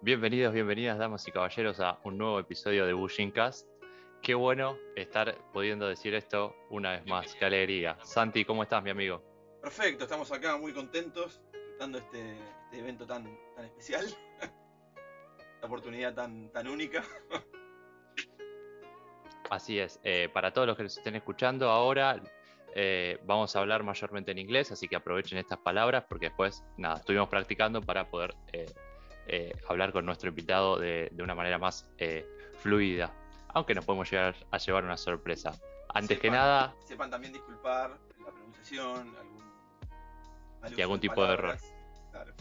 Bienvenidos, bienvenidas, damas y caballeros, a un nuevo episodio de Bushing Cast. Qué bueno estar pudiendo decir esto una vez más. Qué alegría. Santi, ¿cómo estás, mi amigo? Perfecto, estamos acá muy contentos, disfrutando este, este evento tan, tan especial, esta oportunidad tan, tan única. Así es. Eh, para todos los que nos estén escuchando ahora, eh, vamos a hablar mayormente en inglés, así que aprovechen estas palabras porque después, nada, estuvimos practicando para poder eh, hablar con nuestro invitado de, de una manera más fluida, aunque nos podemos llegar a llevar una sorpresa. Antes que nada... Sepan también disculpar la pronunciación, algún, y algún tipo de error. Claro.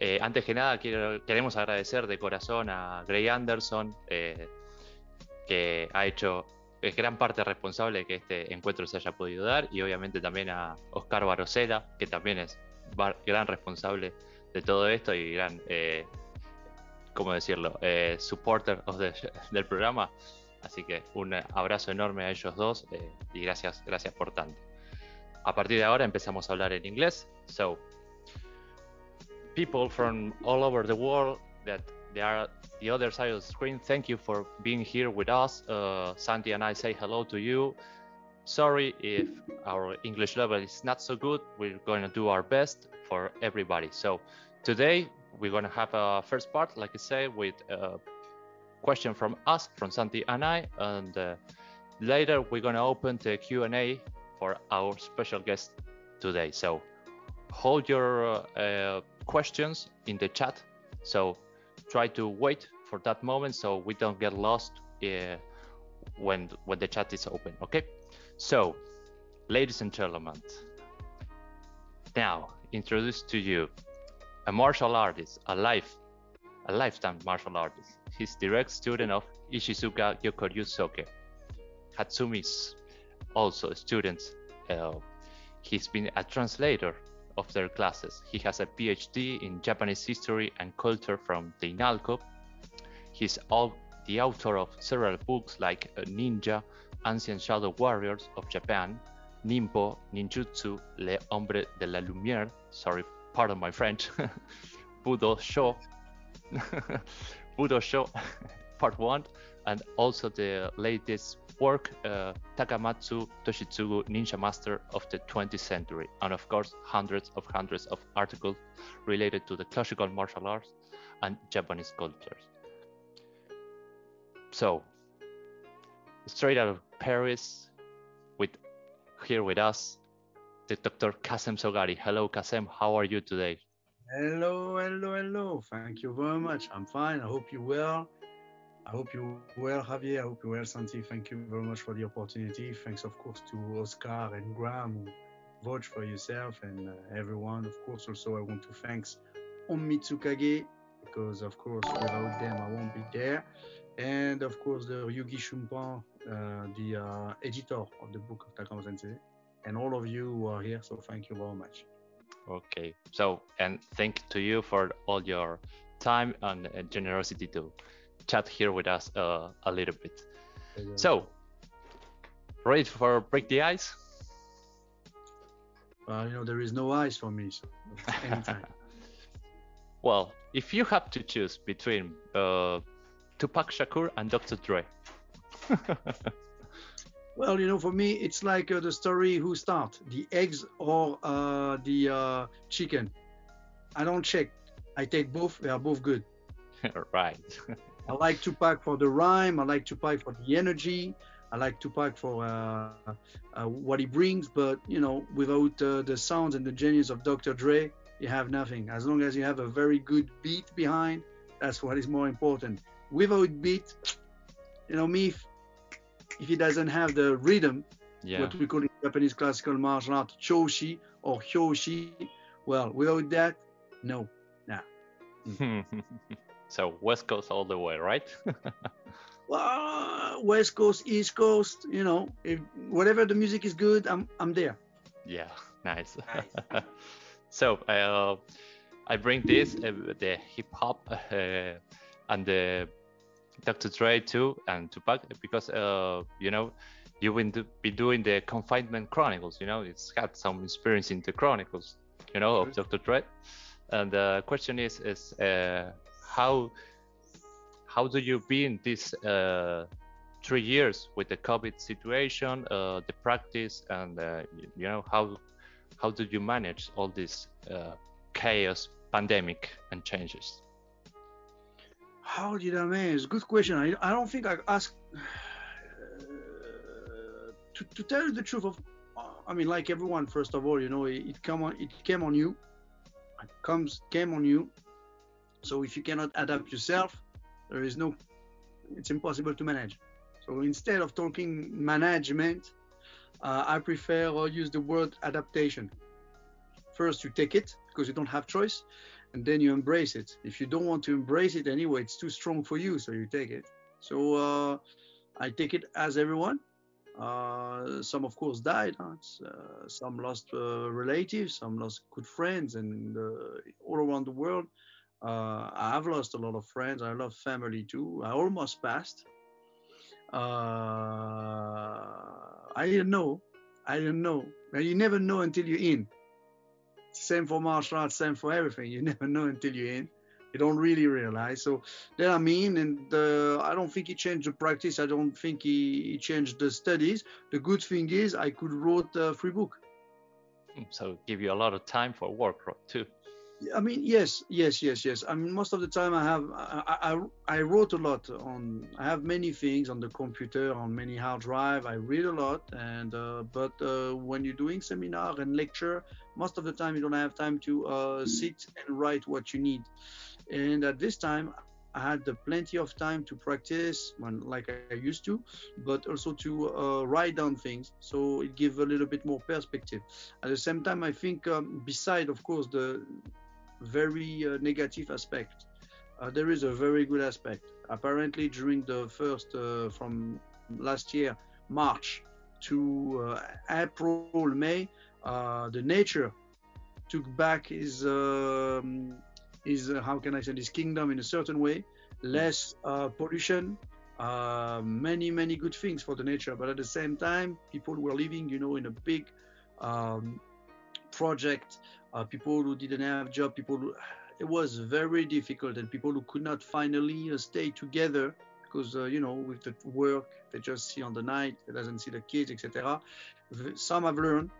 Eh, antes que nada, quiero, queremos agradecer de corazón a Gray Anderson, eh, que ha hecho, es gran parte responsable de que este encuentro se haya podido dar, y obviamente también a Oscar Barosela, que también es gran responsable de todo esto y gran, eh, ¿cómo decirlo?, eh, supporter del programa. Así que un abrazo enorme a ellos dos y gracias, gracias por tanto. A partir de ahora empezamos a hablar en inglés. So, people from all over the world that they are the other side of the screen. Thank you for being here with us. Uh, Santi and I say hello to you. Sorry if our English level is not so good. We're going to do our best for everybody. So today we're going to have a first part, like I say, with a question from us, from Santi and I, and uh, later we're going to open the Q&A for our special guest today. So hold your uh, questions in the chat. So try to wait for that moment so we don't get lost uh, when when the chat is open. Okay. So, ladies and gentlemen, now introduce to you a martial artist, a life, a lifetime martial artist. He's direct student of Ishizuka Gyokoryu Soke. Hatsumi's also a student. Uh, he's been a translator of their classes. He has a PhD in Japanese history and culture from the INALCO. He's all the author of several books like uh, Ninja, Ancient Shadow Warriors of Japan, Nimpo, Ninjutsu, Le Hombre de la Lumière, sorry, pardon my French, Budo Sho, Budo Sho, part one, and also the latest work, uh, Takamatsu Toshitsugu Ninja Master of the 20th Century, and of course, hundreds of hundreds of articles related to the classical martial arts and Japanese cultures. So, straight out of Paris, with here with us, the Dr. Kacem Zoughari. Hello, Kacem. How are you today? Hello, hello, hello. Thank you very much. I'm fine. I hope you well. I hope you well, Javier. I hope you well, Santi. Thank you very much for the opportunity. Thanks, of course, to Oscar and Graham vouch for yourself and uh, everyone. Of course, also I want to thanks Omitsukage because, of course, without them I won't be there. And of course, the Yugi Shumpan, the uh, editor of the book of Takama Sensei, and all of you who are here. So thank you very much. Okay. So, and thank to you for all your time and uh, generosity to chat here with us uh, a little bit. So, ready for break the ice? Well, you know, there is no ice for me, so anytime. well, if you have to choose between uh, Tupac Shakur and Dr. Dre. well, you know, for me, it's like uh, the story who start the eggs or uh, the uh, chicken. I don't check. I take both. They are both good. right. I like Tupac for the rhyme. I like Tupac for the energy. I like Tupac for uh, uh, what he brings. But you know, without uh, the sounds and the genius of Dr. Dre, you have nothing. As long as you have a very good beat behind, that's what is more important. Without beat, you know, me, he doesn't have the rhythm, yeah. what we call in Japanese classical martial art, choshi or hyoshi, well, without that, no, nah. So West Coast all the way, right? well, West Coast, East Coast, you know, if whatever the music is good, I'm I'm there. Yeah, nice. nice. so uh, I bring this uh, the hip hop uh, and the Dr. Dre too and to Tupac because uh, you know you will be doing the Confinement Chronicles. You know, it's got some experience in the Chronicles. You know, of Dr. Dre. And the question is, is uh, how how do you been these uh, three years with the COVID situation, uh, the practice, and uh, you know how how do you manage all this uh, chaos, pandemic, and changes? How did I manage? Good question. I, I don't think I asked. to, to tell you the truth of I mean, like everyone, first of all, you know, it, it come on, it came on you, it comes came on you. So if you cannot adapt yourself, there is no, it's impossible to manage. So instead of talking management, uh, I prefer or use the word adaptation. First, you take it because you don't have choice, and then you embrace it. If you don't want to embrace it anyway, it's too strong for you, so you take it. So uh, I take it as everyone. Uh, some, of course, died. Huh? Uh, some lost uh, relatives, some lost good friends, and uh, all around the world. Uh, I've lost a lot of friends. I lost family too. I almost passed. I didn't know. I didn't know. And you never know until you're in. Same for martial arts, same for everything. You never know until you're in. You don't really realize. So then I mean, and uh, I don't think he changed the practice. I don't think he, he, changed the studies. The good thing is I could wrote a free book. Hmm, so give you a lot of time for work too. I mean, yes, yes, yes, yes. I mean, most of the time I have, I, I, I wrote a lot on, I have many things on the computer, on many hard drive. I read a lot, and uh, but uh, when you're doing seminar and lecture, most of the time you don't have time to uh, sit and write what you need. And at this time, I had the plenty of time to practice when, like I used to, but also to uh, write down things. So it gives a little bit more perspective. At the same time, I think, um, beside, of course, the very uh, negative aspect. Uh, there is a very good aspect. Apparently, during the first uh, from last year, March to April, May, the nature took back his um, his how can I say his kingdom in a certain way, less pollution, uh, many many good things for the nature but at the same time people were living you know in a big um, project uh, people who didn't have job, people who, it was very difficult, and people who could not finally uh, stay together because uh, you know with the work they just see on the night, they doesn't see the kids, etc. Some have learned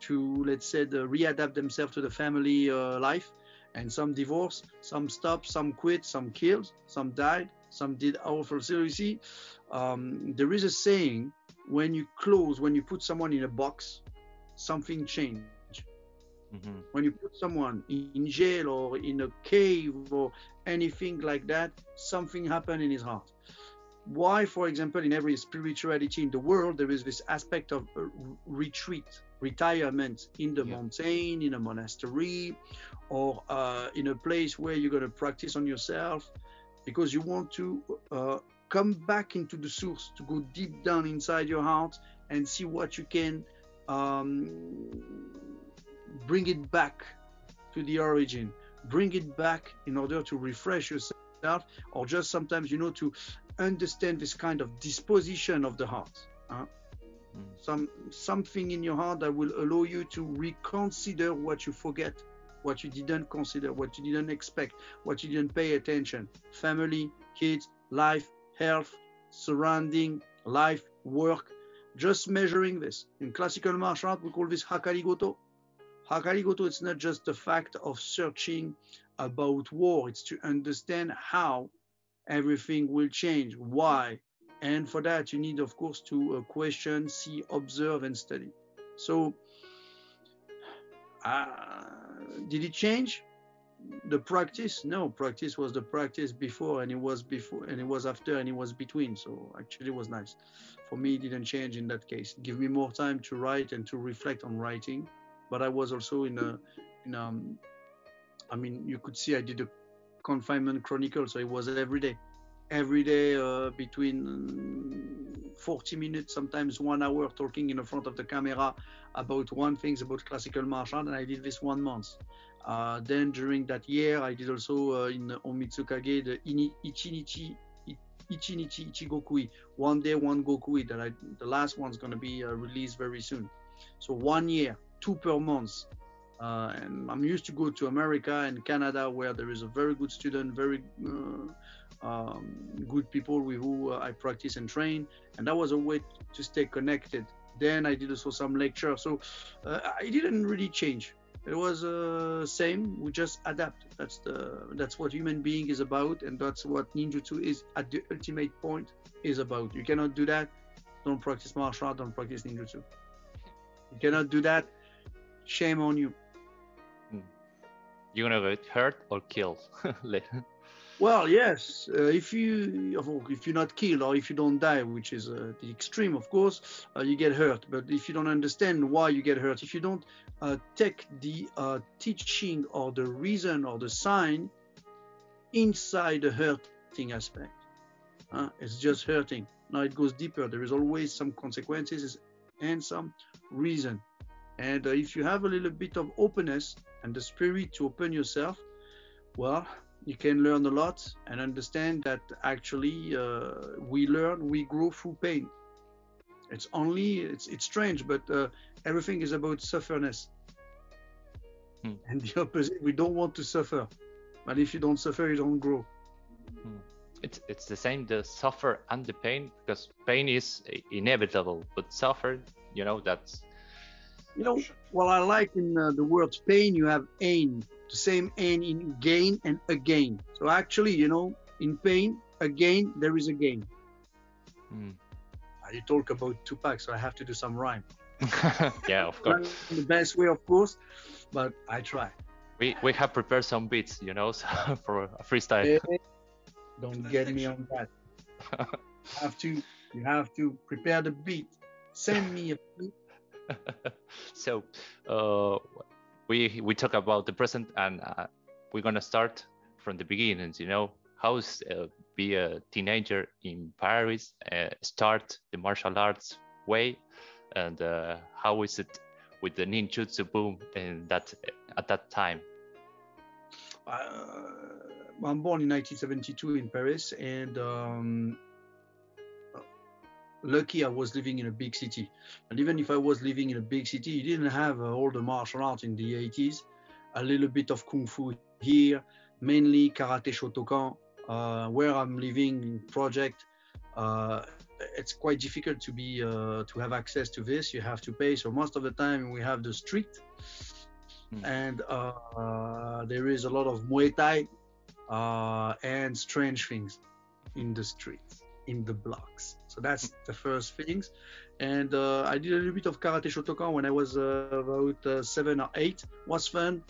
to let's say the, readapt themselves to the family uh, life, and some divorce, some stop, some quit, some killed, some died, some did awful seriously. Um, there is a saying when you close, when you put someone in a box, something changed Mm-hmm. When you put someone in jail or in a cave or anything like that, something happened in his heart. Why, for example, in every spirituality in the world, there is this aspect of retreat, retirement in the yeah. mountain, in a monastery, or uh, in a place where you're going to practice on yourself because you want to uh, come back into the source, to go deep down inside your heart and see what you can um, bring it back to the origin, bring it back in order to refresh yourself, or just sometimes, you know, to understand this kind of disposition of the heart. Huh? Mm. Some something in your heart that will allow you to reconsider what you forget, what you didn't consider, what you didn't expect, what you didn't pay attention. Family, kids, life, health, surrounding, life, work. Just measuring this. In classical martial art, we call this hakari hakarigoto. Hakarigoto it's not just the fact of searching about war, it's to understand how everything will change, why. And for that, you need, of course, to uh, question, see, observe, and study. So, uh, did it change? The practice? No, practice was the practice before, and it was before, and it was after, and it was between. So actually, it was nice. For me, it didn't change in that case. Give me more time to write and to reflect on writing but I was also in a, in a, um, I mean, you could see I did a confinement chronicle, so it was every day, every day uh, between 40 minutes, sometimes one hour, talking in front of the camera about one things about classical martial and I did this one month. Uh, then during that year, I did also uh, in on Mitsukage the Ini, Ichinichi Ichinichi Ichigokui, one day one Gokui that I the last one's gonna be uh, released very soon. So one year two per month. Uh, and I'm used to go to America and Canada where there is a very good student, very uh, um, good people with who uh, I practice and train, and that was a way to stay connected. Then I did also some lecture, so uh, I didn't really change. It was uh, same. We just adapt. That's the that's what human being is about, and that's what ninjutsu is at the ultimate point is about. You cannot do that. Don't practice martial art. Don't practice ninjutsu. You cannot do that. Shame on you. You're gonna get hurt or killed. Well, yes. Uh, if you if you're not killed or if you don't die, which is uh, the extreme, of course, uh, you get hurt. But if you don't understand why you get hurt, if you don't uh, take the uh, teaching or the reason or the sign inside the hurting aspect, uh, it's just hurting. Now it goes deeper. There is always some consequences and some reason. And if you have a little bit of openness and the spirit to open yourself, well, you can learn a lot and understand that actually uh, we learn, we grow through pain. It's only, it's, it's strange, but uh, everything is about sufferness. Hmm. And the opposite, we don't want to suffer. But if you don't suffer, you don't grow. it's it's the same the suffer and the pain because pain is inevitable but suffer you know that's You know, well, I like in uh, the word pain, you have ain, the same ain in gain and again. So actually, you know, in pain, again, there is a gain. Uh, You talk about Tupac, so I have to do some rhyme. yeah of course in the best way, of course, but I try. we we have prepared some beats you know so for a freestyle Eh, Don't get me on that. You have to, you have to prepare the beat. Send me a beat. so uh, we we talk about the present and uh, we're gonna start from the beginnings you know? How's uh, be a teenager in paris uh, start the martial arts way? And uh, how is it with the ninjutsu boom in that at that time? Uh, I'm born in 1972 in Paris, and um, lucky I was living in a big city. And even if I was living in a big city, you didn't have uh, all the martial arts in the 80s. A little bit of kung fu here, mainly karate shotokan. Uh, where I'm living in project, uh, it's quite difficult to be uh, to have access to this. You have to pay. So most of the time we have the street Hmm. and uh, there is a lot of Muay Thai uh, and strange things in the streets, in the blocks. So that's the first things. And uh, I did a little bit of karate shotokan when I was uh, about uh, seven or eight. Was fun,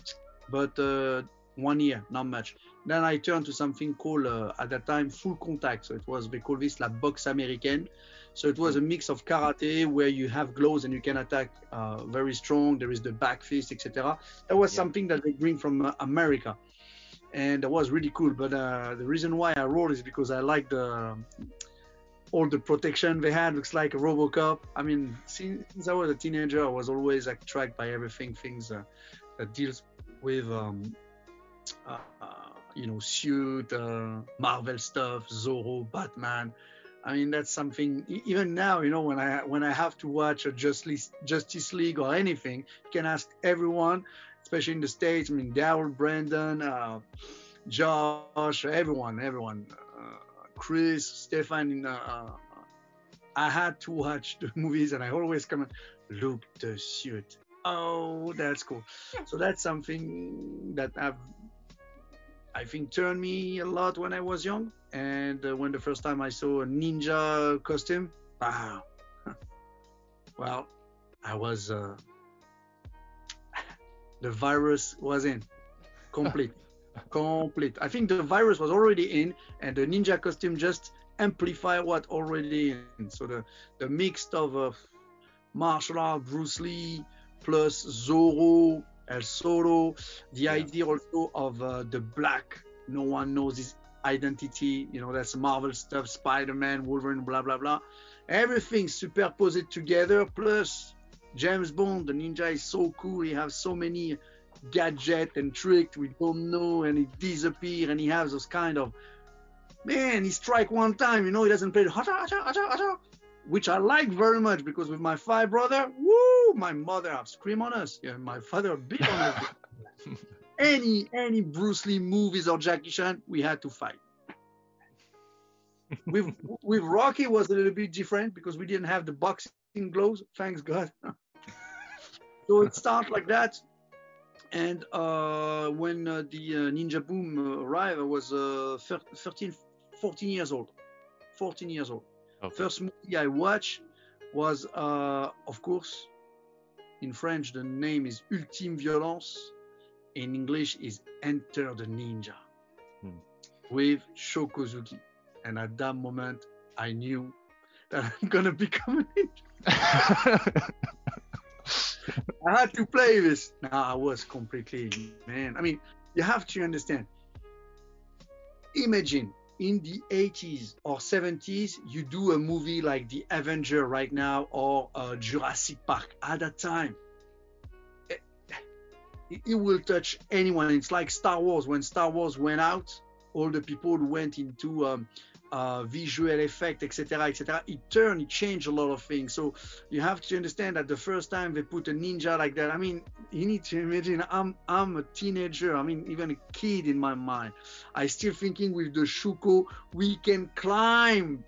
but uh, one year, not much. Then I turned to something called uh, at that time full contact. So it was they call this la boxe américaine. So it was a mix of karate where you have gloves and you can attack uh, very strong. There is the back fist, etc. That was Yeah. something that they bring from uh, America, and that was really cool. But uh, the reason why I roll is because I like the all the protection they had. Looks like a RoboCop. I mean, since, I was a teenager, I was always attracted by everything things uh, that deals with. Um, uh, uh, you know, suit, uh, Marvel stuff, Zorro, Batman. I mean, that's something. Even now, you know, when I when I have to watch a Justice Justice League or anything, you can ask everyone, especially in the states. I mean, Daryl, Brandon, uh, Josh, everyone, everyone, uh, Chris, Stefan. Uh, I had to watch the movies, and I always come and look the suit. Oh, that's cool. So that's something that I've I think turned me a lot when I was young. And uh, when the first time I saw a ninja costume, wow. well, I was uh, the virus was in complete, complete. I think the virus was already in, and the ninja costume just amplify what already in. So the the mix of uh, martial art, Bruce Lee plus Zorro, El Solo, the Yeah. idea also of uh, the black. No one knows his identity. You know, that's Marvel stuff, Spider-Man, Wolverine, blah blah blah. Everything superposed together. Plus James Bond, the ninja is so cool. He has so many gadget and trick we don't know, and he disappear, and he has those kind of man. He strike one time, you know, he doesn't play the hacha hacha hacha hacha. which I like very much because with my five brother, woo, my mother have scream on us, yeah, my father beat on us. any any Bruce Lee movies or Jackie Chan, we had to fight. with with Rocky was a little bit different because we didn't have the boxing gloves, thanks God. so it started like that. And uh, when uh, the uh, Ninja Boom uh, arrived, I was uh, 13, 14 years old. 14 years old. Okay. First movie I watched was, uh, of course, in French, the name is Ultime Violence. In English, is Enter the Ninja Hmm. with Sho Kosugi. And at that moment, I knew that I'm gonna become a ninja. I had to play this. Now I was completely man. I mean, you have to understand. Imagine in the 80s or 70s, you do a movie like The Avenger right now or uh, Jurassic Park. At that time, it, it will touch anyone. It's like Star Wars. When Star Wars went out, all the people who went into um, uh, visual effect, etc., etc. It turned, it changed a lot of things. So you have to understand that the first time they put a ninja like that, I mean, you need to imagine I'm I'm a teenager, I mean, even a kid in my mind. I still thinking with the shuko we can climb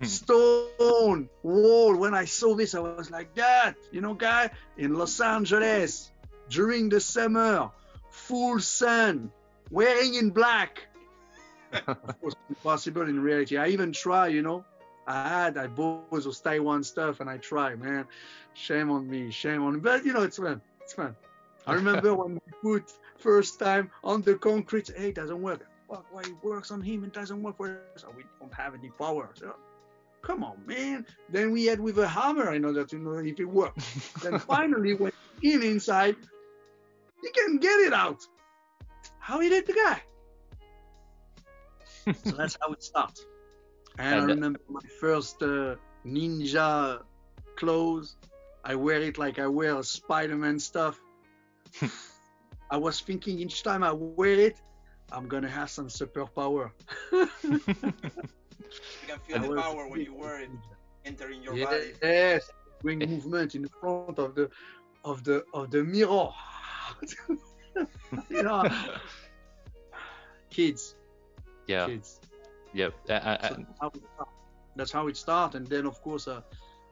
Hmm. stone wall. When I saw this, I was like that, you know, guy in Los Angeles during the summer, full sun, wearing in black of course, impossible in reality. I even try, you know. I had, I bought those Taiwan stuff and I try, man. Shame on me, shame on me. But, you know, it's fun. It's fun. I remember when we put first time on the concrete, hey, it doesn't work. Fuck, why it works on him, it doesn't work for us. We don't have any power. So, come on, man. Then we had with a hammer in order to know if it worked. then finally, when in inside, he can get it out. How he did the guy? So that's how it starts. And, And- I remember my first uh, ninja clothes. I wear it like I wear a Spider-Man stuff. I was thinking each time I wear it, I'm gonna have some superpower. You can feel And the power when you wear it entering your body. Yes, bring movement in front of the of the of the mirror. you know, kids, yeah, kids. yeah. So that's how it. That's how it started. And then, of course, uh,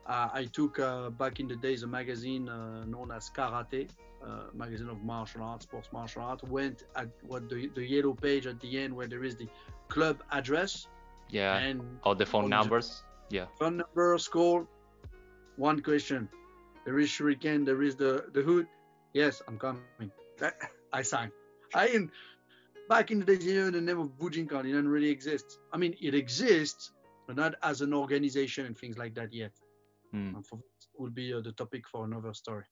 uh, I took uh, back in the days a magazine uh, known as Karate, uh, magazine of martial arts, sports martial arts. Went at what the, the yellow page at the end where there is the club address yeah. and All the phone on- numbers. Yeah. phone number, score. One question. There is Shuriken. There is the the hood. Yes, I'm coming. I signed. I back in the days, you know, the name of Bujinkan didn't really exist. I mean, it exists, but not as an organization and things like that yet. Hmm. And for, will be uh, the topic for another story.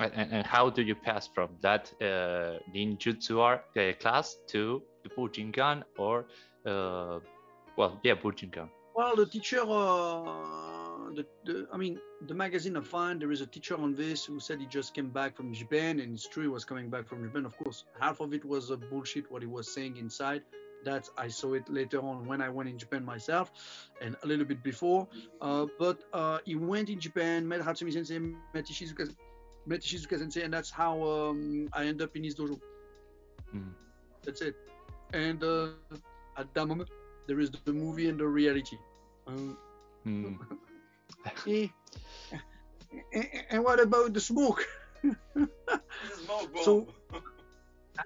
And, and, and how do you pass from that uh, ninjutsu art uh, class to the Bujinkan or, uh, well, yeah, Bujinkan. Well, the teacher, uh, the, the, I mean, the magazine I find there is a teacher on this who said he just came back from Japan, and it's true he was coming back from Japan. Of course, half of it was bullshit what he was saying inside. That I saw it later on when I went in Japan myself, and a little bit before. Uh, but uh, he went in Japan, met Hatsumi Sensei, met Ishizuka, met Ishizuka Sensei, and that's how um, I end up in his dojo. Mm. That's it. And uh, at that moment, there is the movie and the reality. Um, Hmm. Eh, eh, and what about the smoke? Smoke. So-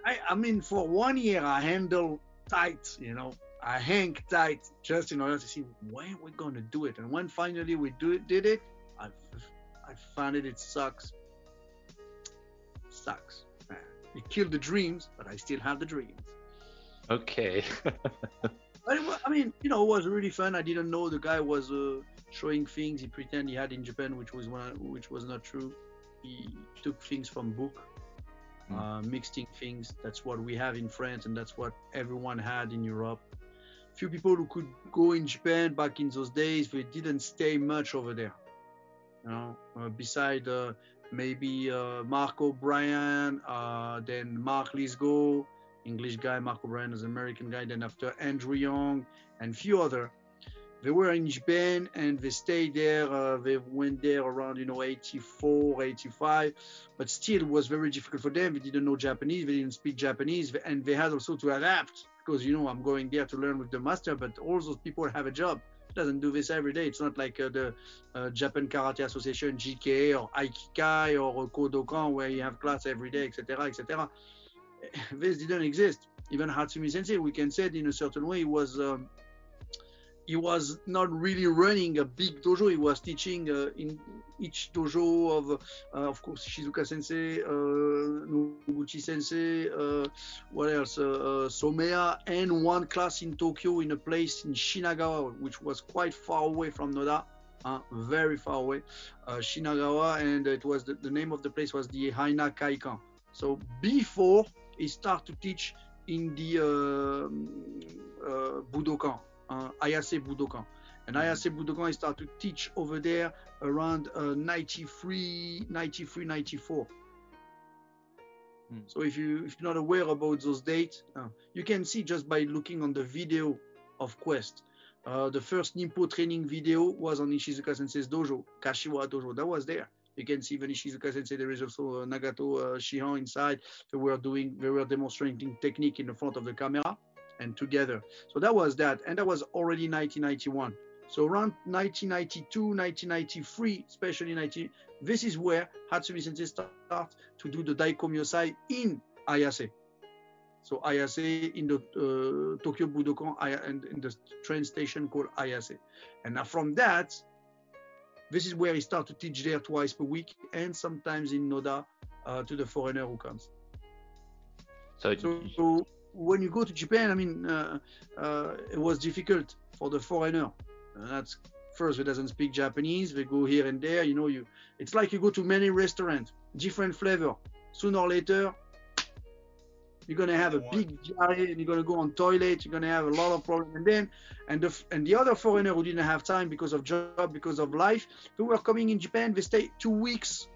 I, I mean, for one year, I handle tight, you know, I hang tight just in order to see when we're going to do it. And when finally we do it, did it, I, I found it, it sucks. Sucks. It killed the dreams, but I still have the dreams. Okay. But it wa- I mean, you know, it was really fun. I didn't know the guy was uh, showing things he pretended he had in Japan, which was one, which was not true. He took things from book, Mm. uh, mixing things. That's what we have in France, and that's what everyone had in Europe. Few people who could go in Japan back in those days, they didn't stay much over there. You know, uh, beside uh, maybe uh, Mark O'Brien, uh, then Mark Lisgo, English guy, Mark O'Brien is American guy, then after Andrew Young and few other. They were in Japan and they stayed there. Uh, they went there around, you know, 84, 85, but still it was very difficult for them. They didn't know Japanese, they didn't speak Japanese, and they had also to adapt because, you know, I'm going there to learn with the master, but all those people have a job. Doesn't do this every day. It's not like uh, the uh, Japan Karate Association, GK, or Aikikai, or Kodokan, where you have class every day, etc., etc. This didn't exist. Even Hatsumi Sensei, we can say it in a certain way, was. Um, he was not really running a big dojo. He was teaching uh, in each dojo of, uh, of course, Ishizuka Sensei, uh, Noguchi Sensei, uh, what else, uh, uh, Somea, and one class in Tokyo in a place in Shinagawa, which was quite far away from Noda. very far away, Shinagawa, and it was the, the, name of the place was the Haina Kaikan. So before he started to teach in the Budokan, uh, Ayase Budokan. And mm-hmm. Ayase Budokan I started to teach over there around uh, 93, 93, 94. Mm. So if you if you're not aware about those dates, uh, you can see just by looking on the video of Quest. Uh, the first Nimpo training video was on Ishizuka Sensei's dojo, Kashiwa dojo. That was there. You can see even Ishizuka Sensei. There is also uh, Nagato uh, Shihan inside. They were doing, they were demonstrating technique in the front of the camera and together. So that was that, and that was already 1991. So around 1992, 1993, especially 19, this is where Hatsumi Sensei started to do the Daikomyosai in Ayase. So Ayase in the uh, Tokyo Budokan and in the train station called Ayase. And now from that, this is where he started to teach there twice per week and sometimes in Noda uh, to the foreigner who comes. So, so when you go to Japan, I mean, uh, uh, it was difficult for the foreigner. Uh, that's first, he doesn't speak Japanese. They go here and there. You know, you. It's like you go to many restaurants, different flavor. Sooner or later, you're gonna have a big diarrhea and you're gonna go on toilet. You're gonna have a lot of problems. And then, and the and the other foreigner who didn't have time because of job, because of life, who were coming in Japan, they stay two weeks,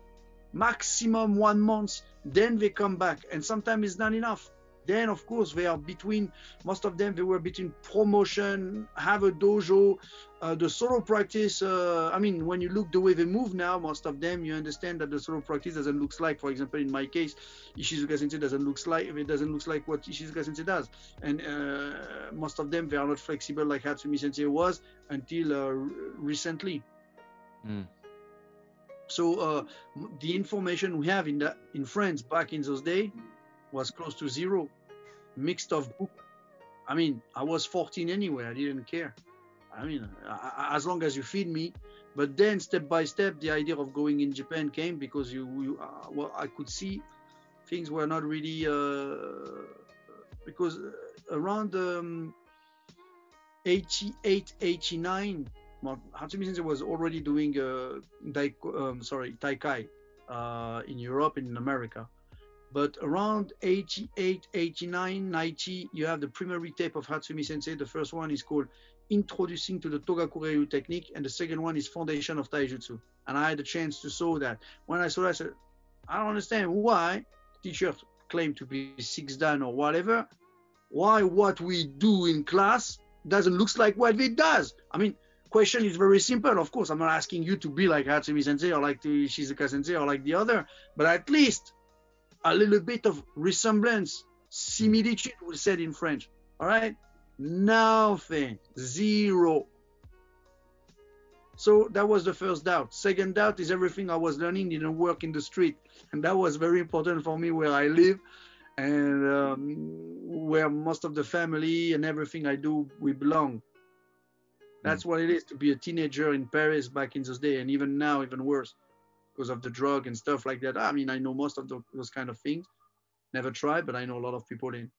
maximum one month. Then they come back, and sometimes it's not enough then, of course, they are between, most of them, they were between promotion, have a dojo, uh, the solo practice. Uh, I mean, when you look the way they move now, most of them, you understand that the solo practice doesn't look like, for example, in my case, Ishizuka Sensei doesn't look like, it doesn't look like what Ishizuka Sensei does. And uh, most of them, they are not flexible like Hatsumi Sensei was until uh, recently. Mm. So uh, the information we have in that in France back in those days was close to zero mixed of book. I mean, I was 14 anyway. I didn't care. I mean, I, as long as you feed me. But then, step by step, the idea of going in Japan came because you, you uh, well, I could see things were not really uh, because around um, 88, 89, Hatsumi Sensei was already doing uh, dai, um, sorry, Taikai uh, in Europe and in America. But around 88, 89, 90, you have the primary tape of Hatsumi Sensei. The first one is called Introducing to the Togaku Technique, and the second one is Foundation of Taijutsu. And I had a chance to saw that. When I saw that, I said, I don't understand why teachers claim to be six dan or whatever. Why what we do in class doesn't look like what it does? I mean, question is very simple. Of course, I'm not asking you to be like Hatsumi Sensei or like Ishizuka Sensei or like the other, but at least a little bit of resemblance, similitude, we said in French. All right? Nothing. Zero. So that was the first doubt. Second doubt is everything I was learning didn't work in the street. And that was very important for me where I live and um, where most of the family and everything I do, we belong. That's mm. what it is to be a teenager in Paris back in those days, and even now, even worse because of the drug and stuff like that. I mean, I know most of the, those kind of things. Never tried, but I know a lot of people in.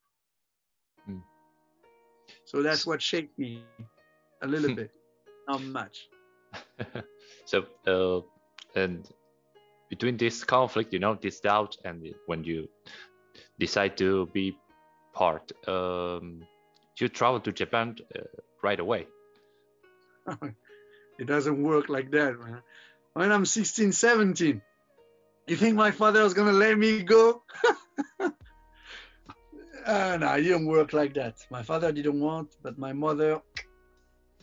Mm. So that's what shaped me a little bit, not much. so, uh, and between this conflict, you know, this doubt, and when you decide to be part, um, you travel to Japan uh, right away. it doesn't work like that, man when I'm 16, 17. You think my father was gonna let me go? uh, no, it didn't work like that. My father didn't want, but my mother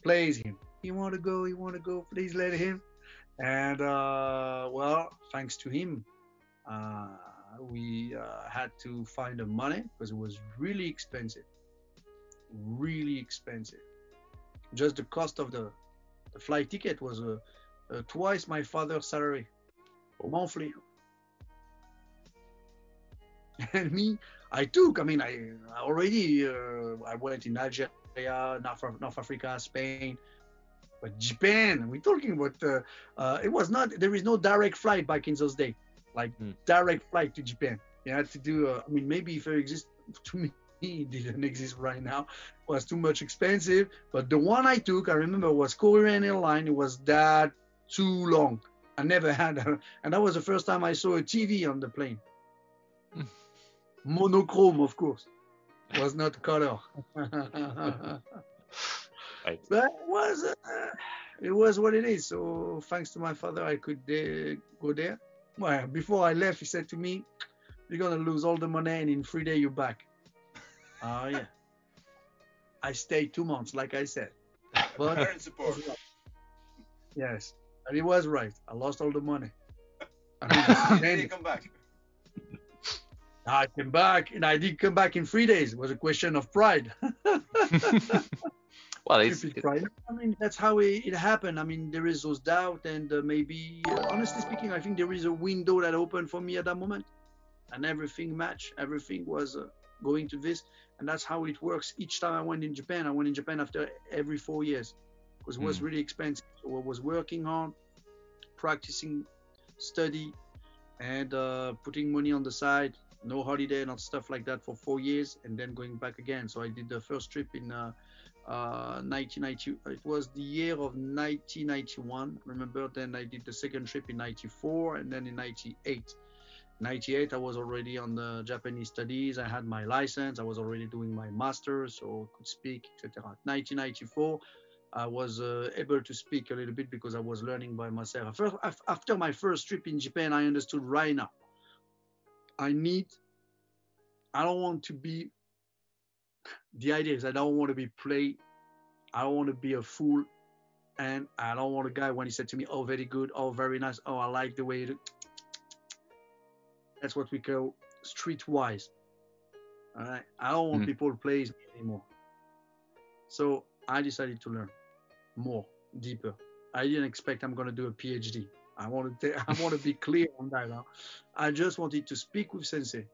plays him. he want to go, he want to go. Please let him. And uh, well, thanks to him, uh, we uh, had to find the money because it was really expensive, really expensive. Just the cost of the, the flight ticket was uh, uh, twice my father's salary monthly. And me, I took. I mean, I already uh, I went in Algeria, North, North Africa, Spain, but Japan. We're talking about. Uh, uh, it was not. There is no direct flight back in those days, like Hmm. direct flight to Japan. You had to do. Uh, I mean, maybe if it exists to me, it didn't exist right now. Was too much expensive. But the one I took, I remember, was Korean Airline. It was that too long. I never had, a, and that was the first time I saw a TV on the plane. Monochrome, of course, was not color. Right. But it was, uh, it was what it is. So thanks to my father, I could uh, go there. Well, before I left, he said to me, "You're gonna lose all the money, and in three days you're back." Oh yeah. I stayed two months, like I said. But Parent support. yes, and he was right. I lost all the money. I Then mean, you come back. I came back, and I did come back in three days. It was a question of pride. well, it's Stupid pride. I mean, that's how it, it happened. I mean, there is those doubt, and uh, maybe, uh, honestly speaking, I think there is a window that opened for me at that moment, and everything matched. Everything was uh, going to this, and that's how it works. Each time I went in Japan, I went in Japan after every four years because it was Mm. really expensive. So I was working hard, practicing, study, and uh, putting money on the side. No holiday, not stuff like that for four years, and then going back again. So I did the first trip in. Uh, uh, 1990 it was the year of 1991 remember then i did the second trip in 94 and then in 98 98 i was already on the japanese studies i had my license i was already doing my master's so could speak etc 1994 i was uh, able to speak a little bit because i was learning by myself First, after my first trip in japan i understood right now i need i don't want to be the idea is I don't want to be played. I don't want to be a fool. And I don't want a guy when he said to me, oh, very good. Oh, very nice. Oh, I like the way you do. That's what we call streetwise. All right. I don't want Mm. people to play anymore. So I decided to learn more, deeper. I didn't expect I'm going to do a PhD. I want to, I want to be clear on that. Now. I just wanted to speak with Sensei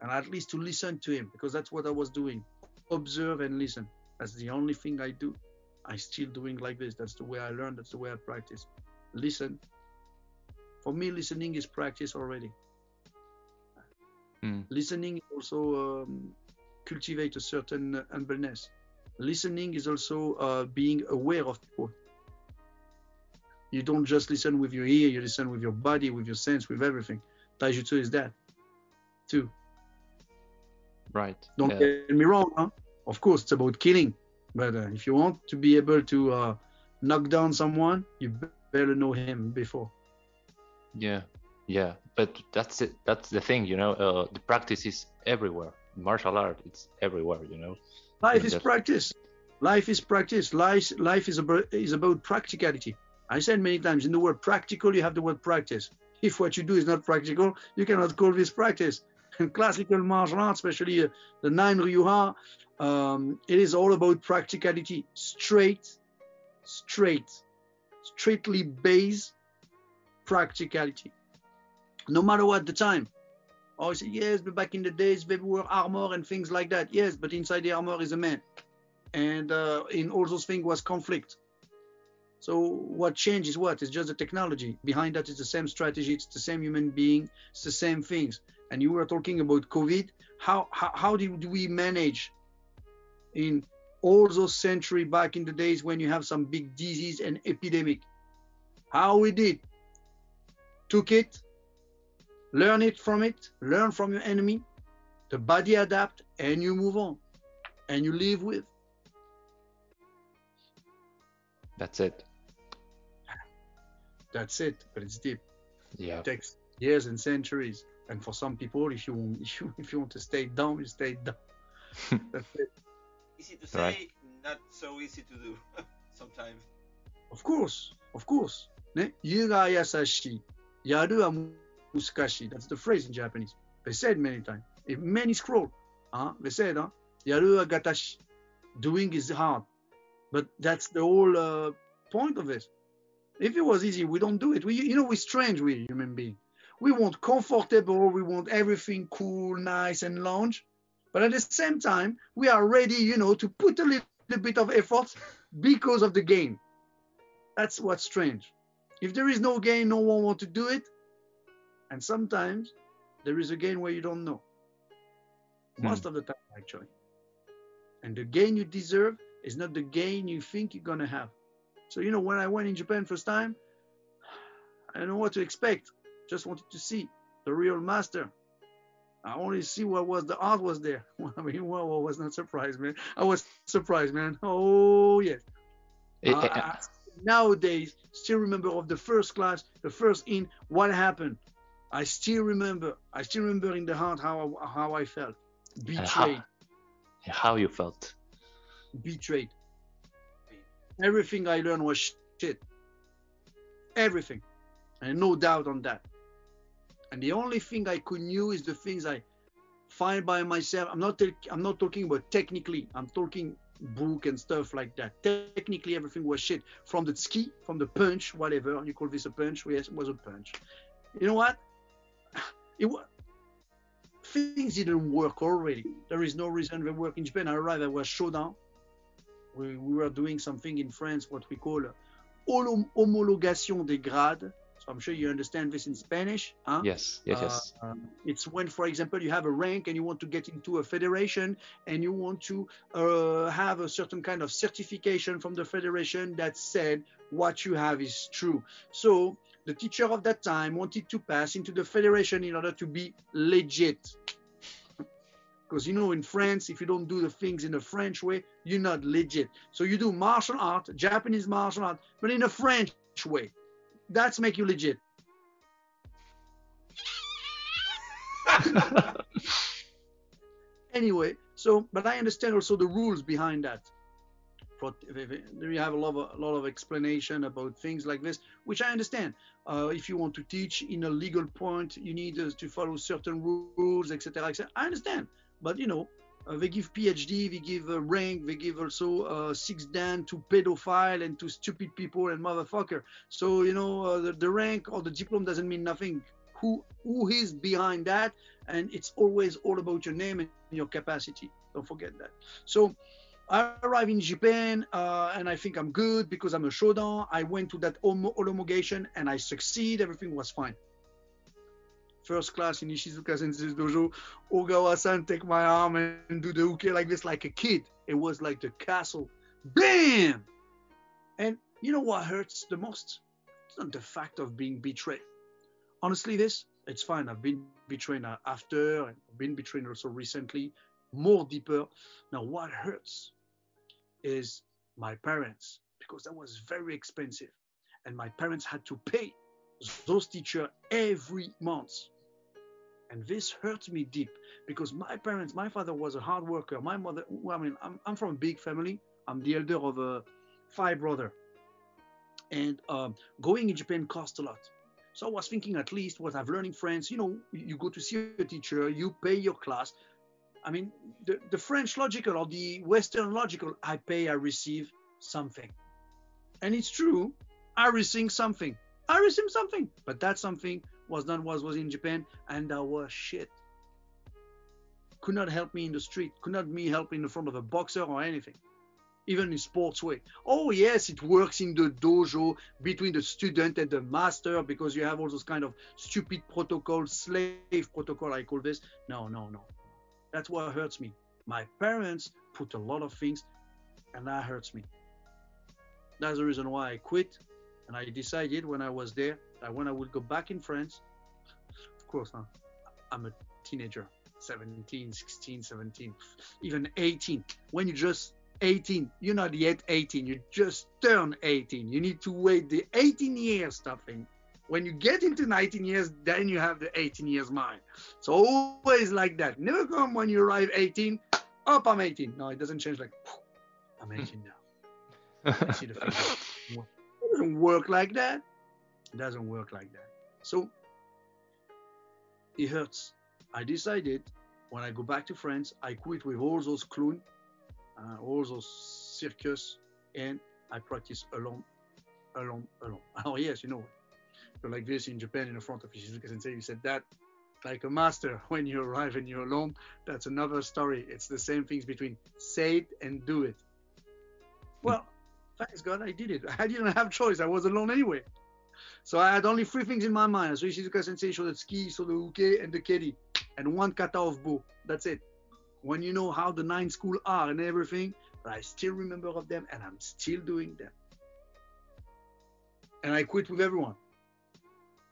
and at least to listen to him because that's what I was doing. Observe and listen. That's the only thing I do. I still doing like this. That's the way I learn. That's the way I practice. Listen. For me, listening is practice already. Mm. Listening also um, cultivate a certain humbleness. Listening is also uh, being aware of people. You don't just listen with your ear. You listen with your body, with your sense, with everything. Taijutsu is that too. right. Don't yeah. get me wrong. Huh? Of course, it's about killing. But uh, if you want to be able to uh, knock down someone, you be- better know him before. Yeah, yeah, but that's it. That's the thing, you know. Uh, the practice is everywhere. Martial art, it's everywhere, you know. Life is practice. Life is practice. Life, life is about is about practicality. I said many times in the word practical, you have the word practice. If what you do is not practical, you cannot call this practice. In classical martial arts, especially uh, the nine Ryuha, um, it is all about practicality. Straight, straight, straightly based practicality. No matter what the time. Oh, I say, yes, but back in the days, they were armor and things like that. Yes, but inside the armor is a man. And uh, in all those things was conflict. So what changed is what? It's just the technology. Behind that is the same strategy. It's the same human being. It's the same things. And you were talking about COVID. How how, how did we manage in all those century back in the days when you have some big disease and epidemic? How we did? Took it, learn it from it, learn from your enemy, the body adapt, and you move on, and you live with. That's it. That's it. But it's deep. Yeah. It takes years and centuries. And for some people, if you want, if you, if you want to stay down, you stay down. That's it. Easy to say, Right. not so easy to do sometimes. Of course, of course. ね、湯が優しい。やるは難 that's the phrase in Japanese. They said many times. If many scroll, uh, they said, uh, yaru wa gatashi. Doing is hard. But that's the whole uh, point of this. If it was easy, we don't do it. We, you know, we're strange, we human beings. We want comfortable, we want everything cool, nice, and lounge. But at the same time, we are ready, you know, to put a little bit of effort because of the game. That's what's strange. If there is no game, no one want to do it. And sometimes there is a gain where you don't know. Most of the time, actually. And the gain you deserve is not the gain you think you're gonna have. So you know, when I went in Japan first time, I don't know what to expect. Just wanted to see the real master. I only see what was the art was there. I mean, well, I was not surprised, man. I was surprised, man. Oh yes. Eh, Uh, eh, nowadays, still remember of the first class, the first in, what happened. I still remember. I still remember in the heart how I, how I felt. Betrayed. how you felt. betrayed. Everything I learned was shit. Everything. And no doubt on that. And the only thing I could knew is the things I find by myself. I'm not I'm not talking about technically. I'm talking book and stuff like that. Technically everything was shit. From the ski, from the punch, whatever you call this a punch. Yes, it was a punch. You know what? It was things didn't work already. There is no reason they work in Japan. I arrived, I was shodan we, we were doing something in France, what we call hom- homologation des grades. So I'm sure you understand this in Spanish. Huh? Yes, yes, Uh, yes. um, it's when, for example, you have a rank and you want to get into a federation and you want to uh, have a certain kind of certification from the federation that said what you have is true. So the teacher of that time wanted to pass into the federation in order to be legit. Because you know, in France, if you don't do the things in the French way, you're not legit. So you do martial art, Japanese martial art, but in a French way. That's make you legit. anyway, so but I understand also the rules behind that. You have a lot of a lot of explanation about things like this, which I understand. Uh, if you want to teach in a legal point, you need uh, to follow certain rules, etc., etc. I understand, but you know, uh, they give PhD, they give a rank, they give also uh, six dan to pedophile and to stupid people and motherfucker. So you know, uh, the, the rank or the diploma doesn't mean nothing. Who who is behind that? And it's always all about your name and your capacity. Don't forget that. So I arrived in Japan uh, and I think I'm good because I'm a shodan. I went to that homo- homologation and I succeed. Everything was fine. First class in Ishizuka Sensei's dojo, Ogawa-san take my arm and do the uke like this, like a kid. It was like the castle. Bam! And you know what hurts the most? It's not the fact of being betrayed. Honestly, this it's fine. I've been betrayed after, I've been betrayed also recently, more deeper. Now, what hurts is my parents because that was very expensive, and my parents had to pay those teachers every month. And this hurt me deep because my parents, my father was a hard worker. My mother, I mean, I'm, I'm from a big family. I'm the elder of uh, five brother, and um, going in Japan cost a lot. So I was thinking at least what I've learned in France, you know, you go to see a teacher, you pay your class. I mean, the, the French logical or the Western logical, I pay, I receive something. And it's true, I receive something. I received something. But that something was not was was in Japan and that was shit. Could not help me in the street, could not me help in the front of a boxer or anything even in sports way. Oh yes, it works in the dojo between the student and the master because you have all those kind of stupid protocol, slave protocol, I call this. No, no, no. That's what hurts me. My parents put a lot of things, and that hurts me. That's the reason why I quit, and I decided when I was there that when I would go back in France, of course, huh, I'm a teenager, 17, 16, 17, even 18. When you just 18. You're not yet 18. You just turn 18. You need to wait the 18 years stuffing. When you get into 19 years, then you have the 18 years mind. So always like that. Never come when you arrive 18. Up, I'm 18. No, it doesn't change like I'm 18 now. I see the figure. doesn't work like that. It doesn't work like that. So it hurts. I decided when I go back to France, I quit with all those clown, uh, all those circus, and I practice alone, alone, alone. Oh yes, you know, you're like this in Japan in the front of Ishizuka Sensei. You said that like a master when you arrive and you're alone. That's another story. It's the same things between say it and do it. Well, thanks God I did it. I didn't have choice. I was alone anyway. So I had only three things in my mind. So Ishizuka Sensei showed the ski, so the uke, and the keri, and one kata of bo. That's it. When you know how the nine school are and everything, but I still remember of them and I'm still doing them. And I quit with everyone.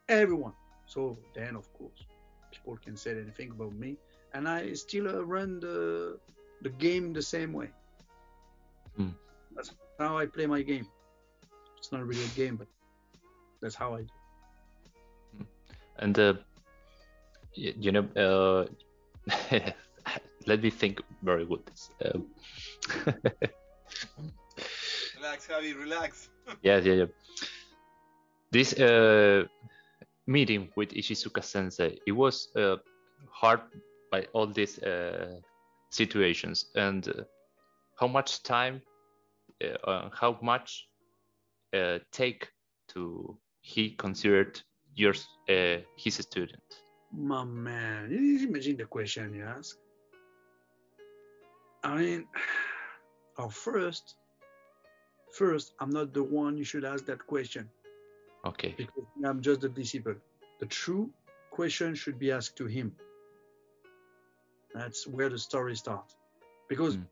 Everyone. So then, of course, people can say anything about me, and I still uh, run the the game the same way. Hmm. That's how I play my game. It's not really a game, but that's how I do. And uh, y- you know, uh, let me think very good. Uh, Relax, Javi, relax. yeah, yeah, yeah. This uh, meeting with Ishizuka Sensei, it was uh, hard by all these uh, situations. And uh, how much time, uh, uh, how much uh, take to he considered yours uh, his student? My man, you imagine the question you ask. I mean, oh, first, first, I'm not the one you should ask that question Okay. because I'm just a disciple. The true question should be asked to him. That's where the story starts. Because Mm.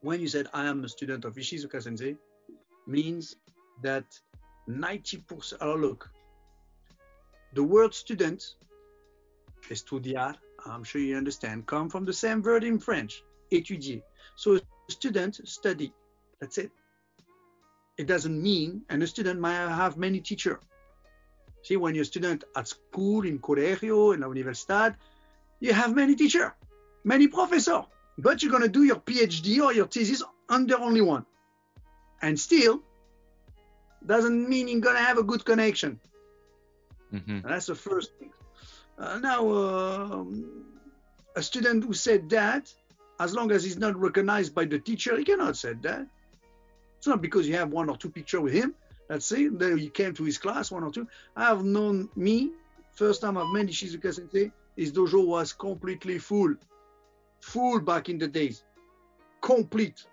when you said I am a student of Ishizuka Sensei, means that 90%. Oh, look, the word student, estudiar, I'm sure you understand, come from the same word in French, étudier. So student, study. That's it. It doesn't mean, and a student might have many teachers. See, when you're a student at school, in colegio, in la universidad, you have many teachers, many professors, but you're going to do your PhD or your thesis under only one. And still, doesn't mean you're going to have a good connection. hmm that's the first thing. Uh, now, um, a student who said that, as long as he's not recognized by the teacher, he cannot say that. It's not because you have one or two picture with him. That's it. Then you came to his class, one or two. I have known me, first time I've met Shizuka Sensei, his dojo was completely full. Full back in the days. Complete.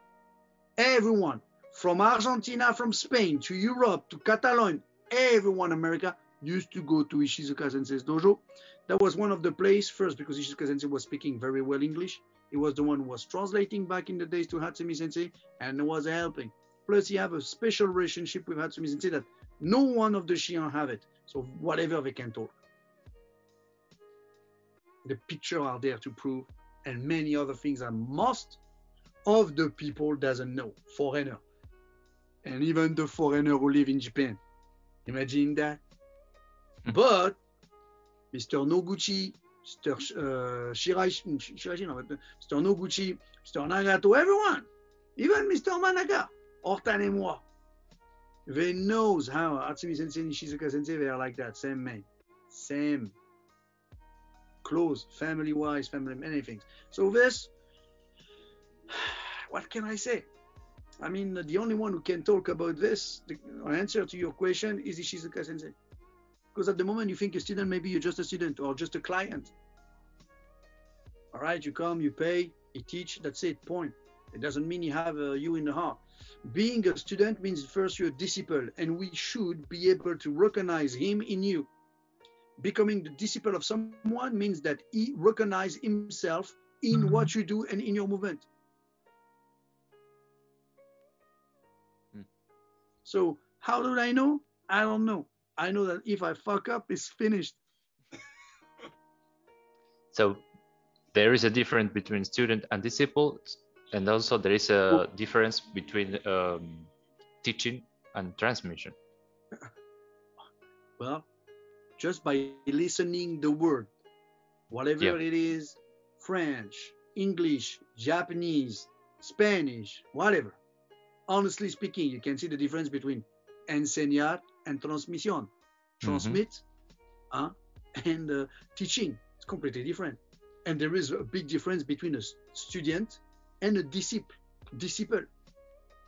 Everyone, from Argentina, from Spain to Europe to Catalonia, everyone America used to go to Ishizuka Sensei's dojo. That was one of the place first because Ishizuka Sensei was speaking very well English. He was the one who was translating back in the days to Hatsumi Sensei and was helping. Plus, he have a special relationship with Hatsumi Sensei that no one of the Shihan have it. So whatever they can talk. The picture are there to prove, and many other things that most of the people doesn't know. Foreigner, and even the foreigner who live in Japan. Imagine that. But Mr. Noguchi, Mr. Sh- uh, Shiraishi, Shiraishi, no, but Mr. Noguchi, Mr. Nagato, everyone, even Mr. Manaka, Hortan and moi, they knows how Hatsumi Sensei and Shizuka Sensei, they are like that, same man, same, close, family-wise, family, many things. So this, what can I say? I mean, the only one who can talk about this, the answer to your question is Ishizuka Sensei. Because at the moment you think a student, maybe you're just a student or just a client. All right, you come, you pay, you teach, that's it, point. It doesn't mean you have uh, you in the heart. Being a student means first you're a disciple, and we should be able to recognize him in you. Becoming the disciple of someone means that he recognize himself in Mhm. what you do and in your movement. Mm. So how do I know? I don't know. I know that if I fuck up, it's finished. So there is a difference between student and disciple, and also there is a difference between um, teaching and transmission. Well, just by listening the word, whatever Yeah. it is, French, English, Japanese, Spanish, whatever. Honestly speaking, you can see the difference between enseñar and transmisión. Transmit uh, and uh, teaching. It's completely different. And there is a big difference between a student and a disciple. Disciple.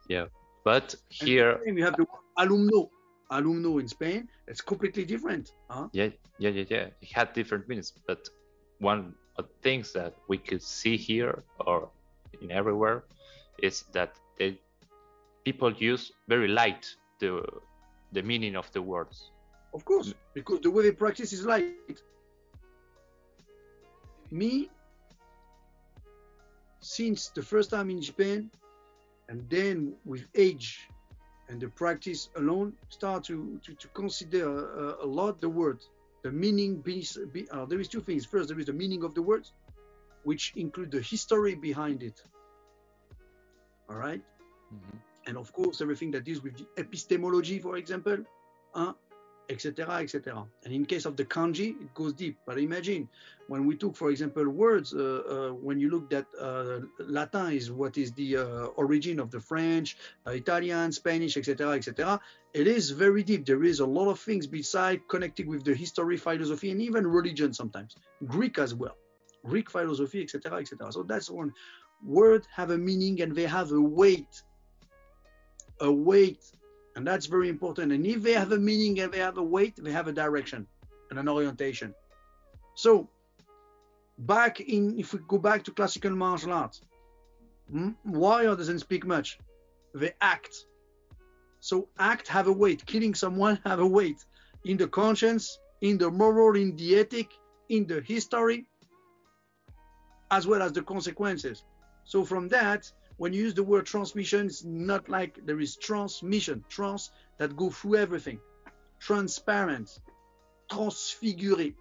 Yeah, but here, you have the word alumno. Alumno in Spain, it's completely different. Huh? yeah, yeah, yeah, yeah, it had different meanings. But one of the things that we could see here or in everywhere is that they, people use very light the the meaning of the words. Of course, because the way they practice is light. Me, since the first time in Japan, and then with age and the practice alone, start to, to, to consider uh, a lot the word, the meaning. Be, be, uh, there is two things. First, there is the meaning of the words, which include the history behind it. All right Mhm. and of course everything that deals with the epistemology, for example, uh, etc., etc. And in case of the kanji, it goes deep. But imagine when we took, for example, words. Uh, uh, when you looked at uh, Latin is what is the uh, origin of the French, uh, Italian, Spanish, etc., etc. It is very deep. There is a lot of things beside connected with the history, philosophy, and even religion sometimes. Greek as well, Greek philosophy, etc., etc. So that's one. Words have a meaning and they have a weight a weight, and that's very important. And if they have a meaning and they have a weight, they have a direction and an orientation. So, back in, if we go back to classical martial arts, hmm, warrior doesn't speak much, they act. So, act have a weight. Killing someone have a weight in the conscience, in the moral, in the ethic, in the history, as well as the consequences. So, from that, when you use the word transmission, it's not like there is transmission, trans that go through everything, transparent, transfiguré,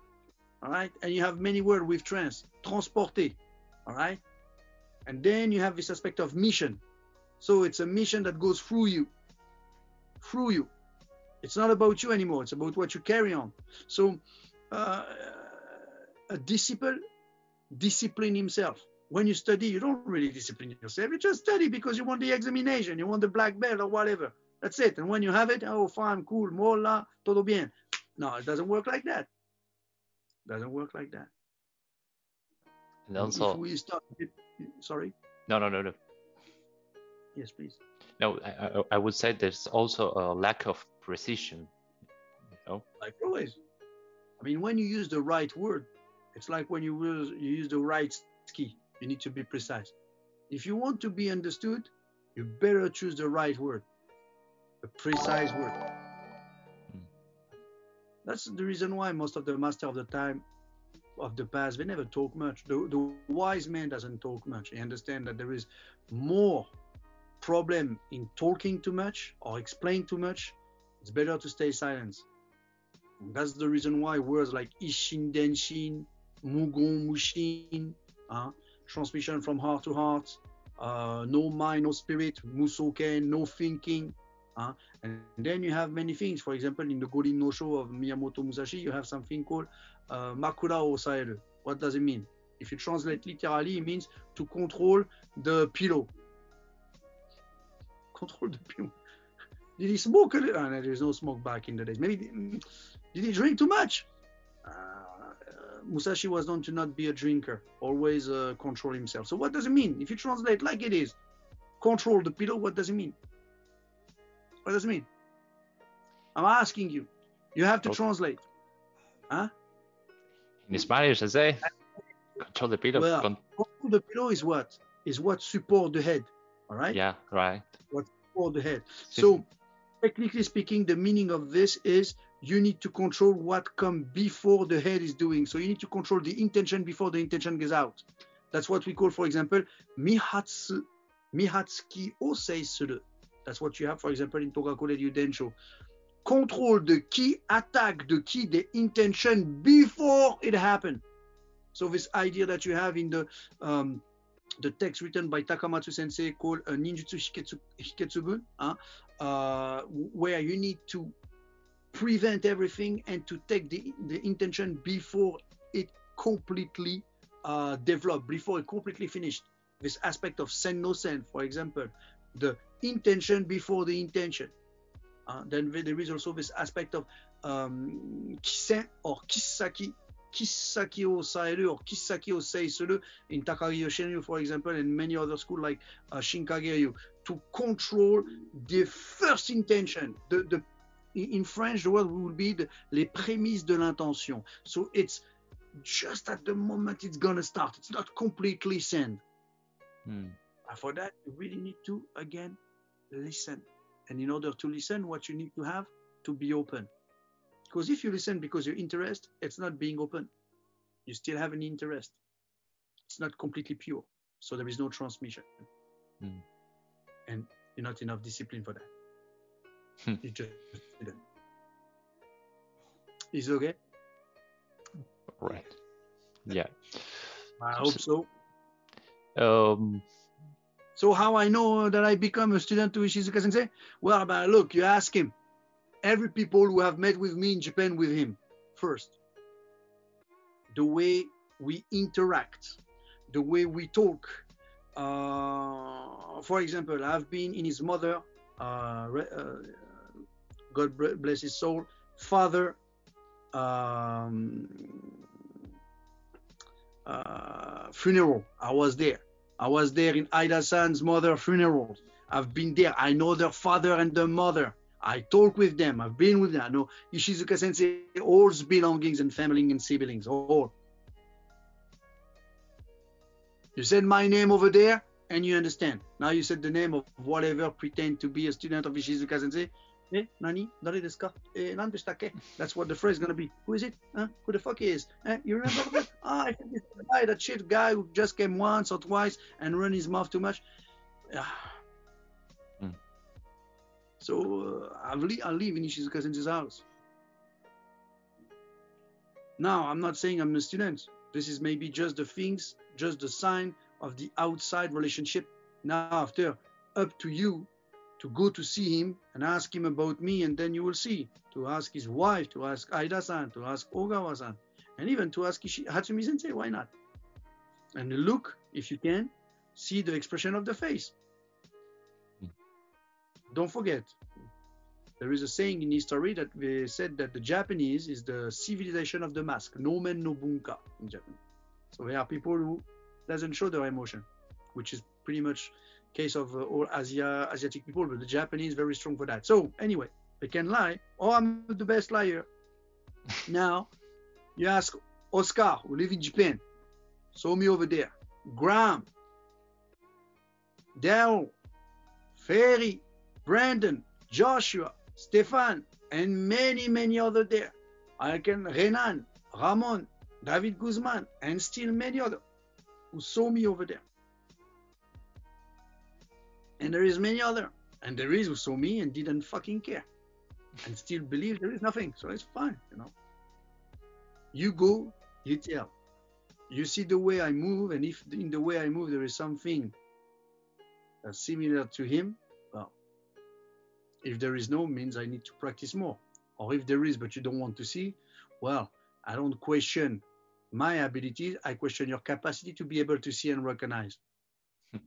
all right? And you have many words with trans, transporté, all right? And then you have this aspect of mission. So it's a mission that goes through you, through you. It's not about you anymore. It's about what you carry on. So uh, a disciple discipline himself when you study, you don't really discipline yourself. You just study because you want the examination, you want the black belt or whatever. That's it. And when you have it, oh, fine, cool, mola, todo bien. No, it doesn't work like that. It Doesn't work like that. And if we start, sorry, no, no, no, no. yes, please. No, I, I, I would say there's also a lack of precision. You know, Like always. I mean, when you use the right word, it's like when you use, you use the right ski. You need to be precise. If you want to be understood, you better choose the right word, a precise word. Mm. That's the reason why most of the master of the time of the past they never talk much. The, the wise man doesn't talk much. He understand that there is more problem in talking too much or explain too much. It's better to stay silent. That's the reason why words like Ishin Denshin, Mugon Mushin, uh, transmission from heart to heart, uh, no mind, no spirit, Musoken, no thinking. Uh, and then you have many things. For example, in the Gorin no Sho of Miyamoto Musashi, you have something called uh, Makura Osaeru. What does it mean? If you translate literally, it means to control the pillow. Control the pillow. Did he smoke? Oh, no, there's no smoke back in the days. Maybe did he drink too much? Uh, Musashi was known to not be a drinker, always uh, control himself. So what does it mean? If you translate like it is, control the pillow, what does it mean? What does it mean? I'm asking you. You have to Okay. translate. in Spanish, I say, control the pillow. Well, Control the pillow is what? Is what support the head. All right? yeah, right. What support the head. So technically speaking, the meaning of this is you need to control what come before the head is doing. So you need to control the intention before the intention goes out. That's what we call, for example, mihatsu, mihatsuki osei suru. That's what you have, for example, in Togakure Ryudensho. Control the key, attack the key, the intention before it happened. So this idea that you have in the um, the text written by Takamatsu Sensei called uh, Ninjutsu Hiketsu, Hiketsubun, huh? uh, where you need to prevent everything and to take the, the intention before it completely uh, developed, before it completely finished. This aspect of sen no sen, for example, the intention before the intention. Uh, then there is also this aspect of um, kisen or kisaki, kisaki o saeru or kisaki o seisuru in Takagi Shinryu, for example, and many other schools like uh, Shinkageryu, to control the first intention. The, the, in French, the word would be the, les prémices de l'intention. So it's just at the moment it's gonna start. It's not completely sent. Hmm. And for that, you really need to again listen. And in order to listen, what you need to have to be open. Because if you listen because you're interested, it's not being open. You still have an interest. It's not completely pure. So there is no transmission. Hmm. And you're not enough discipline for that. Hmm. You just didn't. Is it okay? Right. Yeah. I hope so. Um. So how I know that I become a student to Ishizuka Sensei? Well, but look, you ask him. Every people who have met with me in Japan with him, first, the way we interact, the way we talk. Uh, for example, I've been in his mother, uh, uh, God bless his soul, father, um, uh, funeral. I was there. I was there in Aida San's mother funeral. I've been there. I know their father and their mother. I talk with them. I've been with them. I know Ishizuka Sensei, all belongings and family and siblings, all. You said my name over there, and you understand. Now you said the name of whatever pretend to be a student of Ishizuka Sensei. Eh, nani? Dare desu ka? Eh, nan deshita That's what the phrase is gonna be. Who is it? Huh? Who the fuck is? Eh, you remember that? ah, I think it's the guy, that shit guy who just came once or twice and run his mouth too much. So uh, I, li- I live in Ishizuka Sensei's house. Now, I'm not saying I'm a student. This is maybe just the things, just the sign of the outside relationship. Now, after, up to you to go to see him and ask him about me, and then you will see. To ask his wife, to ask Aida-san, to ask Ogawa-san, and even to ask Ishi- Hatsumi Sensei. Why not? And look, if you can, see the expression of the face. Don't forget, there is a saying in history that they said that the Japanese is the civilization of the mask, no men no bunka in Japan. So there are people who doesn't show their emotion, which is pretty much case of uh, all Asia Asiatic people, but the Japanese very strong for that. So anyway, they can lie. Oh, I'm the best liar. now, you ask Oscar, who live in Japan, saw me over there. Graham, Daryl, Ferry, Brandon, Joshua, Stefan, and many, many other there. I can Renan, Ramon, David Guzman, and still many other who saw me over there. And there is many other, and there is who saw me and didn't fucking care, and still believe there is nothing. So it's fine, you know. You go, you tell. You see the way I move, and if in the way I move there is something that's similar to him, if there is no, means I need to practice more. Or if there is, but you don't want to see, well, I don't question my abilities, I question your capacity to be able to see and recognize. Hmm.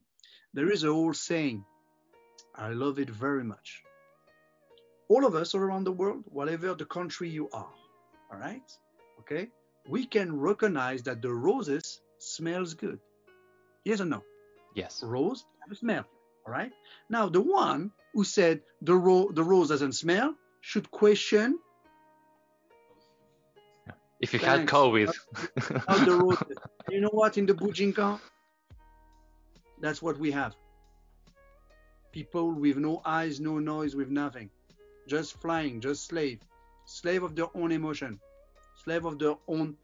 there is a whole saying, I love it very much. All of us around the world, whatever the country you are, all right, okay, we can recognize that the roses smells good. Yes or no? Yes. Rose have a smell, all right. Now the one who said the ro- the rose doesn't smell should question If you had COVID. how the rose. you know what? In the Bujinkan, that's what we have. People with no eyes, no noise, with nothing, just flying, just slave, slave of their own emotion, slave of their own.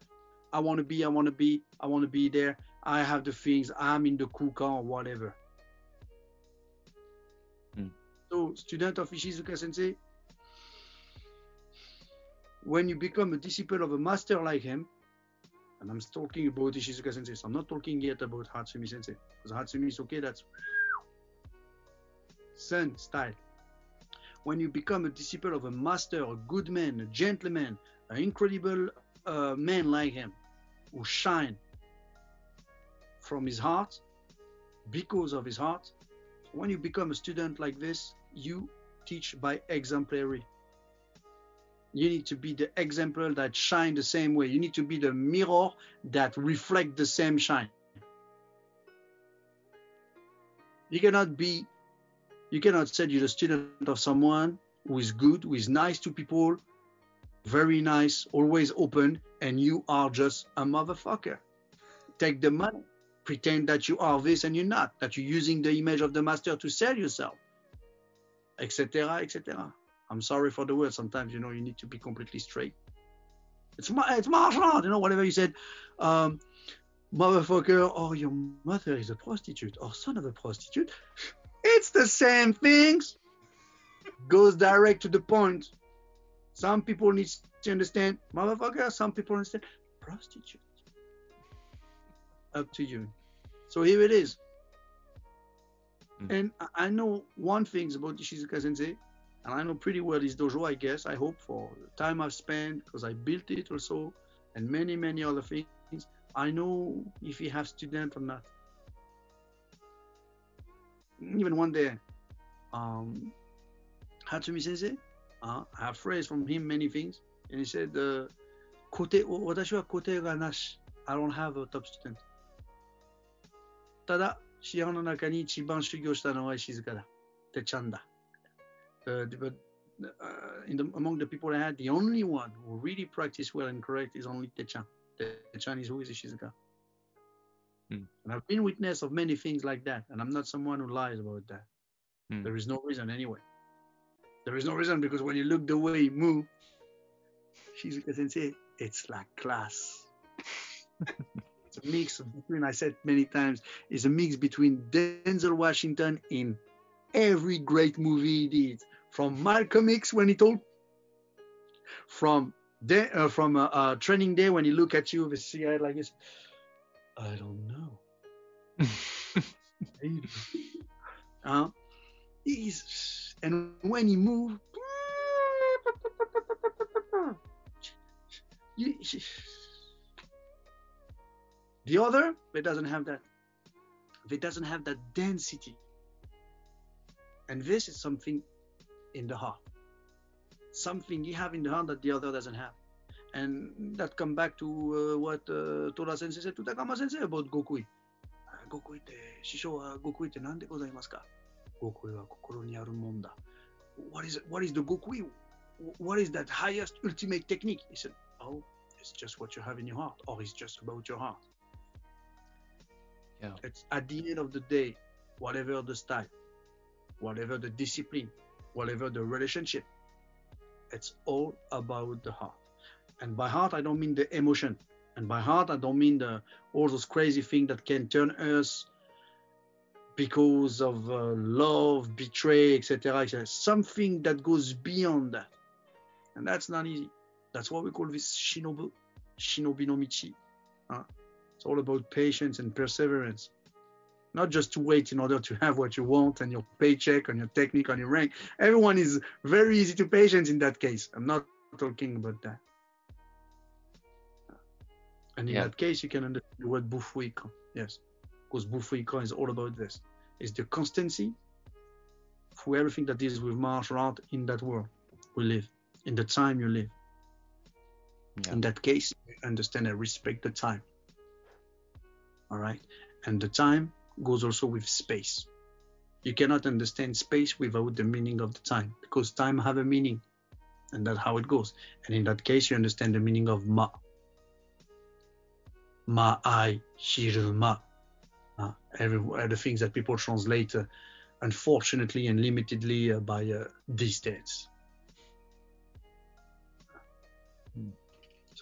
I want to be, I want to be, I want to be there. I have the things. I'm in the kukan or whatever. So, student of Ishizuka Sensei, when you become a disciple of a master like him, and I'm talking about Ishizuka Sensei, so I'm not talking yet about Hatsumi Sensei, because Hatsumi is okay, that's Sun style. When you become a disciple of a master, a good man, a gentleman, an incredible uh, man like him, who shine from his heart, because of his heart, when you become a student like this, you teach by exemplary. You need to be the example that shine the same way. You need to be the mirror that reflect the same shine. You cannot be, you cannot say you're the student of someone who is good, who is nice to people, very nice, always open, and you are just a motherfucker. Take the money, pretend that you are this and you're not, that you're using the image of the master to sell yourself, etc., etc. I'm sorry for the word. Sometimes you know you need to be completely straight. It's my it's martial art, you know. Whatever you said, um, motherfucker. Oh, your mother is a prostitute, or son of a prostitute. It's the same things. Goes direct to the point. Some people need to understand motherfucker. Some people understand prostitute. Up to you. So here it is. Mm-hmm. And I know one thing about Ishizuka Sensei, and I know pretty well his dojo, I guess. I hope for the time I've spent because I built it also, and many, many other things. I know if he has student or not. Even one day, um, Hatsumi Sensei, uh, I have phrased from him many things, and he said, uh, "Kote, watashi wa kote ga nashi. I don't have a top student." Tada. 視野の中に一番修行したのは石塚だ。てっちゃんだ。Uh, but uh, in the, among the people I had, the only one who really practiced well and correct is only Techan. Techan is who is Ishizuka. Hmm. And I've been witness of many things like that, and I'm not someone who lies about that. Hmm. There is no reason anyway. There is no reason because when you look the way he move, Shizuka Sensei, it's like class. it's a mix between, I said many times, it's a mix between Denzel Washington in every great movie he did, from Malcolm X when he told, from day, uh, from uh, uh, Training Day when he look at you with a cigarette like this. I don't know. Maybe. Huh? He's and when he move, The other, it doesn't have that. It doesn't have that density. And this is something in the heart. Something you have in the heart that the other doesn't have. And that come back to uh, what uh, Toda sensei said to Takama sensei about Gokui. Ah, Gokui te, shisho wa Gokui te nande gozaimasu ka? Gokui wa kokoro ni aru mon da. What is, what is the Gokui? What is that highest ultimate technique? He said, oh, it's just what you have in your heart, or it's just about your heart. Yeah. It's at the end of the day, whatever the style, whatever the discipline, whatever the relationship, it's all about the heart. And by heart, I don't mean the emotion. And by heart, I don't mean the all those crazy things that can turn us because of uh, love, betray, etc. etc. Something that goes beyond that. And that's not easy. That's why we call this shinobu, shinobi no michi. huh? It's all about patience and perseverance. Not just to wait in order to have what you want and your paycheck and your technique and your rank. Everyone is very easy to patience in that case. I'm not talking about that. And in Yeah. that case, you can understand the word. Yes, because bufu ikkan is all about this. It's the constancy for everything that is with martial art in that world we live, in the time you live. Yeah. In that case, you understand and respect the time. All right, and the time goes also with space. You cannot understand space without the meaning of the time, because time have a meaning, and that's how it goes. And in that case, you understand the meaning of ma. Ma ai shiru ma. Uh, every the things that people translate, uh, unfortunately and limitedly uh, by uh, these days.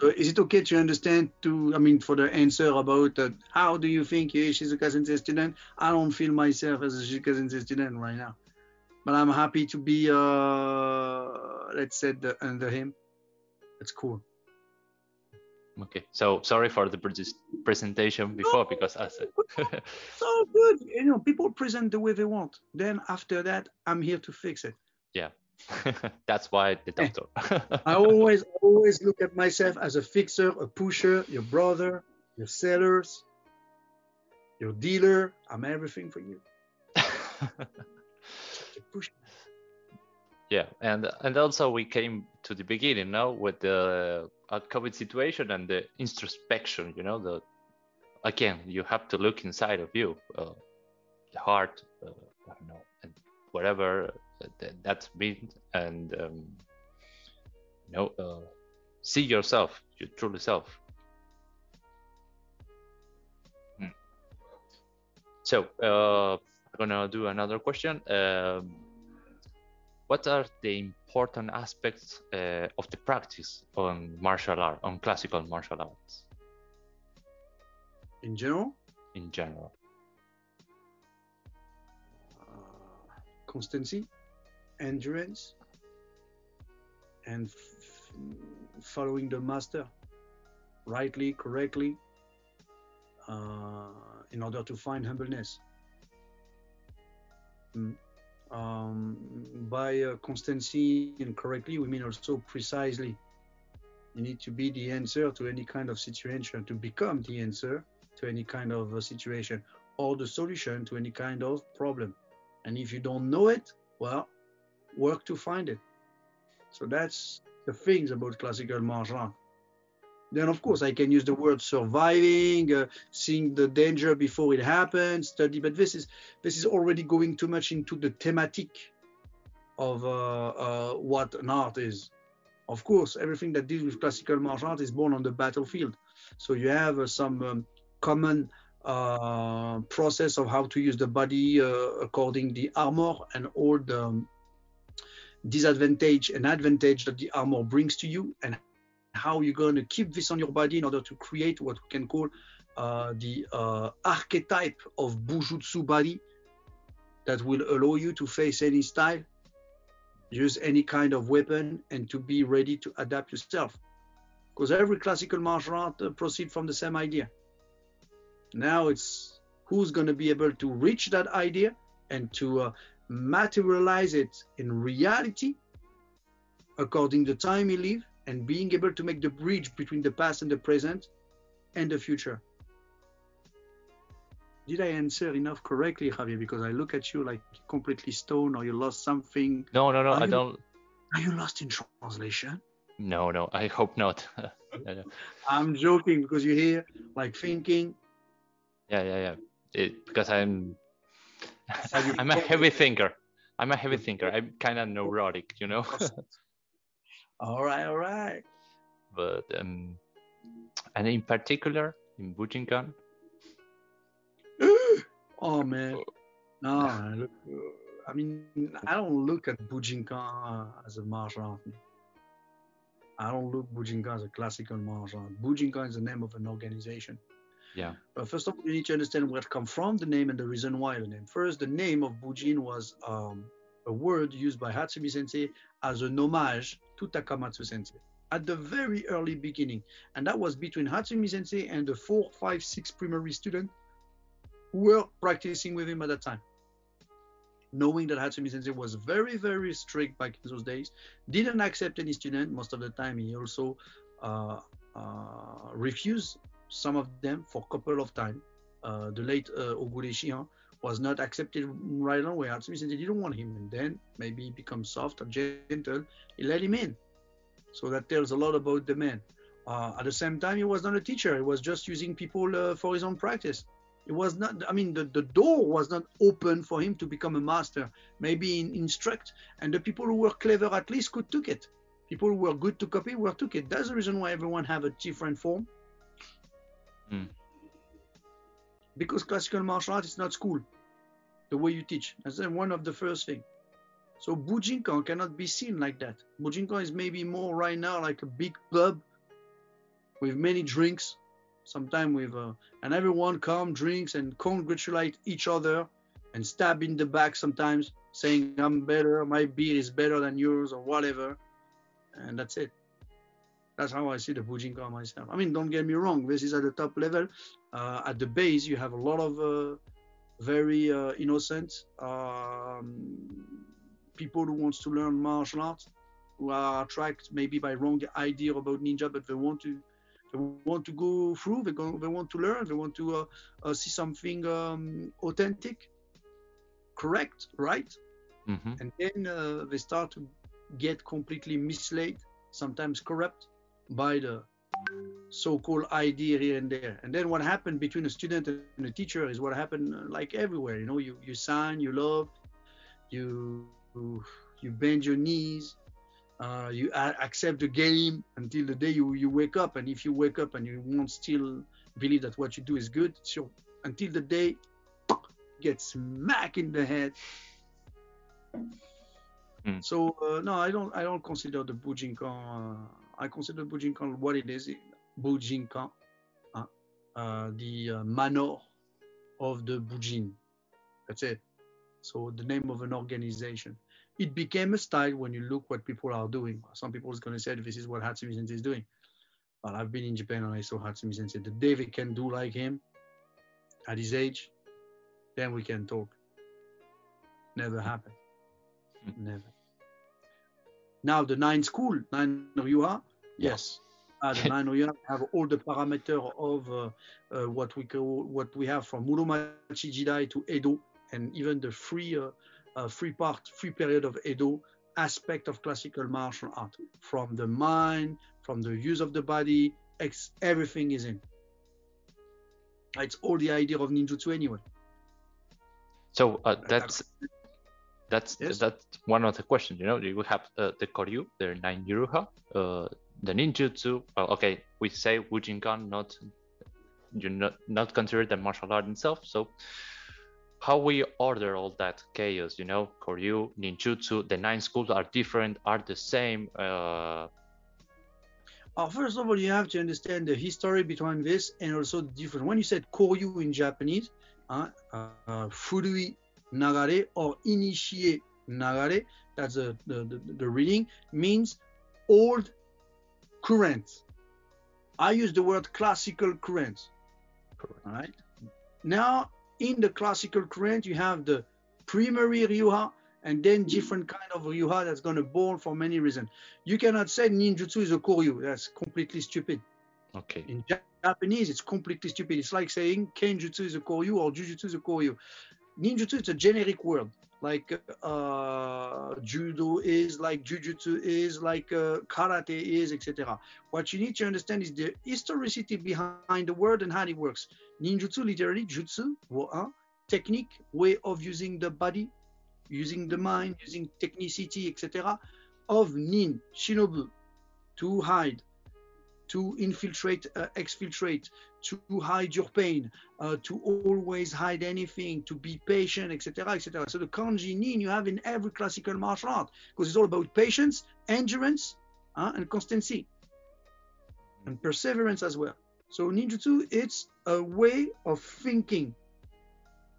So is it okay to understand to I mean for the answer about uh, how do you think you're a Shizuka Sensei student? I don't feel myself as a Shizuka Sensei student right now. But I'm happy to be uh let's say the, under him. That's cool. Okay. So sorry for the presentation before because I said. So good. You know, people present the way they want. Then after that, I'm here to fix it. That's why the doctor. I always always look at myself as a fixer, a pusher, your brother, your sellers, your dealer. I'm everything for you. Yeah and and also we came to the beginning now with the uh, covid situation and the introspection you know the again you have to look inside of you uh, the heart uh, i don't know and whatever that, that's been and um, you know uh, see yourself your truly self. Hmm. so uh, i'm gonna do another question. Um, what are the important aspects uh, of the practice on martial art on classical martial arts? In general, in general. Uh, constancy, endurance, and f- following the master rightly, correctly, uh, in order to find humbleness. Mm. Um, by uh, constancy and correctly, we mean also precisely. You need to be the answer to any kind of situation, to become the answer to any kind of uh, situation, or the solution to any kind of problem. And if you don't know it, well, work to find it. So that's the things about classical martial art. Then, of course, I can use the word surviving, uh, seeing the danger before it happens, study. But this is this is already going too much into the thematic of uh, uh, what an art is. Of course, everything that deals with classical martial art is born on the battlefield. So you have uh, some um, common uh, process of how to use the body uh, according the armor and all the um, disadvantage and advantage that the armor brings to you and how you're going to keep this on your body in order to create what we can call uh, the uh, archetype of bujutsu body that will allow you to face any style use any kind of weapon and to be ready to adapt yourself. Because every classical martial art uh, proceed from the same idea. Now it's who's going to be able to reach that idea and to uh, materialize it in reality according to the time you live and being able to make the bridge between the past and the present and the future. Did I answer enough correctly, Javier? Because I look at you like completely stoned or you lost something. no no no Are i you- don't Are you lost in translation? no no i hope not. I'm joking because you're here like thinking. yeah yeah yeah it, because i'm you i'm a heavy thinker i'm a heavy thinker i'm kind of neurotic you know All right, all right. but um and in particular in bujinkan oh man, no. I look, I mean, I don't look at Bujinkan as a martial art. I don't look Bujinkan as a classical martial art. Bujinkan is the name of an organization. Yeah But first of all, you need to understand where it comes from, the name, and the reason why the name. First, the name of Bujin was um, a word used by Hatsumi Sensei as an homage to Takamatsu Sensei at the very early beginning. And that was between Hatsumi Sensei and the four, five, six primary students who were practicing with him at that time. Knowing that Hatsumi Sensei was very, very strict back in those days, didn't accept any student. Most of the time, he also uh, uh, refused some of them for a couple of time. Uh, the late uh, Ogureshi huh, was not accepted right away. Hatsumi Sensei didn't want him, and then maybe he becomes soft and gentle. He let him in. So that tells a lot about the man. Uh, at the same time, he was not a teacher. He was just using people uh, for his own practice. It was not. I mean, the, the door was not open for him to become a master. Maybe in, instruct, and the people who were clever at least could took it. People who were good to copy were took it. That's the reason why everyone have a different form. Mm. Because classical martial art is not school. The way you teach. That's one of the first thing. So Bujinkan cannot be seen like that. Bujinkan is maybe more right now like a big pub with many drinks, sometimes with uh, and everyone come drinks and congratulate each other and stab in the back sometimes, saying I'm better, my beer is better than yours or whatever, and that's it. That's how I see the Bujinkan myself. I mean, don't get me wrong, this is at the top level. Uh, at the base, you have a lot of uh, very uh, innocent um, people who wants to learn martial arts, who are attracted maybe by wrong idea about ninja, but they want to they want to go through. They go, they want to learn. They want to uh, uh, see something um, authentic, correct, right, hmm and then uh, they start to get completely misled, sometimes corrupt by the so-called idea here and there. And then what happened between a student and a teacher is what happened uh, like everywhere. You know, you you sign, you love, you you bend your knees, uh, you a- accept the game until the day you, you wake up. And if you wake up and you won't still believe that what you do is good, so until the day get smack in the head. Mm. So uh, no, I don't. I don't consider the Bujinkan. Uh, I consider Bujinkan what it is. Bujinkan, uh, uh, the uh, manor of the Bujin. That's it. So the name of an organization. It became a style when you look what people are doing. Some people is going to say this is what Hatsumi Sensei is doing. But I've been in Japan and I saw Hatsumi Sensei. The day we can do like him at his age, then we can talk. Never happened. Never. Now the nine school, nine Ryuha, yes. Uh, the Ryuha have all the parameter of uh, uh, what we call what we have from Muromachi Jidai to Edo, and even the free uh, uh, free part, free period of Edo aspect of classical martial art, from the mind, from the use of the body, ex- everything is in. It's all the idea of ninjutsu anyway. So uh, that's that's Yes. that's one of the questions. You know, you have uh, the Koryu, the nine Ryuha, uh, the ninjutsu. Well, okay, we say Bujinkan, not you not not consider the martial art itself. So how we order all that chaos? You know, Koryu, ninjutsu, the nine schools are different, are the same. Uh, Uh, first of all, you have to understand the history between this and also different. When you said Koryu in Japanese, uh, uh, Furui Nagare or Initiate Nagare, that's the, the, the, the reading, means old current. I use the word classical current. Correct. All right. Now, in the classical current, you have the primary Ryuha and then different kind of Ryuha that's going to born for many reasons. You cannot say ninjutsu is a Koryu. That's completely stupid. okay. In Japanese, it's completely stupid. It's like saying Kenjutsu is a Koryu or Jujutsu is a Koryu. Ninjutsu is a generic word, like uh, Judo is, like Jujutsu is, like uh, Karate is, etc. What you need to understand is the historicity behind the word and how it works. Ninjutsu, literally, jutsu, wo- technique, way of using the body, using the mind, using technicity, etc. Of nin, shinobu, to hide, to infiltrate, uh, exfiltrate, to hide your pain, uh, to always hide anything, to be patient, etc., etc. So the kanji nin you have in every classical martial art because it's all about patience, endurance, uh, and constancy, and perseverance as well. So ninjutsu, it's a way of thinking,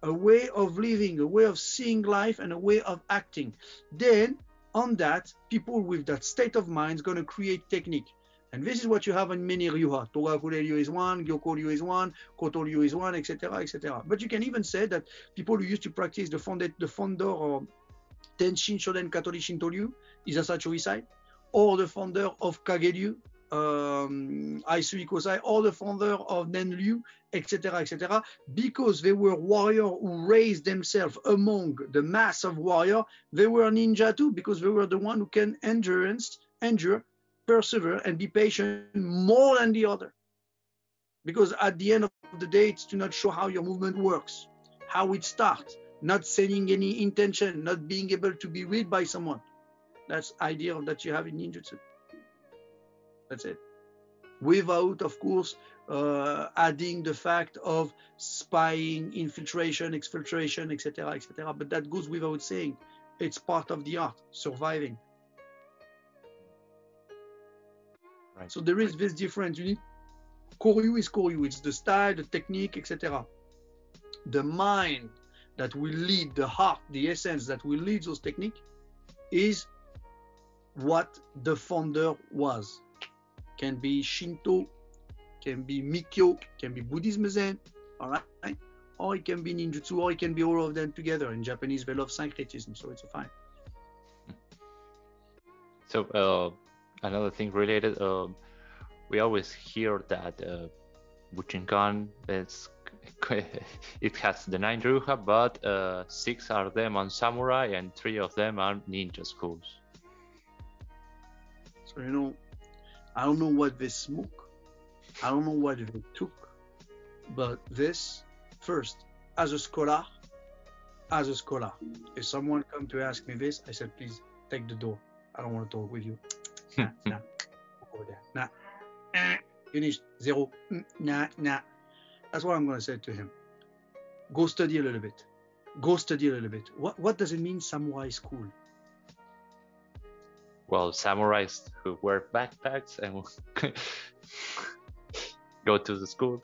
a way of living, a way of seeing life, and a way of acting. Then on that, people with that state of mind is going to create technique. And this is what you have in many Ryuha. Togaku Ryu is one, Gyoko Ryu is one, Koto Ryu is one, etc., etc. But you can even say that people who used to practice the founder, the founder of Tenshin Shoden Katori Shinto Ryu, Iizasa Choisai, or the founder of Kage-ryu, um, Aisu Ikosai, or the founder of Nen Ryu, etc., etc., because they were warriors who raised themselves among the mass of warrior, they were ninja too, because they were the one who can endurance, endure, persevere, and be patient more than the other. Because at the end of the day, it's to not show how your movement works, how it starts, not sending any intention, not being able to be read by someone. That's idea that you have in ninjutsu. That's it. Without, of course, uh, adding the fact of spying, infiltration, exfiltration, etc., etc. But that goes without saying. It's part of the art, surviving. Right. So there is this difference. You need Koryu is Koryu. It's the style, the technique, etc. The mind that will lead, the heart, the essence that will lead those techniques is what the founder was. Can be Shinto, can be Mikkyo, can be Buddhism Zen, all right? Or it can be ninjutsu, or it can be all of them together. In Japanese, they love syncretism, so it's fine. So uh, another thing related, um, we always hear that uh, is it has the nine Ryuha, but uh, six are them on samurai and three of them are ninja schools. So, you know, I don't know what they smoke. I don't know what they took. But this, first, as a scholar, as a scholar, if someone come to ask me this, I said, please take the door. I don't want to talk with you. Nah, nah. Over there. Nah. Eh, Finished. Zero. Nah, nah. That's what I'm going to say to him. Go study a little bit. Go study a little bit. What what does it mean, samurai school? Well, samurais who wear backpacks and go to the school,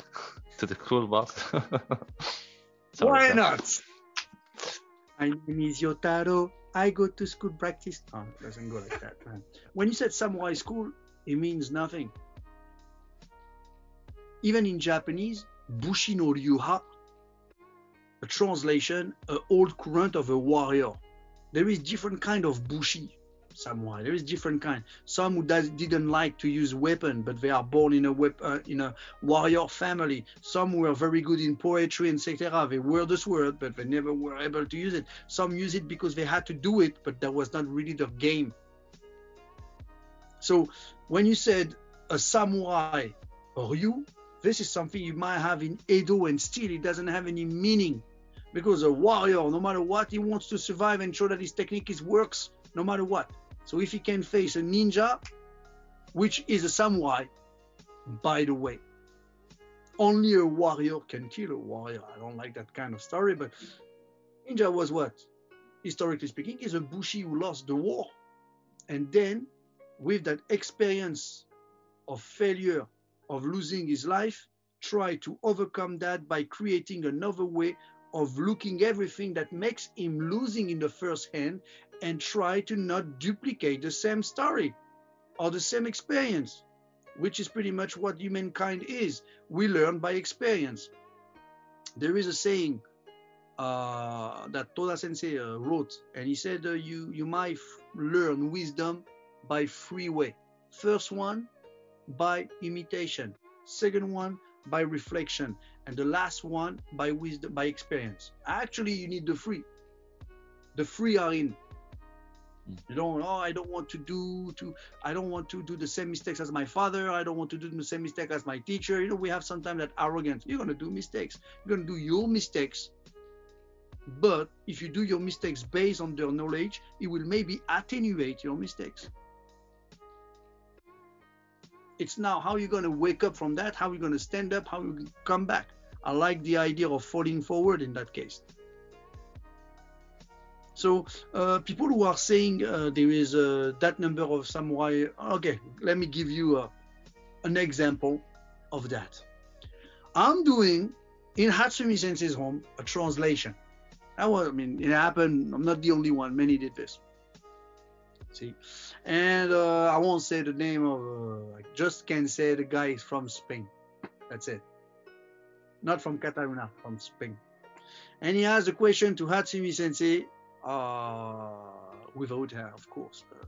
to the school bus. Why not? My name is Yotaro. I go to school practice. Oh, it doesn't go like that. When you said samurai school, it means nothing. Even in Japanese, Bushi no Ryuha, a translation, a old current of a warrior. There is different kind of Bushi samurai. There is different kind. Some who does, didn't like to use weapon, but they are born in a wep- uh, in a warrior family. Some were very good in poetry and etc. They were the sword, but they never were able to use it. Some use it because they had to do it, but that was not really the game. So when you said a samurai or you, this is something you might have in Edo and still it doesn't have any meaning. Because a warrior, no matter what, he wants to survive and show that his technique is works no matter what. So if he can face a ninja, which is a samurai, by the way, only a warrior can kill a warrior. I don't like that kind of story, but ninja was what? Historically speaking, is a bushi who lost the war. And then, with that experience of failure, of losing his life, try to overcome that by creating another way of looking everything that makes him losing in the first hand and try to not duplicate the same story or the same experience, which is pretty much what humankind is. We learn by experience. There is a saying uh, that Toda Sensei uh, wrote, and he said, uh, "You you might learn wisdom by three way. First one, by imitation. Second one, by reflection, and the last one by wisdom, by experience. Actually, you need the three. The three are in. Hmm. You don't. Oh, I don't want to do to. I don't want to do the same mistakes as my father. I don't want to do the same mistake as my teacher. You know, we have sometimes that arrogance. You're gonna do mistakes. You're gonna do your mistakes. But if you do your mistakes based on their knowledge, it will maybe attenuate your mistakes. It's now how you're going to wake up from that, how you're going to stand up, how you come back. I like the idea of falling forward in that case. So uh, people who are saying uh, there is uh, that number of samurai, okay, let me give you uh, an example of that. I'm doing in Hatsumi Sensei's home a translation. That was, I mean, it happened. I'm not the only one. Many did this. See, and uh, I won't say the name of. Uh, I just can say the guy is from Spain. That's it. Not from Cataluna, from Spain. And he asked a question to Hatsumi Sensei uh, without her, of course. Uh,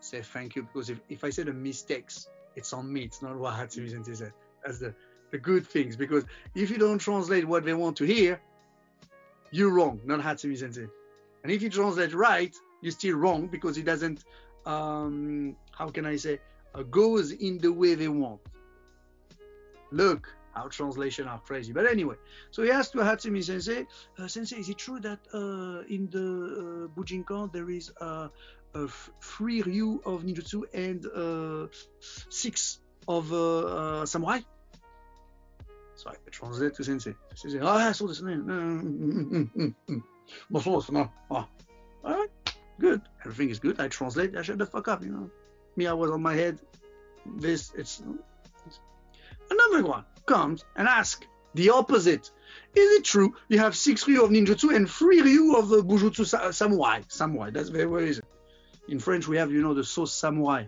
say thank you because if, if I say the mistakes, it's on me. It's not what Hatsumi Sensei said. That's the, the good things because if you don't translate what they want to hear, you're wrong, not Hatsumi Sensei. And if you translate right, you're still wrong because it doesn't um, how can i say uh, goes in the way they want look our translation are crazy but anyway so he asked to hatsumi sensei uh, sensei is it true that uh, in the uh, bujinkan there is uh, a, a free ryu of ninjutsu and uh, six of uh, samurai so I translate to sensei. Sensei, ah, so this name. Mm, mm, mm, mm, mm. mm, mm, mm. Ah, ah, all right good. Everything is good. I translate. I shut the fuck up, you know. Me, I was on my head. This, it's, it's another one comes and asks the opposite. Is it true you have six ryu of ninjutsu and three ryu of uh, bujutsu sa- samurai? Samurai, that's very very easy. In French, we have, you know, the sauce samurai.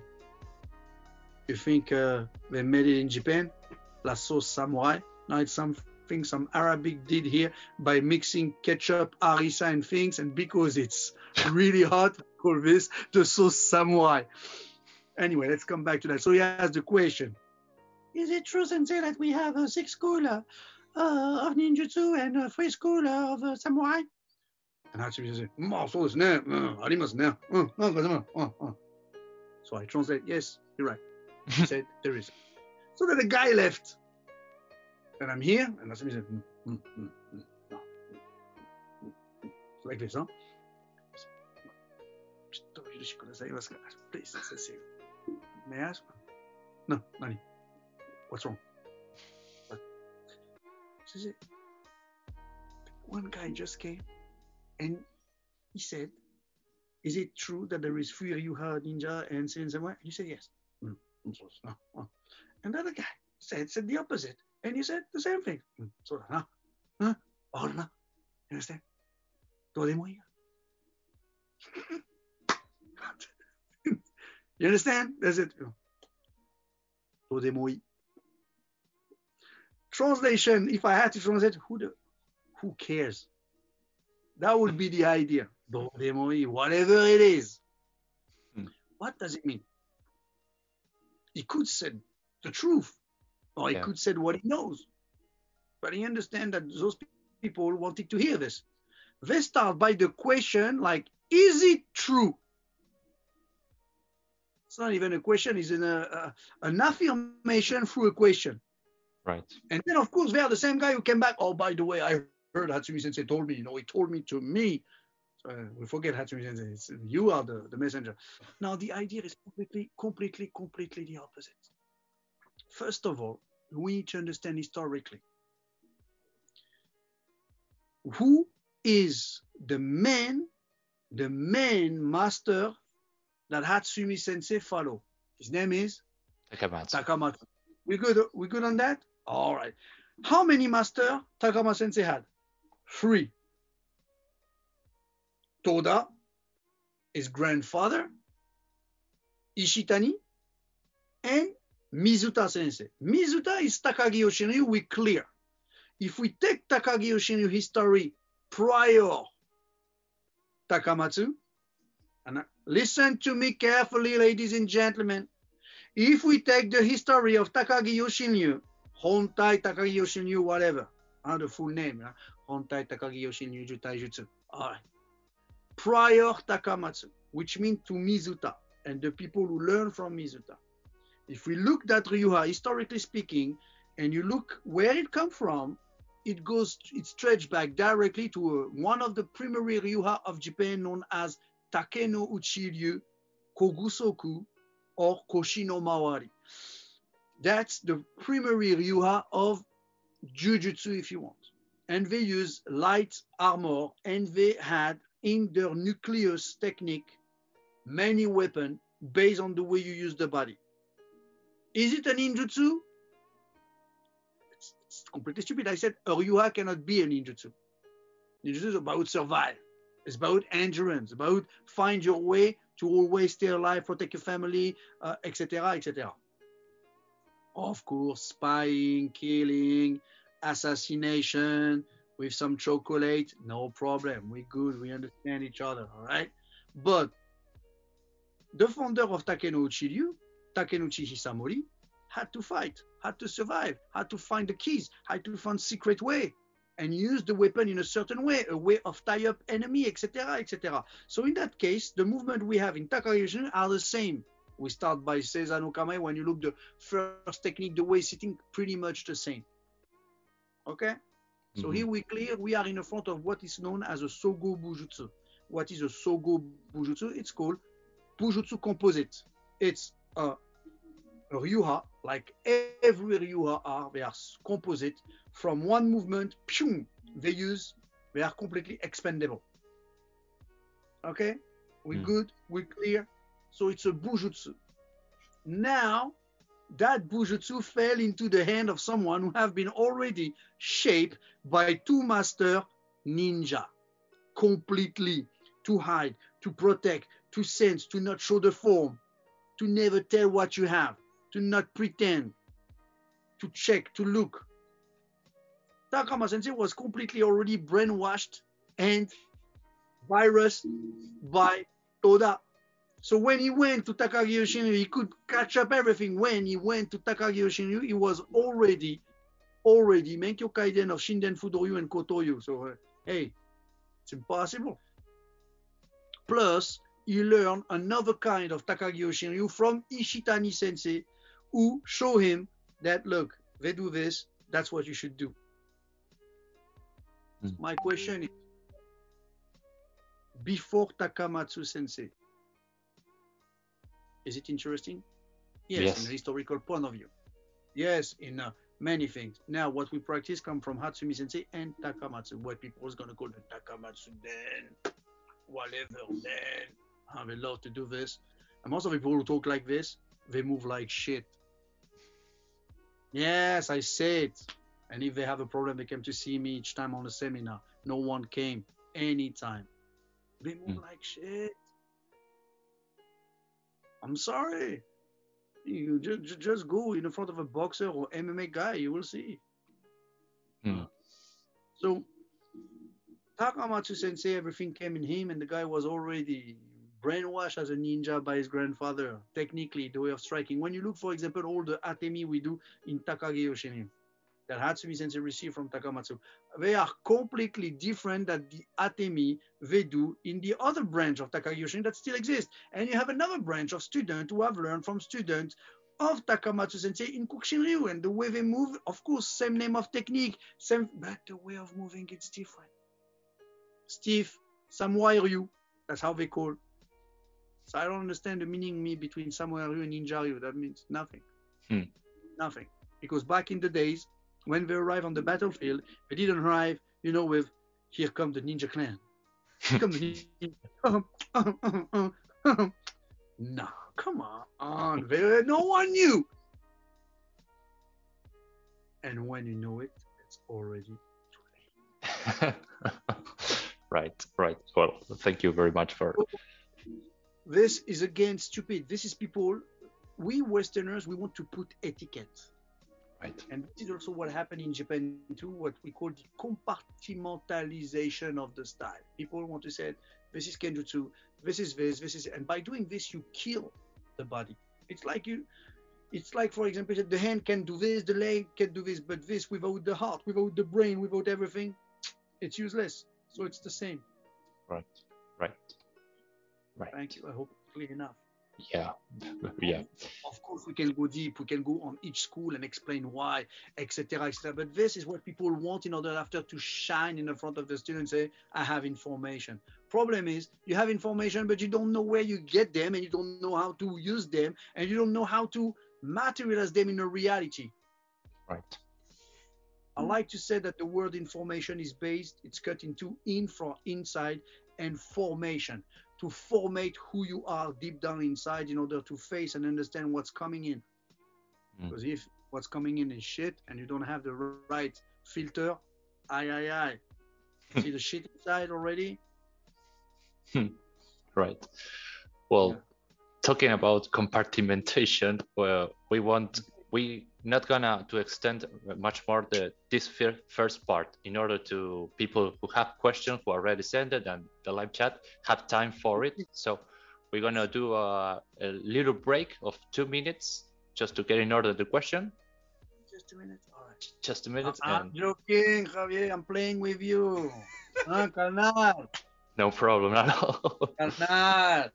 You think uh, they made it in Japan? La sauce samurai. Now it's something some Arabic did here by mixing ketchup, harissa, and things. And because it's really hot, call this the sauce samurai. Anyway, let's come back to that. So he asked the question: Is it true, Sensei, that we have a six school uh, uh, of ninjutsu and a three school of uh, samurai? And Hatsumi said, "Well, so it's So I translate, "Yes, you're right." He said, "There is." So then the guy left. And I'm here, and Hatsumi said, mm, mm, mm, mm, no, mm, mm, mm. like this, huh? Please, may I ask? No, Nani. What's wrong? What? One guy just came and he said, Is it true that there is three Ryuha ninja and Samurai? He said, Yes. Mm, no, no. And the other guy said, said the opposite. And he said the same thing. Mm, so, no, no, oh, no. You understand? どうでもいいよ you understand? That's it. どうでもいい Translation, if I had to translate, who the, who cares? That would be the idea. どうでもいい whatever it is. Hmm. What does it mean? He could said the truth, or he could said what he knows. But he understand that those people wanted to hear this. They start by the question like, is it true? It's not even a question, it's an, uh, uh, an affirmation through a question. Right. And then, of course, they are the same guy who came back. Oh, by the way, I heard Hatsumi Sensei told me. You know, he told me to me. So, uh, we forget Hatsumi Sensei. It's, you are the, the messenger. Now, the idea is completely, completely, completely the opposite. First of all, we need to understand historically who is the man, the main master that Hatsumi Sensei follow. His name is Takamatsu. Takamatsu. We good? We good on that? All right. How many master Takama Sensei had? Three. Toda, his grandfather, Ishitani, and Mizuta Sensei. Mizuta is Takagi Yoshinryu. We clear. If we take Takagi Yoshinryu history prior Takamatsu, and listen to me carefully, ladies and gentlemen. If we take the history of Takagi Yoshinryu, Hontai Takagi Yoshinryu, whatever, the full name, uh, Hontai Takagi Yoshinryu Jutai Jutsu. All right. Prior Takamatsu, which means to Mizuta and the people who learn from Mizuta. If we look at Ryuha, historically speaking, and you look where it come from, it goes, it stretched back directly to uh, one of the primary Ryuha of Japan known as Takenouchi Ryu Kogusoku or Koshi no Mawari. That's the primary Ryuha of Jujutsu, if you want. And they use light armor, and they had in their nucleus technique many weapons based on the way you use the body. Is it a ninjutsu? It's, it's completely stupid. I said a Ryuha cannot be a ninjutsu. Ninjutsu is about survive. It's about endurance, about find your way to always stay alive, protect your family, uh, etc., etc. Of course, spying, killing, assassination with some chocolate, no problem. We good, we understand each other, all right? But the founder of Takenouchi Ryu, Takenouchi Hisamori, had to fight, had to survive, had to find the keys, had to find secret way, and use the weapon in a certain way, a way of tie up enemy, etc., etc. So in that case, the movement we have in Takagi are the same. We start by Seiza no Kamae. When you look the first technique, the way sitting, pretty much the same. Okay. So Mhm. here we clear we are in the front of what is known as a Sogo Bujutsu. What is a Sogo Bujutsu? It's called Bujutsu Composite. It's a Ryuha, like every Ryuha are, they are composite from one movement, pew, they use, they are completely expendable. Okay? We Mm. good, we're clear. So it's a Bujutsu. Now, that Bujutsu fell into the hand of someone who have been already shaped by two master ninja completely to hide, to protect, to sense, to not show the form, to never tell what you have, to not pretend, to check, to look. Takama Sensei was completely already brainwashed and virus by Toda. So when he went to Takagi Yoshinryu, he could catch up everything. When he went to Takagi Yoshinryu, he was already, already Menkyo Kaiden of Shinden Fudoryu and Kotoryu. So, uh, hey, it's impossible. Plus, he learned another kind of Takagi Shinryu from Ishitani sensei, who show him that look, they do this, that's what you should do. Mm. My question is before Takamatsu sensei, is it interesting? Yes, Yes. in a historical point of view. Yes, in uh, many things. Now, what we practice come from Hatsumi sensei and Takamatsu, what people is going to call the Takamatsu Den, whatever. Uh, they love to do this. And most of the people who talk like this, they move like shit. Yes, I say it. And if they have a problem, they came to see me each time on the seminar. No one came anytime. They move Mm. like shit. I'm sorry. You just, just go in front of a boxer or MMA guy, you will see. Hmm. So Takamatsu sensei, everything came in him, and the guy was already brainwashed as a ninja by his grandfather. Technically, the way of striking. When you look, for example, all the atemi we do in Takagi Yoshinryu, that Hatsumi sensei received from Takamatsu, they are completely different than the atemi they do in the other branch of Takagi Yoshinryu that still exists. And you have another branch of students who have learned from students of Takamatsu sensei in Kukishinryu. And the way they move, of course, same name of technique, same, but the way of moving it's different. Steve, Samurai Ryu, that's how they call. So I don't understand the meaning me between Samurai Ryu and Ninja Ryu. That means nothing. Hmm. Nothing. Because back in the days, when they arrived on the battlefield, they didn't arrive, you know, with here come the ninja clan. Here come the ninja. no, come on. They, no one knew. And when you know it, it's already too late. right, right. Well, thank you very much for. This is again stupid. This is people, we Westerners, we want to put etiquette. Right. And this is also what happened in Japan too, what we call the compartmentalization of the style. People want to say, this is Kenjutsu, this is this, this is, and by doing this, you kill the body. It's like you, it's like, for example, the hand can do this, the leg can do this, but this without the heart, without the brain, without everything, it's useless. So it's the same. Right, right, right. Thank you. I hope it's clear enough. Yeah, yeah. Of course, we can go deep. We can go on each school and explain why, etc., etc. But this is what people want in order after to shine in the front of the students. Say, I have information. Problem is, you have information, but you don't know where you get them, and you don't know how to use them, and you don't know how to materialize them in a reality. Right. I like to say that the word information is based, it's cut into infra, inside, and formation to formate who you are deep down inside in order to face and understand what's coming in. Mm. Because if what's coming in is shit and you don't have the right filter, aye, aye, aye. See the shit inside already? Right. Well, Yeah. talking about compartmentation, well, we want we not gonna to extend much more the this fir- first part in order to people who have questions who already sent it and the live chat have time for it. So we're gonna do a, a little break of two minutes just to get in order the question. Just a minute. All right. Just a minute I'm and joking, Javier. I'm playing with you. Ah, huh, carnal? no problem at all. Carnal.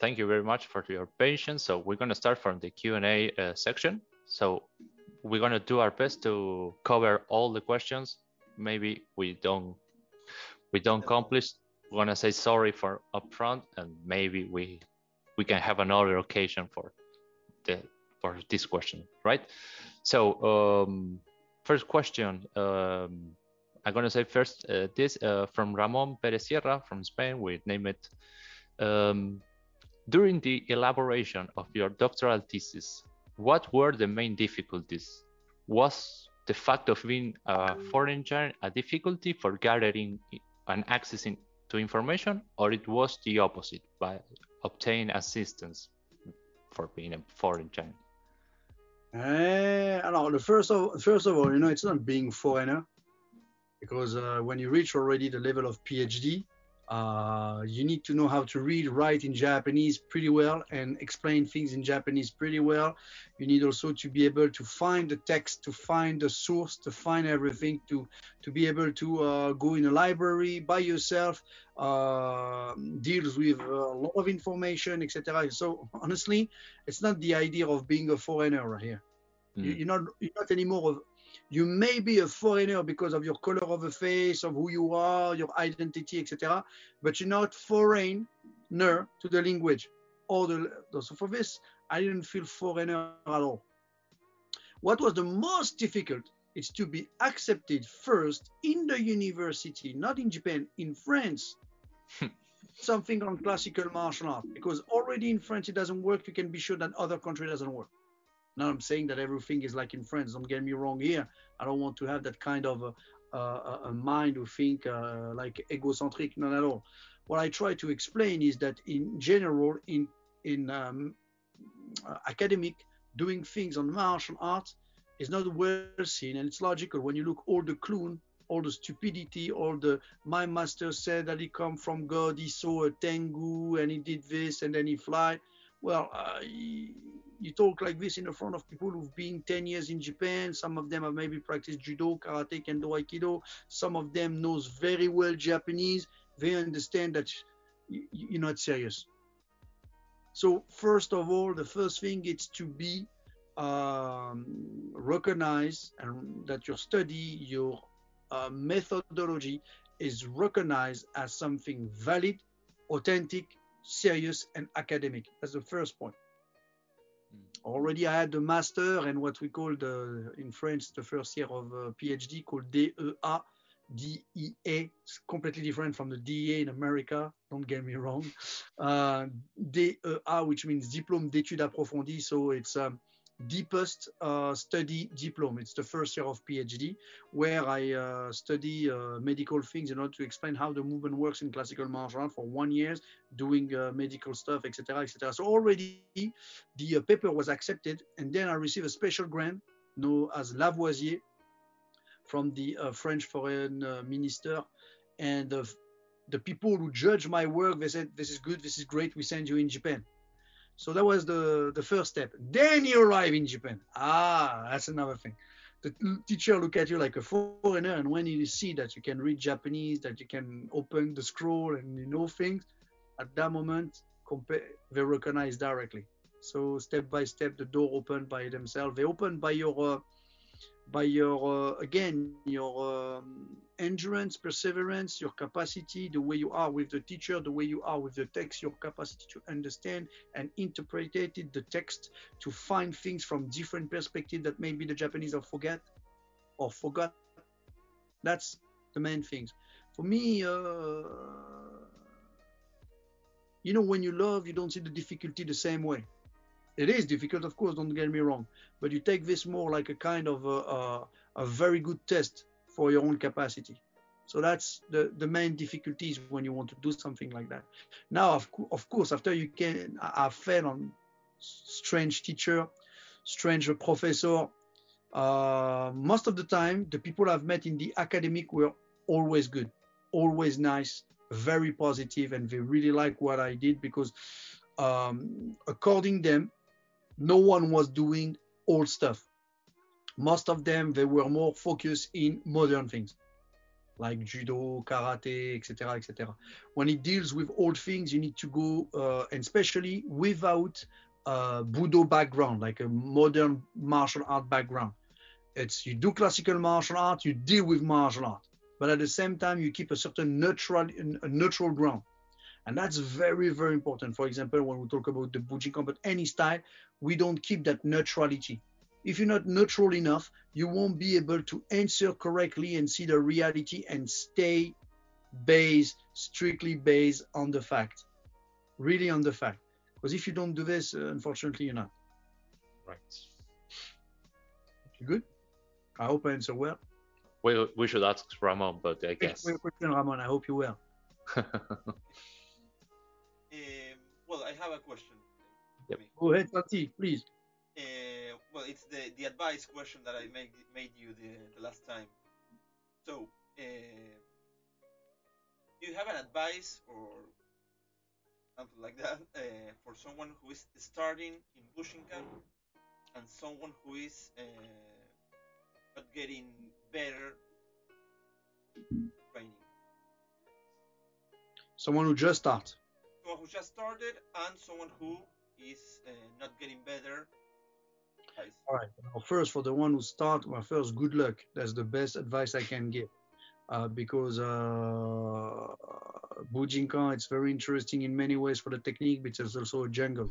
Thank you very much for your patience. So we're gonna start from the Q&A uh, section. So we're gonna do our best to cover all the questions. Maybe we don't we don't accomplish. We're gonna say sorry for upfront, and maybe we we can have another occasion for the for this question, right? So um, first question. Um, I'm gonna say first uh, this uh, from Ramon Perez Sierra from Spain. We name it. Um, during the elaboration of your doctoral thesis, what were the main difficulties? Was the fact of being a foreigner a difficulty for gathering and accessing to information, or it was the opposite by obtaining assistance for being a foreigner? Eh, alors, the first of first of all, you know, it's not being foreigner, because uh, when you reach already the level of PhD, Uh, you need to know how to read, write in Japanese pretty well, and explain things in Japanese pretty well. You need also to be able to find the text, to find the source, to find everything, to to be able to uh, go in a library by yourself, uh, deals with a lot of information, etc. So honestly, it's not the idea of being a foreigner here. Mm. You, you're not you're not anymore of you may be a foreigner because of your color of the face, of who you are, your identity, etc. But you're not foreigner to the language or the. So for this, I didn't feel foreigner at all. What was the most difficult is to be accepted first in the university, not in Japan, in France. Hmm. Something on classical martial art, because already in France it doesn't work. You can be sure that other country doesn't work. Now I'm saying that everything is like in France. Don't get me wrong here. I don't want to have that kind of a, a, a mind who think uh, like egocentric. Not at all. What I try to explain is that in general, in in um, academic, doing things on martial arts is not well seen, and it's logical when you look all the clown, all the stupidity, all the my master said that he come from God, he saw a tengu and he did this and then he fly. Well, uh, you talk like this in the front of people who've been 10 years in Japan. Some of them have maybe practiced judo, karate, kendo, aikido. Some of them knows very well Japanese. They understand that you're not serious. So first of all, the first thing is to be um, recognized and that your study, your uh, methodology is recognized as something valid, authentic, serious, and academic. That's the first point already I had the master and what we call the in France the first year of uh, PhD called DEA. DEA it's completely different from the DEA in America. Don't get me wrong. Uh, DEA, which means Diplôme d'études approfondies. So it's um, deepest uh, study diploma. It's the first year of PhD where I uh, study uh, medical things in order to explain how the movement works in classical martial art for one year, doing uh, medical stuff, etc., etc. So already the uh, paper was accepted, and then I received a special grant known as Lavoisier from the uh, French foreign minister, and the people who judge my work, they said, "This is good, this is great. We send you in Japan." So that was the, the first step. Then you arrive in Japan. Ah, that's another thing. The teacher look at you like a foreigner, and when you see that you can read Japanese, that you can open the scroll and you know things, at that moment, they recognize directly. So step by step, the door opened by themselves. They open by your, uh, by your uh, again your um, endurance, perseverance, your capacity, the way you are with the teacher, the way you are with the text, your capacity to understand and interpret it, the text, to find things from different perspectives that maybe the Japanese have forget or forgot. That's the main things. For me, uh, you know, when you love, you don't see the difficulty the same way. It is difficult, of course, don't get me wrong, but you take this more like a kind of a, a, a very good test for your own capacity. So that's the, the main difficulties when you want to do something like that. Now, of, of course, after you can, I fell on strange teacher, strange professor. Uh, most of the time, the people I've met in the academic were always good, always nice, very positive, and they really like what I did because, um, according them, no one was doing old stuff most of them they were more focused in modern things like judo, karate, etc., etc. When it deals with old things, you need to go, uh, and especially without a Budo background, like a modern martial art background. It's you do classical martial art, you deal with martial art, but at the same time you keep a certain neutral, a neutral ground, and that's very, very important. For example, when we talk about the Bujinkan, but any style, we don't keep that neutrality if you're not neutral enough, you won't be able to answer correctly and see the reality and stay based, strictly based on the fact, really on the fact. Because if you don't do this, uh, unfortunately, you're not. Right. You good? I hope I answer well. We, we should ask Ramon, but I guess. question, Ramon. I hope you will. well, I have a question. Yep. Go ahead, Tati, please. Uh, well, it's the the advice question that I made made you the, the last time. So, uh, do you have an advice or something like that uh, for someone who is starting in Bujinkan and someone who is uh, not getting better training? Someone who just starts. Someone who just started and someone who is uh, not getting better. All right. Well, first, for the one who start, well, first, good luck. That's the best advice I can give. Uh, because uh, Bujinkan, it's very interesting in many ways for the technique, but it's also a jungle.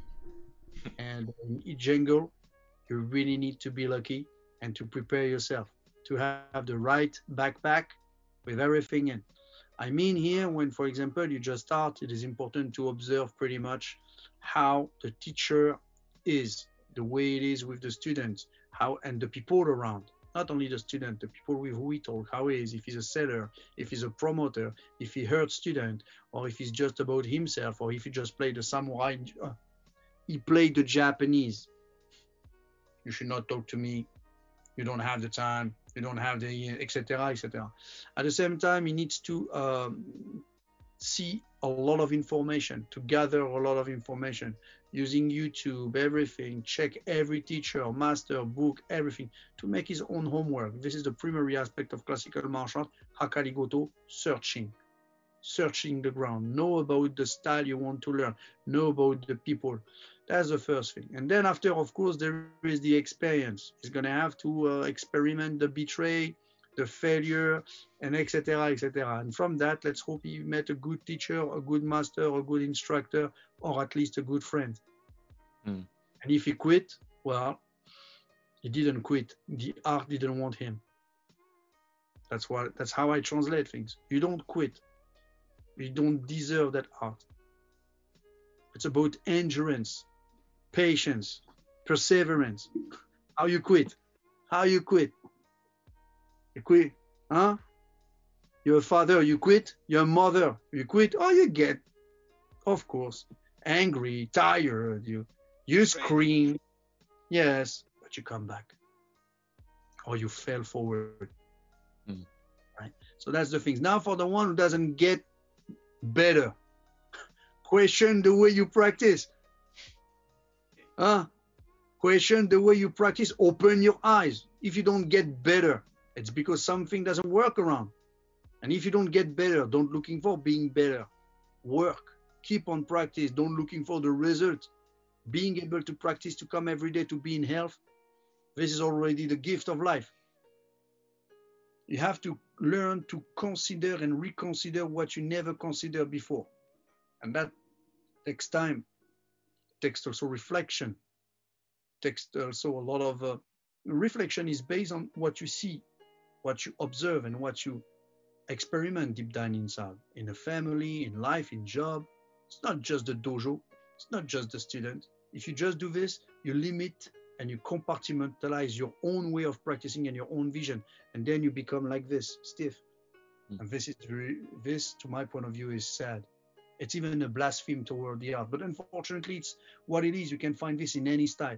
and in each jungle, you really need to be lucky and to prepare yourself to have the right backpack with everything in. I mean here, when, for example, you just start, it is important to observe pretty much how the teacher is, the way it is with the students, how and the people around. Not only the student, the people with who he talk, how he is, if he's a seller, if he's a promoter, if he hurts student, or if he's just about himself, or if he just played the samurai. Uh, he played the Japanese. You should not talk to me. You don't have the time. You don't have the etc. etc. At the same time, he needs to um, see a lot of information, to gather a lot of information using YouTube, everything, check every teacher, master, book, everything to make his own homework. This is the primary aspect of classical martial art, Hakarigoto, searching. Searching the ground, know about the style you want to learn, know about the people. That's the first thing. And then after, of course, there is the experience. He's gonna have to uh, experiment the betray, the failure, and etc. etc. And from that, let's hope he met a good teacher, a good master, a good instructor, or at least a good friend. Mm. And if he quit, well, he didn't quit. The art didn't want him. That's what. That's how I translate things. You don't quit. You don't deserve that art. It's about endurance, patience, perseverance. How you quit? How you quit? You quit, huh? You're father, you quit. You're mother, you quit. Oh, you get, of course, angry, tired. You you scream, yes, but you come back, or you fell forward. Mm. Right. So that's the things. Now for the one who doesn't get better, question the way you practice. Huh? Question the way you practice. Open your eyes. If you don't get better, it's because something doesn't work around. And if you don't get better, don't looking for being better. Work. Keep on practice. Don't looking for the result. Being able to practice to come every day to be in health. This is already the gift of life. You have to learn to consider and reconsider what you never considered before. And that takes time. Takes also reflection. Takes also a lot of uh, reflection is based on what you see, what you observe, and what you experiment deep down inside in a family, in life, in job. It's not just the dojo, it's not just the student. If you just do this, you limit and you compartmentalize your own way of practicing and your own vision, and then you become like this, stiff. Mm. And this is very, this, to my point of view, is sad. It's even a blasphemy toward the art, but unfortunately, it's what it is. You can find this in any style.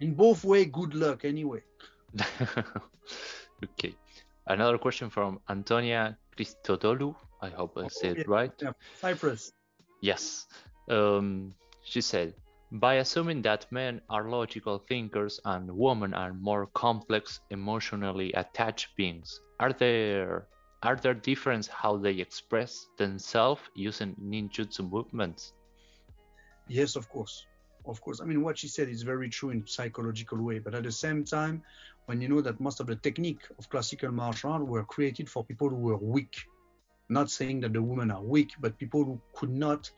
In both way, good luck anyway. okay. Another question from Antonia Christodoulou. I hope I said yeah, right. Yeah, Cyprus. Yes. Um, she said, by assuming that men are logical thinkers and women are more complex, emotionally attached beings, are there are there difference how they express themselves using ninjutsu movements? Yes, of course. Of course. I mean, what she said is very true in psychological way, but at the same time, when you know that most of the technique of classical martial art were created for people who were weak, not saying that the women are weak, but people who could not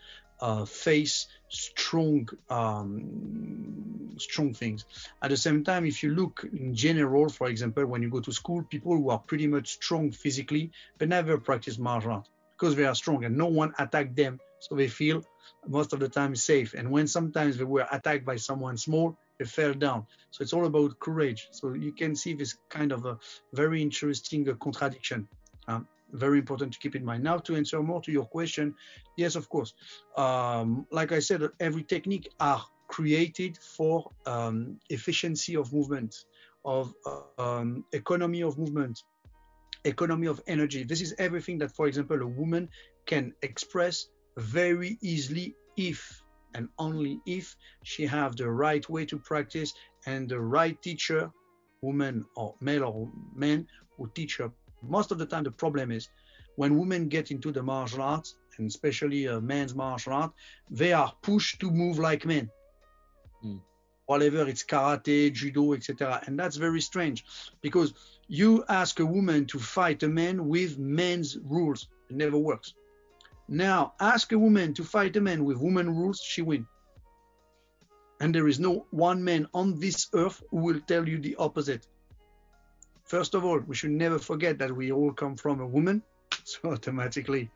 uh, face strong um, strong things. At the same time, if you look in general, for example, when you go to school, people who are pretty much strong physically, they never practice martial art because they are strong and no one attack them, so they feel most of the time safe. And when sometimes they were attacked by someone small, they fell down. So it's all about courage. So you can see this kind of a very interesting uh, contradiction. Very important to keep in mind. Now, to answer more to your question, yes, of course. Um, like I said, every technique are created for um, efficiency of movement, of uh, um, economy of movement, economy of energy. This is everything that, for example, a woman can express very easily if and only if she have the right way to practice and the right teacher, woman or male or man, who teach her. Most of the time, the problem is when women get into the martial arts, and especially uh, men's martial art, they are pushed to move like men. Mm. Whatever it's karate, judo, etc. And that's very strange because you ask a woman to fight a man with men's rules, it never works. Now, ask a woman to fight a man with woman rules, she win. And there is no one man on this earth who will tell you the opposite. First of all, we should never forget that we all come from a woman, so automatically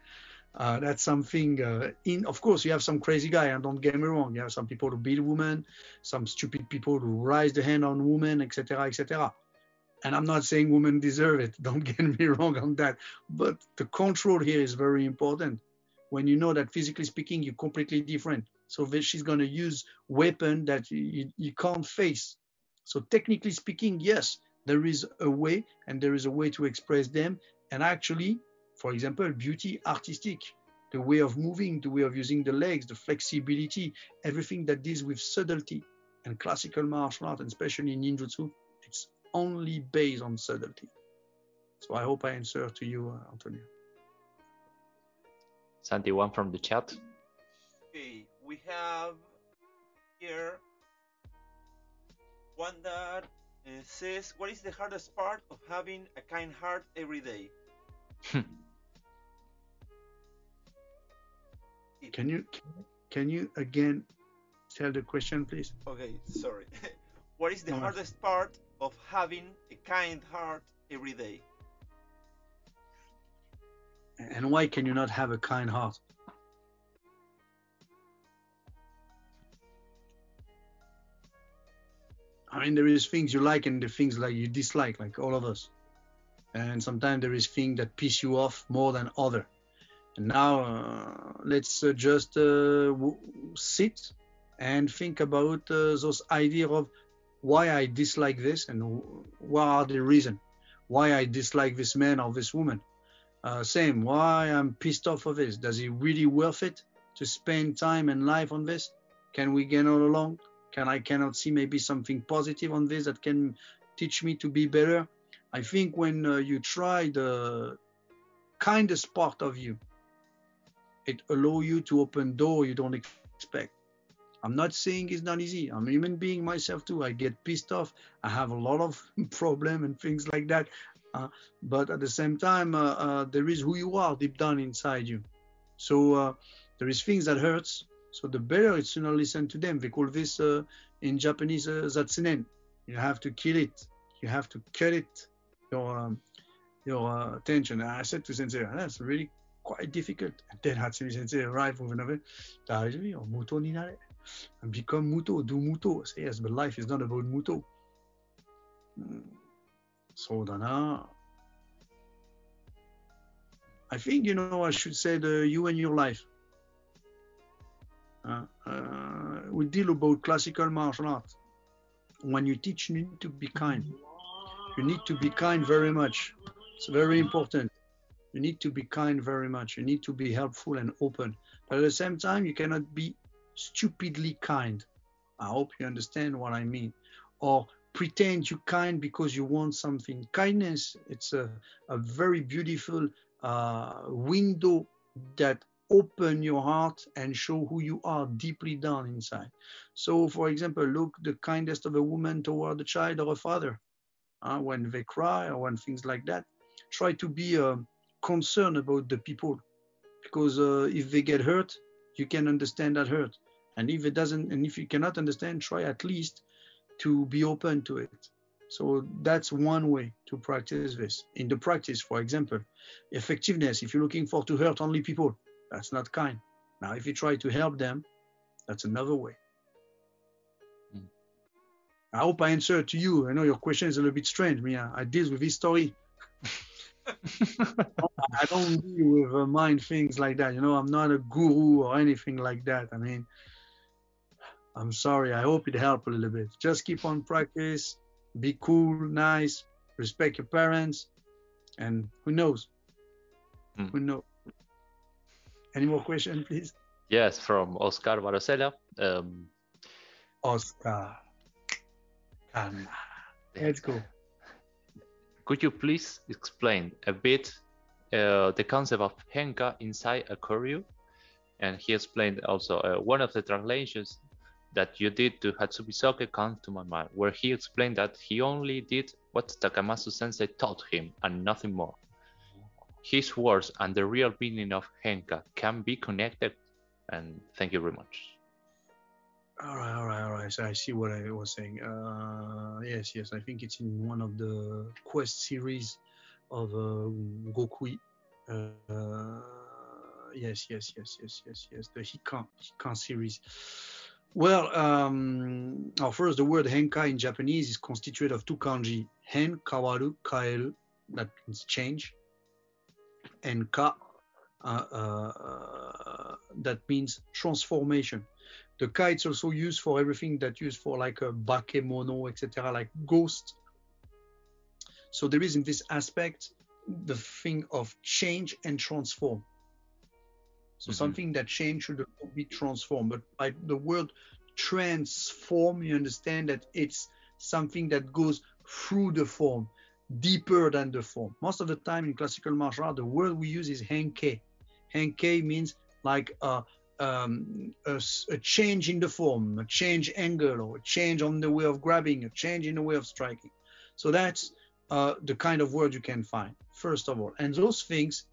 uh, that's something. Uh, in of course, you have some crazy guy, and don't get me wrong. You have some people who beat women, some stupid people who rise the hand on women, etc., etc. And I'm not saying women deserve it. Don't get me wrong on that. But the control here is very important. When you know that physically speaking, you're completely different. So she's going to use weapon that you, you can't face. So technically speaking, yes, there is a way and there is a way to express them. And actually, for example, beauty artistic, the way of moving, the way of using the legs, the flexibility, everything that deals with subtlety and classical martial art, and especially ninjutsu, it's only based on subtlety. So I hope I answer to you, uh, Antonio. Santi, one from the chat. Okay, we have here one that uh, says, "What is the hardest part of having a kind heart every day?" Can you can you again tell the question, please? Okay, sorry. what is the No. hardest part of having a kind heart every day? And why can you not have a kind heart? I mean, there is things you like and the things like you dislike, like all of us. And sometimes there is things that piss you off more than other. And now uh, let's uh, just uh, w- sit and think about uh, those idea of why I dislike this and wh- what are the reason why I dislike this man or this woman. Uh, same, why I'm pissed off of this. Does it really worth it to spend time and life on this? Can we get all along? Can I cannot see maybe something positive on this that can teach me to be better? I think when uh, you try the kindest part of you, it allow you to open door you don't expect. I'm not saying it's not easy. I'm a human being myself too. I get pissed off. I have a lot of problem and things like that. Uh, but at the same time, uh, uh, there is who you are deep down inside you. So uh, there is things that hurts. So the better it's to not listen to them. They call this uh, in Japanese uh, zatsunen. You have to kill it. You have to cut it. Your um, your uh, attention. And I said to Sensei, ah, that's really quite difficult. And then Hatsumi Sensei arrived with another. Ah, Daijoubi or muto ni nare. And become muto. Do muto. Say yes, but life is not about muto. Mm. So dana. Uh, I think you know I should say the you and your life. Uh, uh, we deal about classical martial art. When you teach, you need to be kind. You need to be kind very much. It's very important. You need to be kind very much. You need to be helpful and open. But at the same time, you cannot be stupidly kind. I hope you understand what I mean. Or pretend you're kind because you want something. Kindness, it's a, a very beautiful uh, window that open your heart and show who you are deeply down inside. So, for example, look the kindest of a woman toward a child or a father uh, when they cry or when things like that. Try to be uh, concerned about the people because uh, if they get hurt, you can understand that hurt. And if it doesn't, and if you cannot understand, try at least to be open to it. So that's one way to practice this. In the practice, for example, effectiveness, if you're looking for to hurt only people, that's not kind. Now, if you try to help them, that's another way. Mm. I hope I answered to you. I know your question is a little bit strange. Me, I, I deal with history. I don't deal with uh, mind things like that. You know, I'm not a guru or anything like that. I mean, I'm sorry. I hope it helped a little bit. Just keep on practice. Be cool, nice, respect your parents, And who knows? Mm. Who knows? Any more questions, please? Yes, from Oscar Barosella. Um, Oscar. Let's go. Could you please explain a bit uh, the concept of Henka inside a Koryu? And he explained also uh, one of the translations that you did to Hatsumi Soke comes to my mind, where he explained that he only did what Takamatsu sensei taught him and nothing more. His words and the real meaning of Henka can be connected. And thank you very much. All right, all right, all right. So I see what I was saying. Uh, yes, yes. I think it's in one of the quest series of uh, Gokui. Uh, yes, yes, yes, yes, yes, yes. The Hikan, Hikan series. Well, um, oh, first, the word henka in Japanese is constituted of two kanji, hen, kawaru, kaeru, that means change, and ka, uh, uh, that means transformation. The ka it's also used for everything that used for like a bakemono, etc., like ghost. So there is in this aspect the thing of change and transform. So Mhm. something that change should be transformed. But by the word transform, you understand that it's something that goes through the form, deeper than the form. Most of the time in classical martial art, the word we use is henke. Henke means like a, um, a, a change in the form, a change angle, or a change on the way of grabbing, a change in the way of striking. So that's uh, the kind of word you can find, first of all. And those things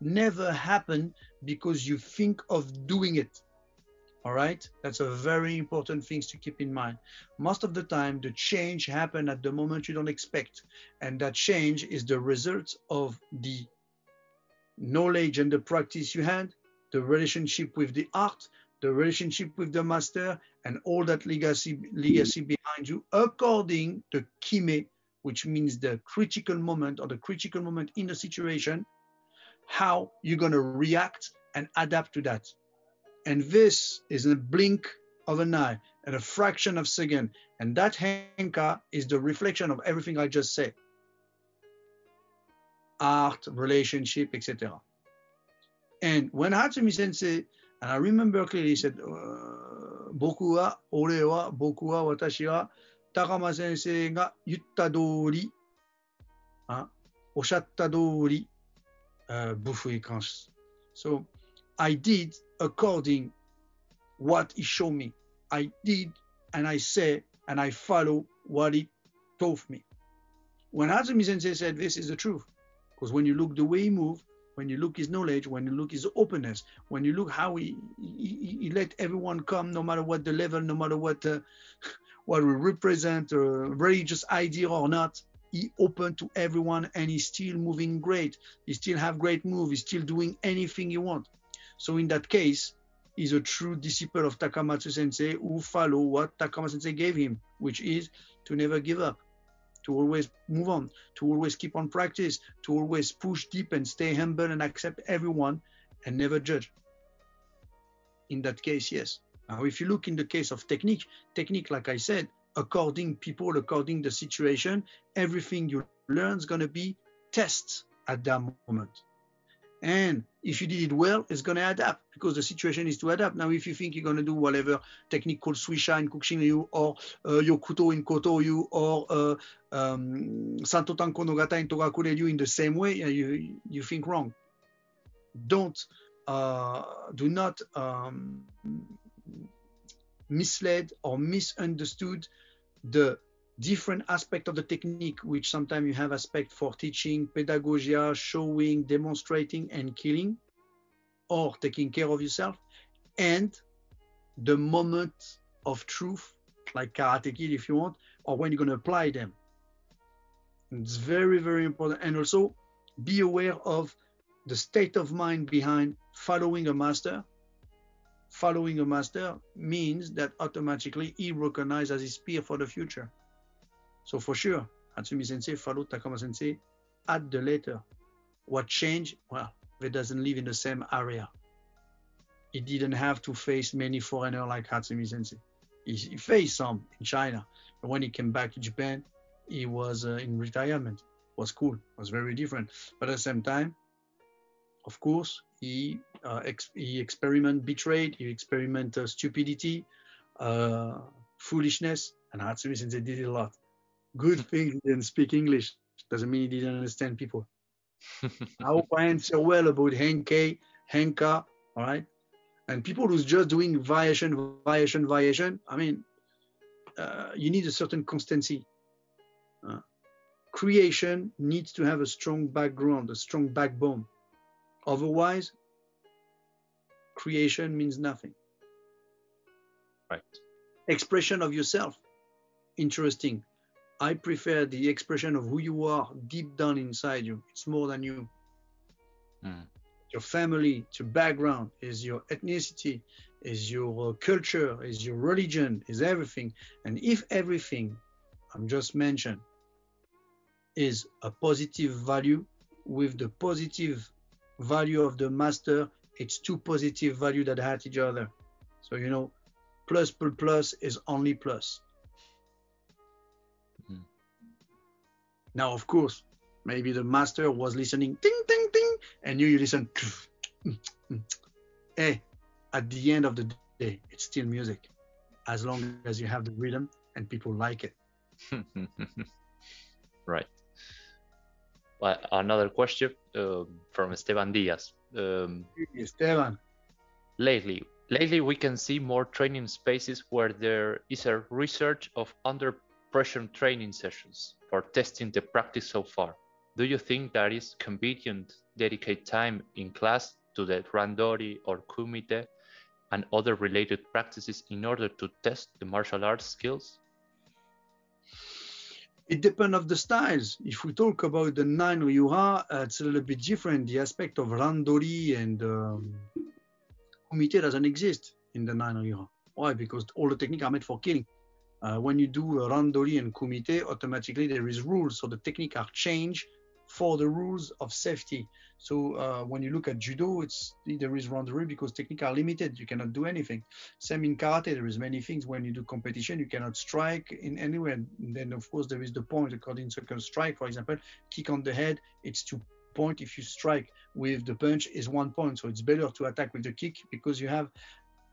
never happen because you think of doing it. All right, that's a very important thing to keep in mind. Most of the time, the change happen at the moment you don't expect, and that change is the result of the knowledge and the practice you had, the relationship with the art, the relationship with the master, and all that legacy legacy behind you, according to kime, which means the critical moment or the critical moment in the situation, how you're gonna react and adapt to that. And this is in a blink of an eye, at a fraction of a second. And that henka is the reflection of everything I just said. Art, relationship, etc. And when Hatsumi Sensei, and I remember clearly, he said, uh, "Boku wa, ore wa, boku wa, watashi wa, Takama Sensei ga yutta dori, oshatta dori, uh, bufu So I did according what he showed me. I did and I say and I follow what he told me. When Hatsumi Sensei said this is the truth, because when you look the way he moved, when you look his knowledge, when you look his openness, when you look how he, he, he let everyone come, no matter what the level, no matter what uh, what we represent, uh, religious idea or not, he open to everyone and he's still moving great. He still have great move. He's still doing anything you want. So in that case, he's a true disciple of Takamatsu Sensei who follow what Takamatsu Sensei gave him, which is to never give up, to always move on, to always keep on practice, to always push deep and stay humble and accept everyone and never judge. In that case, yes. Now, if you look in the case of technique, technique, like I said, according people, according the situation, everything you learn is going to be tests at that moment. And if you did it well, it's going to adapt because the situation is to adapt. Now, if you think you're going to do whatever technique called Suisha in Kukishin-ryu or uh, Yokuto in Koto-ryu or uh, um, Santo Tanko no Gata in Togakure-ryu in the same way, you, you think wrong. Don't, uh, do not um, misled or misunderstood the different aspect of the technique, which sometimes you have aspect for teaching, pedagogia, showing, demonstrating, and killing, or taking care of yourself, and the moment of truth, like Karate Kid if you want, or when you're going to apply them. It's very, very important. And also be aware of the state of mind behind following a master. Following a master means that automatically he recognizes his peer for the future. So for sure, Hatsumi Sensei followed Takama Sensei at the later. What changed? Well, he doesn't live in the same area. He didn't have to face many foreigners like Hatsumi Sensei. He, he faced some in China, but when he came back to Japan, he was uh, in retirement. was cool, was very different. But at the same time, of course, he uh, ex- he experiment betrayed, he experiment uh, stupidity, uh, foolishness, and Hatsumi Sensei did a lot. Good thing he didn't speak English. Doesn't mean he didn't understand people. I hope I answer well about Henkei, Henka, all right? And people who's just doing variation, variation, variation, I mean, uh, you need a certain constancy. Uh, creation needs to have a strong background, a strong backbone. Otherwise, creation means nothing. Right. Expression of yourself, interesting. I prefer the expression of who you are deep down inside you. It's more than you. Mm. Your family, your background, is your ethnicity, is your uh, culture, is your religion, is everything. And if everything I'm just mentioned is a positive value with the positive value of the master, it's two positive value that add each other. So you know, plus plus plus is only plus. Now, of course, maybe the master was listening, ting ting ting, and you you listen. hey, at the end of the day, it's still music, as long as you have the rhythm and people like it. right. Well, another question um, from Esteban Diaz. Um, Esteban, lately, lately we can see more training spaces where there is a research of under pressure training sessions for testing the practice so far. Do you think that is convenient dedicate time in class to the randori or kumite and other related practices in order to test the martial arts skills? it depends of the styles. If we talk about the nine Ryuha, uh, it's a little bit different. The aspect of randori and um, kumite doesn't exist in the nine Ryuha. Why? Because all the techniques are made for killing. Uh, when you do uh, randori and kumite, automatically there is rules, so the technique are changed for the rules of safety. So uh, when you look at judo, it's there is randori because techniques are limited. You cannot do anything. Same in karate, there is many things. When you do competition, you cannot strike in anywhere. And then of course there is the point according to circle strike, for example, kick on the head, it's two point. If you strike with the punch, is one point. So it's better to attack with the kick because you have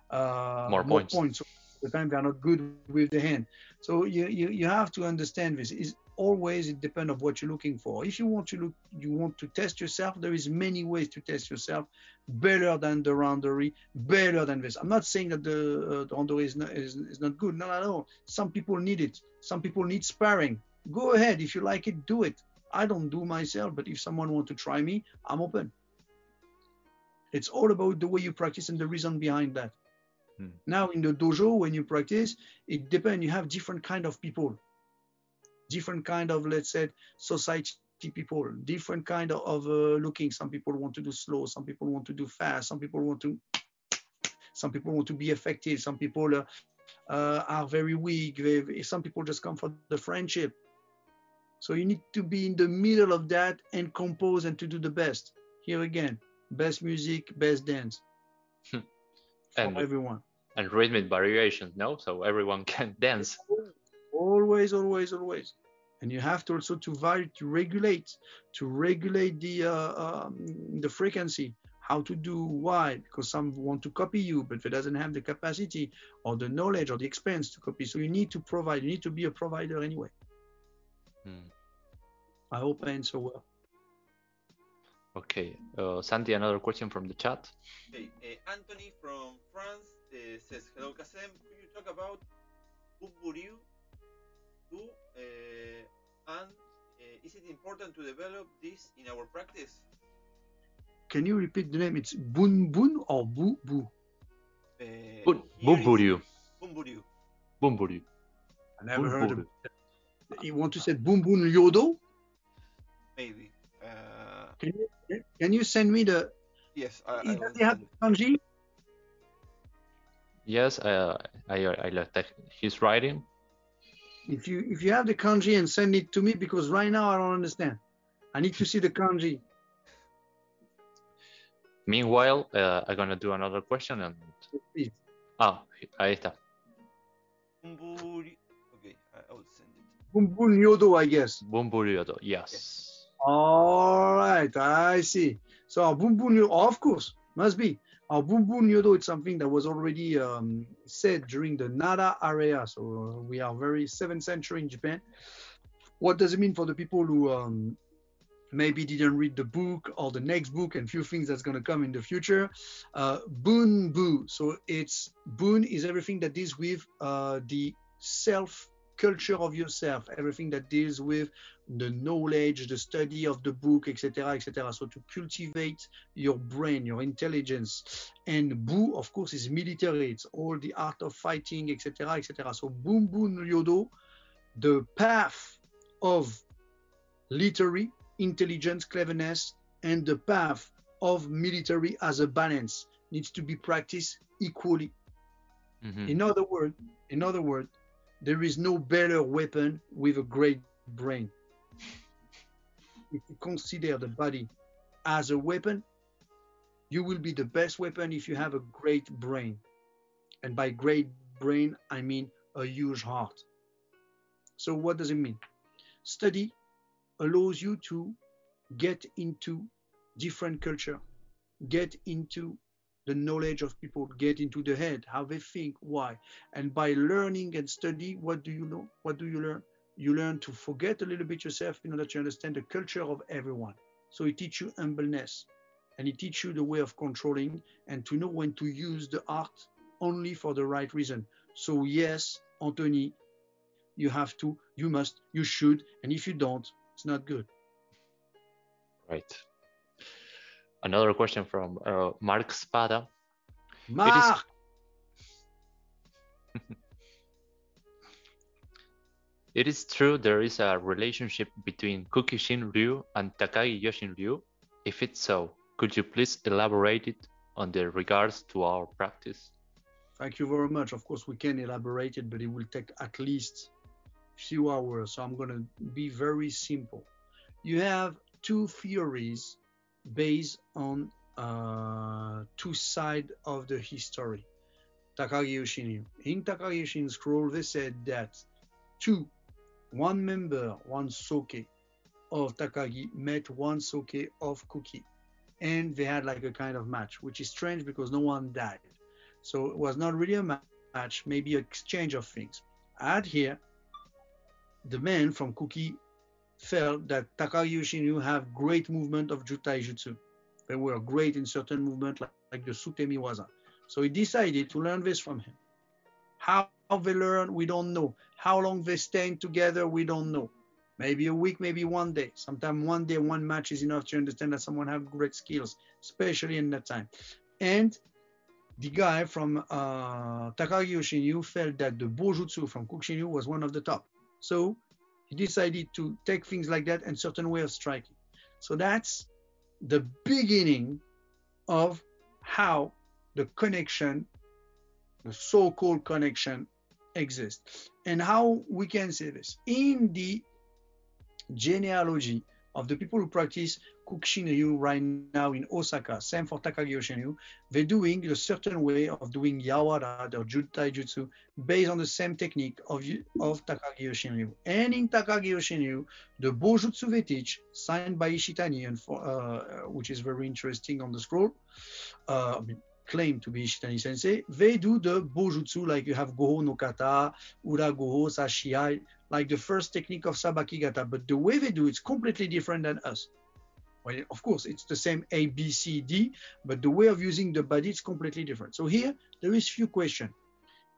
uh, More points. So the time they are not good with the hand. So you, you, you have to understand this. Is always it depends on what you're looking for. If you want to look, you want to test yourself. There is many ways to test yourself, better than the randori, better than this. I'm not saying that the, uh, the randori is not, is, is not good. No, no, no. Some people need it. Some people need sparring. Go ahead. If you like it, do it. I don't do myself, but if someone want to try me, I'm open. It's all about the way you practice and the reason behind that. Hmm. Now in the dojo, when you practice, it depends. You have different kind of people, different kind of let's say society people, different kind of, of uh, looking. Some people want to do slow, some people want to do fast, some people want to, some people want to be effective, some people uh, uh, are very weak. They, some people just come for the friendship. So you need to be in the middle of that and compose and to do the best. Here again, best music, best dance for And everyone. And rhythmic variations, no? So everyone can dance. always always always and you have to also to vary to regulate to regulate the uh, um, the frequency how to do why because some want to copy you but they doesn't have the capacity or the knowledge or the experience to copy so you need to provide you need to be a provider anyway Hmm. i hope i answer well Okay, uh, Santi, another question from the chat. Okay, uh, Anthony from France uh, says, Hello Kacem, could you talk about Bumburiu? Do, uh, and uh, is it important to develop this in our practice? can you repeat the name it's bun bun or bu bu Uh, Bun- here is Bumburiu. Bumburiu. Bumburiu. i never heard of Bumburiu. you want to say bun bun yodo Maybe. Uh, can you can you send me the yes, I, I does he have kanji Yes, uh, I I left that- his writing. If you if you have the kanji and send it to me because right now I don't understand. I need to see the kanji. Meanwhile, uh, I'm gonna do another question and Please. ah, ahí está. Bumburiu. Okay, I, I will send it. Bun bun yodo, I guess. Bumburiu, yes. All right, I see. So Boom Yodo, of course, must be. Our Boom Boom Yodo is something that was already um, said during the Nara area. So we are very 7th century in Japan. What does it mean for the people who um, maybe didn't read the book or the next book and few things that's going to come in the future. Uh, Boon So it's Boon is everything that deals with uh, the self culture of yourself, everything that deals with the knowledge, the study of the book, etc., etc. So to cultivate your brain, your intelligence, and Bu, of course, is military. It's all the art of fighting, etc., etc. So Boom Boom Yodo, the path of literary intelligence, cleverness, and the path of military as a balance needs to be practiced equally. Mhm. In other words, in other words, there is no better weapon with a great brain. If you consider the body as a weapon, you will be the best weapon if you have a great brain. And by great brain, I mean a huge heart. So what does it mean? Study allows you to get into different culture, get into the knowledge of people, get into the head, how they think, why. And by learning and study, what do you know? What do you learn? You learn to forget a little bit yourself in order to understand the culture of everyone. So it teaches you humbleness and it teaches you the way of controlling and to know when to use the art only for the right reason. So yes, Anthony, you have to, you must, you should, and if you don't, it's not good. Right. Another question from uh, Mark Spada. Mark, It is true there is a relationship between Kukishin Ryu and Takagi Yoshin Ryu. If it's so, could you please elaborate it on the regards to our practice? thank you very much. Of course, we can elaborate it, but it will take at least few hours. So I'm going to be very simple. You have two theories based on uh, two sides of the history. Takagi Yoshin. In Takagi Yoshin's scroll, they said that two, one member, one soke of Takagi met one soke of Kuki. And they had like a kind of match, which is strange because no one died. So it was not really a ma- match, maybe exchange of things. Add here, the man from Kuki felt that Takagi Yoshinryu have great movement of Jutai Jutsu. They were great in certain movement like, like the Sutemi Waza. So he decided to learn this from him. How they learn, we don't know. How long they staying together, we don't know. Maybe a week, maybe one day. Sometimes one day, one match is enough to understand that someone have great skills, especially in that time. And the guy from uh, Takagi felt that the Bojutsu from Kukishinryu was one of the top. So he decided to take things like that and certain way of striking. So that's the beginning of how the connection, the so-called connection, exists, and how we can say this in the genealogy of the people who practice Kukishin-ryu right now in Osaka, same for Takagi Yoshin-ryu, they're doing a certain way of doing Yawara, or Jutai Jutsu, based on the same technique of, of Takagi Yoshin-ryu. And in Takagi Yoshin-ryu, the Bojutsu they teach, signed by Ishitani, and for, uh, which is very interesting on the scroll, uh, claim to be Ishitani sensei, they do the Bojutsu like you have Goho no Kata, Ura Goho, Sashiai, like the first technique of Sabaki Gata, but the way they do it's completely different than us. Well, of course, it's the same A, B, C, D, but the way of using the body is completely different. So here, there is few questions.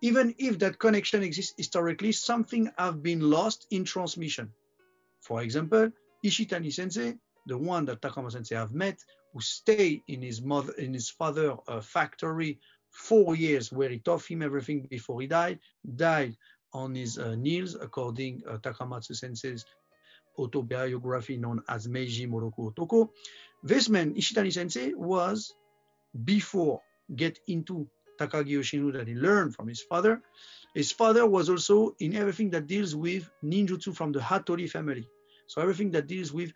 Even if that connection exists historically, something have been lost in transmission. For example, Ishitani Sensei, the one that Takama Sensei have met, who stayed in his mother, in his father uh, factory four years, where he taught him everything before he died, died on his uh, knees, according uh, Takamatsu Sensei's autobiography known as Meiji Moroku Otoko. This man, Ishitani Sensei, was before get into Takagi Yoshinryu that he learned from his father. His father was also in everything that deals with ninjutsu from the Hattori family. So everything that deals with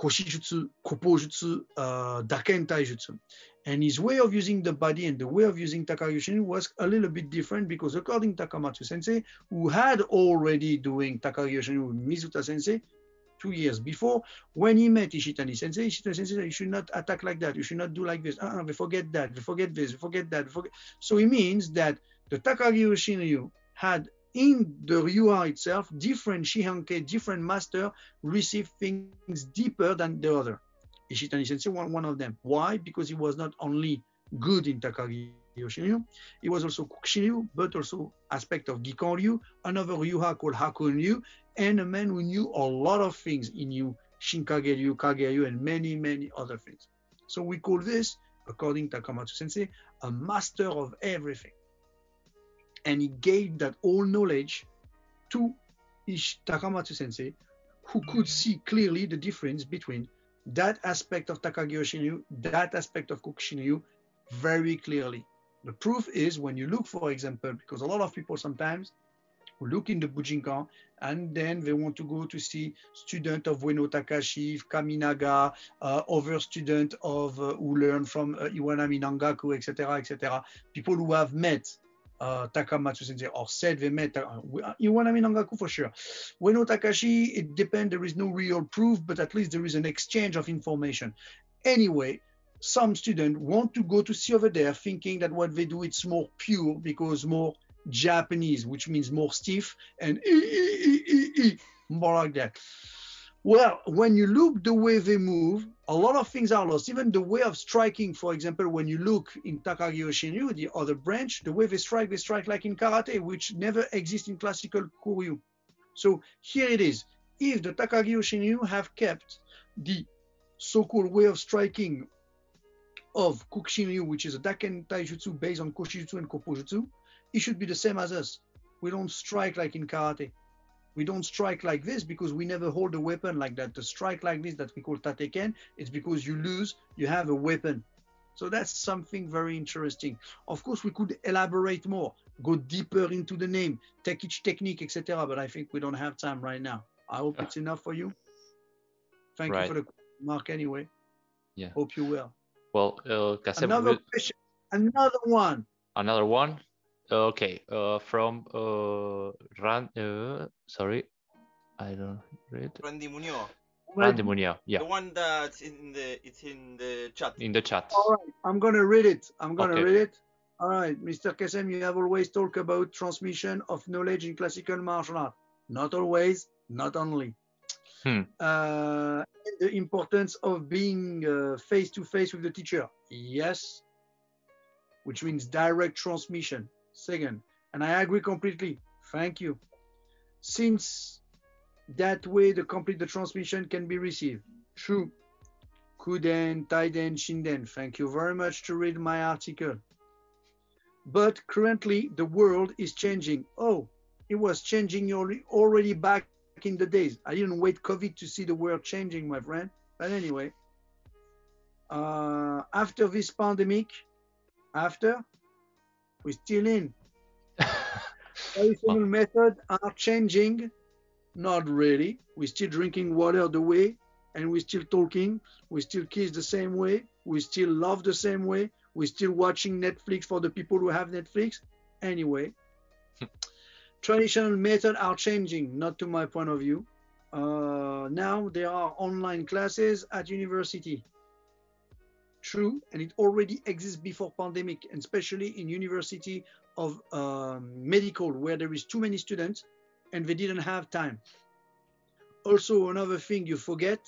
Koshijutsu, Koppojutsu, uh, Daken Taijutsu. And his way of using the body and the way of using Takagi Yoshinryu was a little bit different because according to Takamatsu Sensei, who had already doing Takagi Yoshinryu with Mizuta Sensei, two years before, when he met Ishitani Sensei, Ishitani Sensei said, you should not attack like that. You should not do like this. Uh-uh, we forget that. We forget this. We forget that. We forget. So it means that the Takagi Yoshinryu had in the Ryuha itself, different Shihanke, different master receive things deeper than the other. Ishitani Sensei was one of them. Why? Because he was not only good in Takagi Yoshinryu, he was also Kukishinryu, but also aspect of Gikan Ryu, another Ryuha called Hakon Ryu, and a man who knew a lot of things. He knew Shinkage Ryu, Kage Ryu, and many, many other things. So we call this, according to Takamatsu Sensei, a master of everything. And he gave that all knowledge to Ish Takamatsu Sensei, who could see clearly the difference between that aspect of Takagi Yoshinryu, that aspect of Kukishinryu, very clearly. The proof is when you look, for example, because a lot of people sometimes who look in the Bujinkan and then they want to go to see student of Ueno Takashi, Kaminaga, uh, other student of uh, who learn from uh, Iwanami Nangaku, etc., etc. People who have met uh, Takamatsu Sensei or said they met uh, Iwanami Nangaku for sure. Ueno Takashi, it depends. There is no real proof, but at least there is an exchange of information. Anyway, some students want to go to see over there thinking that what they do it's more pure because more Japanese, which means more stiff and more like that. Well, when you look the way they move, a lot of things are lost. Even the way of striking, for example, when you look in Takagi Yoshinryu, the other branch, the way they strike, they strike like in karate, which never exists in classical Koryu. So here it is. If the Takagi Yoshinryu have kept the so-called way of striking of Kukishinryu, which is a Daken Taijutsu based on Koshijutsu and Koppojutsu, it should be the same as us. We don't strike like in karate. We don't strike like this because we never hold a weapon like that. The strike like this that we call tateken, it's because you lose, you have a weapon. So that's something very interesting. Of course, we could elaborate more, go deeper into the name, take each technique, etc. But I think we don't have time right now. I hope it's enough for you. Thank Right. you for the mark anyway. Yeah. Hope you will. Well, uh, Kacem, Another question. Another one. another one. Okay, uh, from uh, Ran. Uh, sorry, I don't read. Randy Munoz, Randy Munio. Yeah, the one that's in the it's in the chat. in the chat. All right, I'm gonna read it. I'm gonna Okay. read it. All right, Mr. Kacem, you have always talked about transmission of knowledge in classical martial art. Not always, not only. Hmm. Uh, and the importance of being face to face with the teacher. Yes, which means direct transmission. Second, and I agree completely. Thank you. Since that way the complete the transmission can be received. True. Kuden, Taiden, Shinden. Thank you very much to read my article. But currently the world is changing. Oh, it was changing already back in the days. I didn't wait COVID to see the world changing, my friend. But anyway, uh, after this pandemic, after, we're still in. Traditional methods are changing. Not really. We're still drinking water the way, and we're still talking. We still kiss the same way. We still love the same way. We're still watching Netflix for the people who have Netflix. Anyway, traditional methods are changing, not to my point of view. Uh, now there are online classes at university. True, and it already exists before pandemic, and especially in university of um, medical where there is too many students and they didn't have time. Also, another thing you forget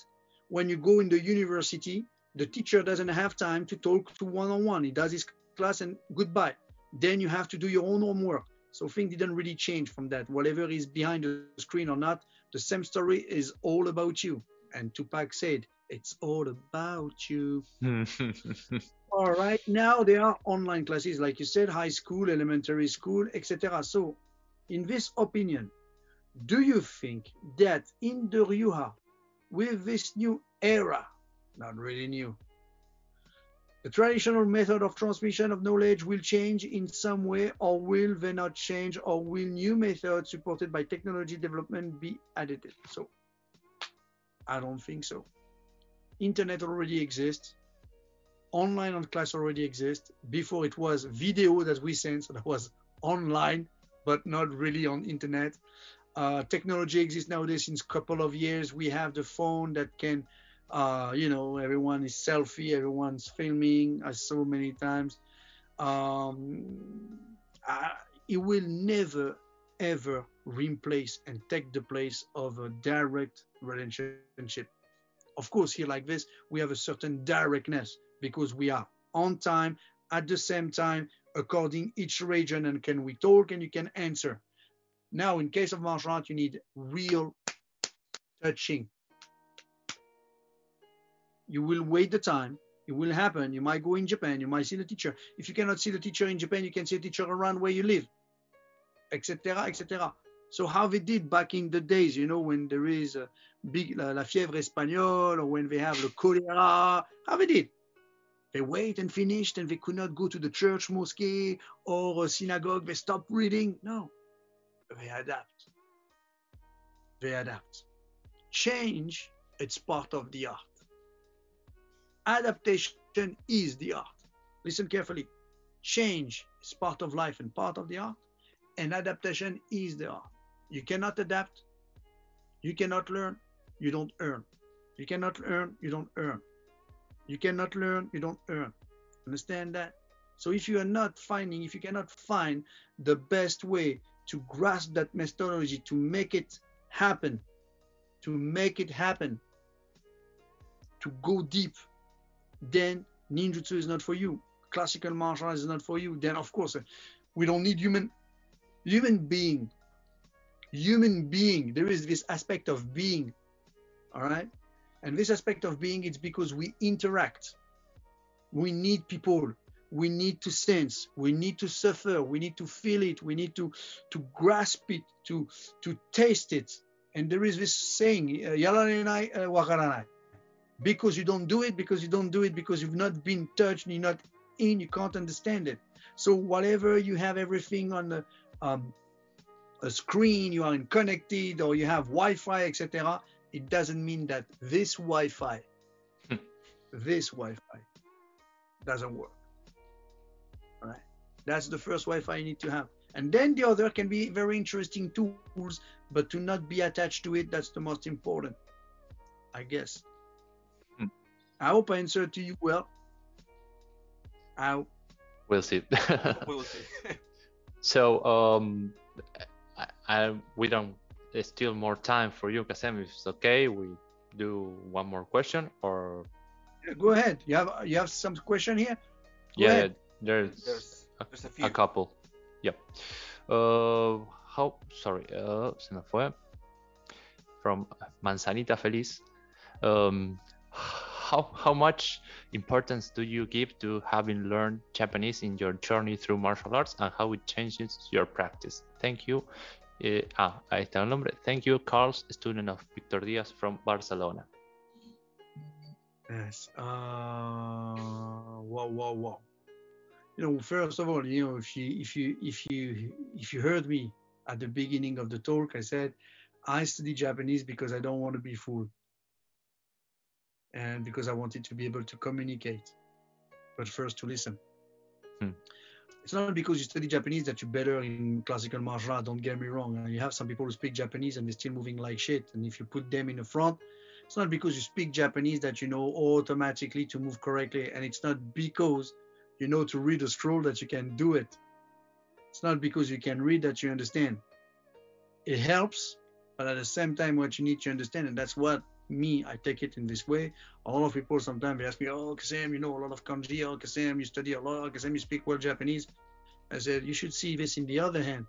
when you go in the university, the teacher doesn't have time to talk to one-on-one. He does his class and goodbye. Then you have to do your own homework. So things didn't really change from that. Whatever is behind the screen or not, the same story is all about you. And Tupac said, "It's all about you." All right, now there are online classes, like you said, high school, elementary school, etc. So, in this opinion, do you think that in the Ryuha, with this new era, not really new, the traditional method of transmission of knowledge will change in some way, or will they not change, or will new methods supported by technology development be added? So, I don't think so. Internet already exists online on class already exists. Before it was video that we sent, so that was online, but not really on internet. Uh, technology exists nowadays since a couple of years. We have the phone that can, uh, you know, everyone is selfie, everyone's filming, as so many times. Um, uh, it will never ever replace and take the place of a direct relationship. Of course, here like this, we have a certain directness because we are on time at the same time according each region and can we talk and you can answer. Now, in case of martial art, you need real touching. You will wait the time. It will happen. You might go in Japan. You might see the teacher. If you cannot see the teacher in Japan, you can see the teacher around where you live, etc., etc. So how they did back in the days, you know, when there is a big la, la fièvre espagnole or when they have the cholera, how they did. They wait and finished and they could not go to the church, mosque or synagogue. They stopped reading. No, they adapt. They adapt. Change, it's part of the art. Adaptation is the art. Listen carefully. Change is part of life and part of the art, and adaptation is the art. You cannot adapt, you cannot learn, you don't earn. You cannot earn, you don't earn. You cannot learn, you don't earn. Understand that? So if you are not finding, if you cannot find the best way to grasp that methodology, to make it happen, to make it happen, to go deep, then ninjutsu is not for you. Classical martial arts is not for you. Then of course we don't need human human being. Human being. There is this aspect of being. All right. And this aspect of being it's because we interact. We need people. We need to sense. We need to suffer. We need to feel it. We need to to grasp it, to to taste it. And there is this saying, "Yararenai uh, wakaranai." because you don't do it because you don't do it because you've not been touched you're not in you can't understand it so whatever you have everything on the um, a screen you are connected or you have wi-fi etc it doesn't mean that this wi-fi this wi-fi doesn't work. All right? That's the first wi-fi you need to have. And then the other can be very interesting tools but to not be attached to it that's the most important i guess. I hope I answered to you well. I We'll see. We'll see. so um, I, I we don't. There's still more time for you, Kacem. If it's okay, we do one more question or Yeah, go ahead. You have you have some question here? Go yeah, ahead. there's There's, a, there's a few. a couple. Yep. Uh, how? Sorry, uh, se me fue. From Manzanita Feliz. Um, how how much importance do you give to having learned Japanese in your journey through martial arts, and how it changes your practice? Thank you. Eh, ah, ahí está el nombre. Thank you, Carlos, student of Victor Diaz from Barcelona. Yes. Uh, wow, wow, wow. You know, first of all, you know, if you if you if you if you heard me at the beginning of the talk, I said I study Japanese because I don't want to be fooled, and because I wanted to be able to communicate, but first to listen. Hmm. It's not because you study Japanese that you're better in classical martial art. Don't get me wrong. You have some people who speak Japanese and they're still moving like shit. And if you put them in the front, it's not because you speak Japanese that you know automatically to move correctly, and it's not because you know to read a scroll that you can do it. It's not because you can read that you understand. It helps, but at the same time, what you need to understand, and that's what me, I take it in this way. A lot of people sometimes they ask me, "Oh, Kacem, you know a lot of kanji. Oh, Kacem, you study a lot. Kacem, you speak well Japanese." I said, "You should see this in the other hand.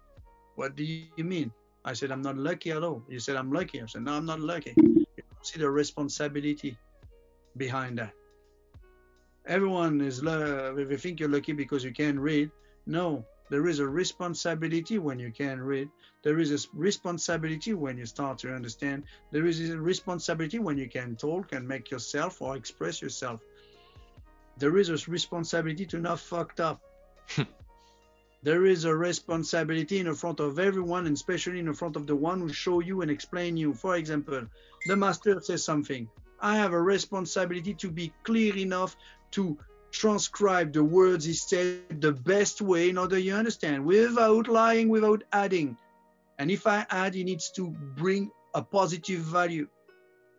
What do you mean?" I said, "I'm not lucky at all." You said, "I'm lucky." I said, "No, I'm not lucky." You don't see the responsibility behind that. Everyone is they think you're lucky because you can read. No, there is a responsibility when you can read. There is a responsibility when you start to understand. There is a responsibility when you can talk and make yourself or express yourself. There is a responsibility to not fucked up. Hmm. there is a responsibility in front of everyone, and especially in front of the one who show you and explain you. For example, the master says something. I have a responsibility to be clear enough to transcribe the words he said the best way in order you understand without lying, without adding. And if I add, he needs to bring a positive value.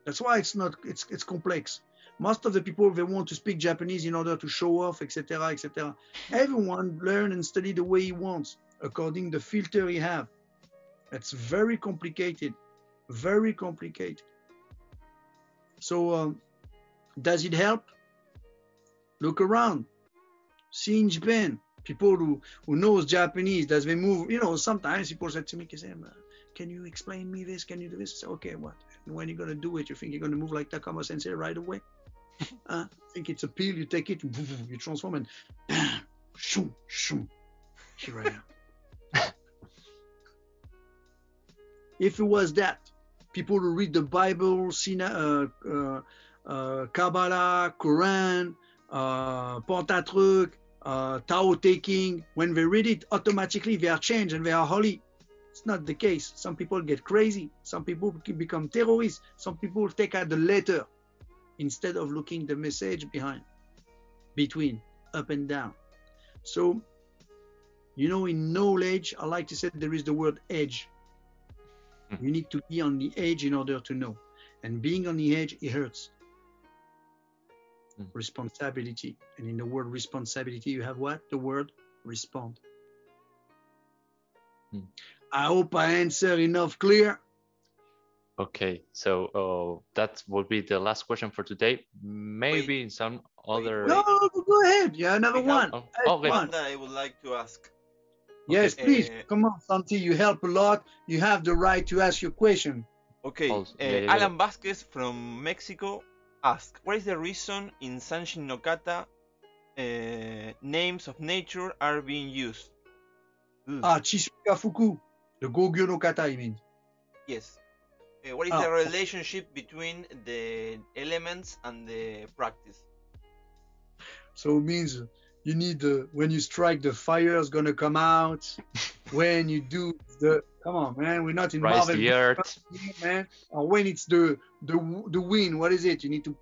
That's why it's not it's it's complex. Most of the people they want to speak Japanese in order to show off, etc., etc. Everyone learn and study the way he wants, according the filter he have. That's very complicated, very complicated. So, um, does it help? Look around. See in Japan, people who, who knows Japanese, does they move? You know, sometimes people say to me, can you explain me this? Can you do this? I say, okay, what? And when you're gonna do it, you think you're gonna move like Takama Sensei right away? uh, think it's a pill, you take it, you transform and bam, shoom, shoom. Here I am. if it was that, people who read the Bible, Sina, uh, uh, uh, Kabbalah, Quran, uh, Pentateuch, uh, Tao Te Ching, when they read it, automatically they are changed and they are holy. It's not the case. Some people get crazy. Some people become terrorists. Some people take out the letter instead of looking the message behind, between, up and down. So, you know, in knowledge, I like to say there is the word edge. Hmm. You need to be on the edge in order to know. And being on the edge, it hurts. Hmm. Responsibility. And in the word responsibility, you have what? The word respond. Hmm. I hope I answer enough clear. Okay, so uh, that will be the last question for today. Maybe in some other. No, go ahead. Yeah, another We have- one. Oh, Hey, okay. come on. One that I would like to ask. Yes, Okay. please. Uh, Come on, Santi. You help a lot. You have the right to ask your question. Okay, Also- uh, yeah, yeah, yeah. Alan Vasquez from Mexico asked, "What is the reason in Sanshin no Kata uh, names of nature are being used?" Ah, Chi Sui Ka Fu Ku. The Gogyo no Kata, you mean? yes. Uh, what is ah, the relationship between the elements and the practice? So it means you need the when you strike the fire is gonna come out. when you do the come on man, we're not in Rise Marvel the earth. man. Or when it's the the the wind, what is it? You need to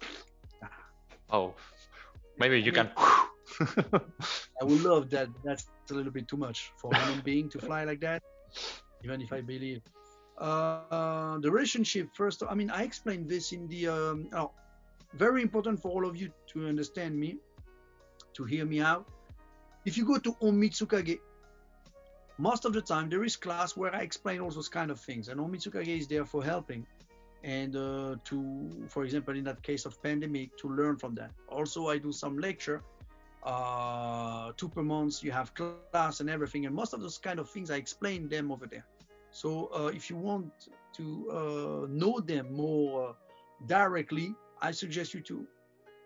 Oh, maybe you can. I would love that. That's a little bit too much for a human being to fly like that, even if I believe. Uh, the relationship first. I mean, I explained this in the. Um, oh, very important for all of you to understand me, to hear me out. If you go to Omitsukage, most of the time there is class where I explain all those kind of things, and Omitsukage is there for helping and uh, to, for example, in that case of pandemic, to learn from that. Also, I do some lecture uh, two per month. You have class and everything, and most of those kind of things I explain them over there. So uh, if you want to uh, know them more uh, directly, I suggest you to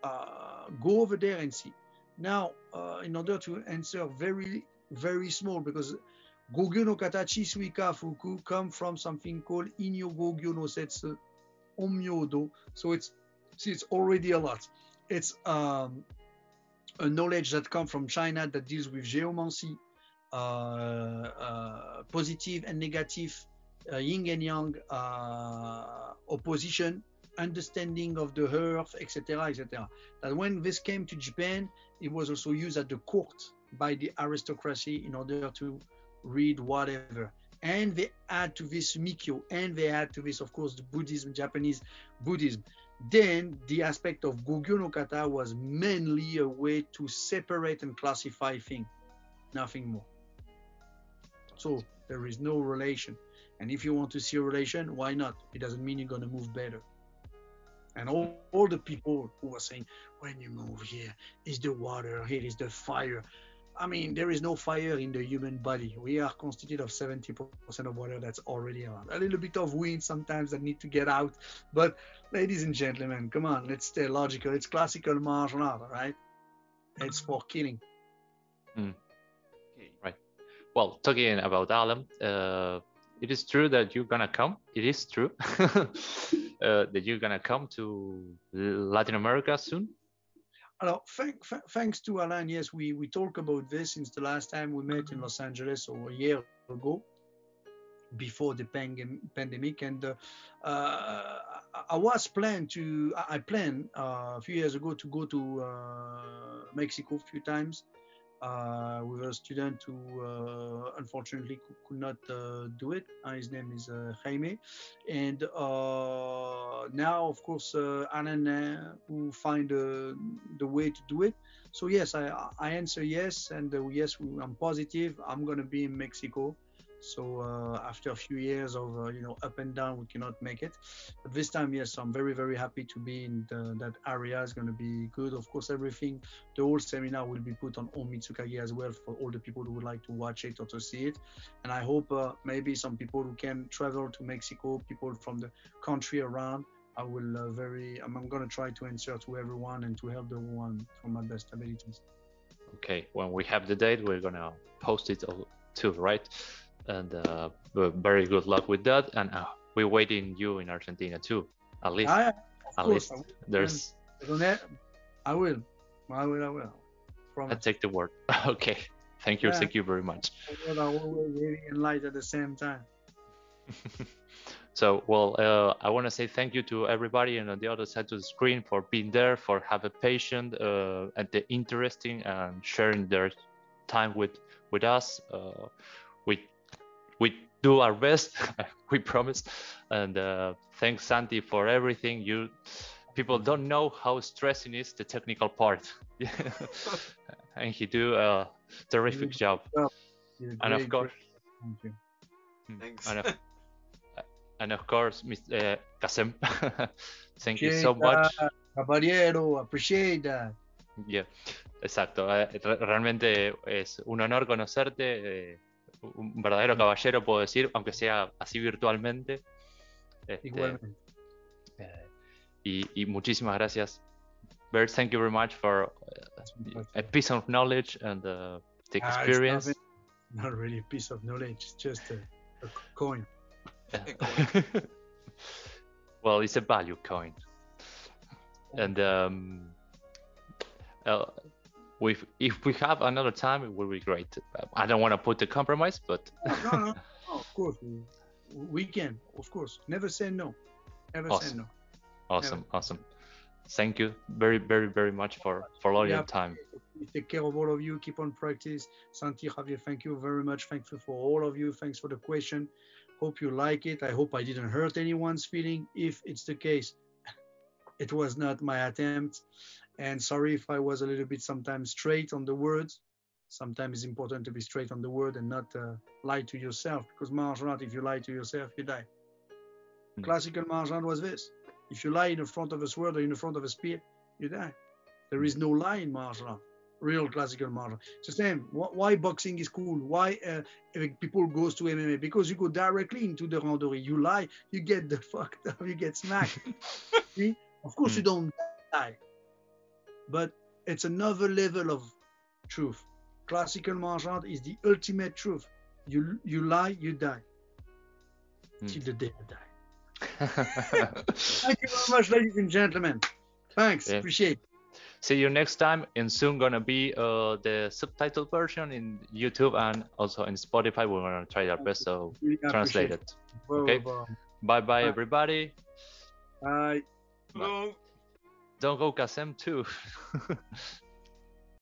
uh, go over there and see. Now, in order to answer very very small, because Gogyo no Kata Chi Sui Ka Fu Ku come from something called Inyo Gogyo no Setsu Omyodo. So it's see, it's already a lot. It's um, a knowledge that comes from China that deals with geomancy, uh, uh, positive and negative, uh, yin and yang uh, opposition, understanding of the earth, etc., etc. That when this came to Japan, it was also used at the court by the aristocracy in order to read whatever. And they add to this Mikkyo, and they add to this, of course, the Buddhism, Japanese Buddhism. Then the aspect of Gogyo no Kata was mainly a way to separate and classify things, nothing more. So there is no relation. And if you want to see a relation, why not? It doesn't mean you're going to move better. And all, all the people who are saying, when you move here, is the water, here is the fire. I mean, there is no fire in the human body. We are constituted of 70% of water that's already around. A little bit of wind sometimes that need to get out. But, ladies and gentlemen, come on, let's stay logical. It's classical martial art, right? It's for killing. Okay. well, talking about Alan, uh, it is true that you're gonna come. It is true uh, that you're gonna come to Latin America soon. Alors, thank, th- thanks to Alan, yes, we, we talked about this since the last time we met in Los Angeles or a year ago, before the pandemic. And uh, uh, I was planned to, I I planned uh, a few years ago to go to uh, Mexico a few times uh, with a student who uh, unfortunately could, not uh, do it. Uh, his name is uh, Jaime. And uh, now, of course, Alan who find the way to do it. So yes, I, I answer yes, and yes, I'm positive. I'm gonna be in Mexico. So uh, after a few years of uh, you know up and down, we cannot make it. But this time, yes, I'm very very happy to be in the, that area. It's going to be good. Of course, everything, the whole seminar will be put on Omitsukage as well for all the people who would like to watch it or to see it. And I hope uh, maybe some people who can travel to Mexico, people from the country around. I will uh, very. I'm, I'm going to try to answer to everyone and to help the one from my best abilities. Okay, when we have the date, we're gonna post it too, right? And uh, very good luck with that. And uh, we're waiting you in Argentina too. At least, Ah, of at least there's. I I will. I will. I will. I take the word. okay, thank you, Yeah. thank you very much. I will always heavy and light at the same time. So, well, uh, I want to say thank you to everybody and on the other side of the screen for being there, for having patience uh, and the interesting and sharing their time with with us. Uh, we we do our best, we promise. And uh, thanks, Santi, for everything. You people don't know how stressing is the technical part, and he do a terrific job. You're And of course. Thank you. Thanks. and of, and of course, Mr. Uh, Kacem, thank you so much. that, Caballero, appreciate that. Yeah, exacto. Eh, re- Realmente es un honor conocerte, eh, un verdadero caballero puedo decir, aunque sea así virtualmente. Este, Igualmente. eh, y, y muchísimas gracias. Bert, thank you very much for uh, a piece of knowledge and uh, the Ah, it's experience. nothing- Not really a piece of knowledge, it's just a, a coin. well, it's a value coin. And um, uh, with, if we have another time, it will be great. I don't want to put the compromise, but No, no, no, no, of course. We, we can, of course. Never say no. Never say Awesome. no. awesome, awesome. Thank you very, very, very much for for all your time. Take care of all of you. Keep on practice. Santi, Javier, thank you very much. Thank you for all of you. Thanks for the question. Hope you like it. I hope I didn't hurt anyone's feeling. If it's the case, it was not my attempt. And sorry if I was a little bit sometimes straight on the words. Sometimes it's important to be straight on the word and not uh, lie to yourself. Because martial art, if you lie to yourself, you die. Hmm. Classical martial art was this. If you lie in the front of a sword or in the front of a spear, you die. There is no lie in martial art real classical martial. It's the same. Why boxing is cool? Why uh, people goes to MMA? Because you go directly into the randori. You lie, you get the fucked up, you get smacked. See? Of course you don't die, but it's another level of truth. Classical martial art is the ultimate truth. You you lie, you die. Hmm. Till the day you die. Thank you very much, ladies and gentlemen. Thanks, Yeah. appreciate. See you next time, and soon gonna be uh, the subtitle version in YouTube and also in Spotify. We're gonna try our best to Really translate appreciate it. Okay. Bye bye, Bye. everybody. Bye. Hello. Don't go Kacem too.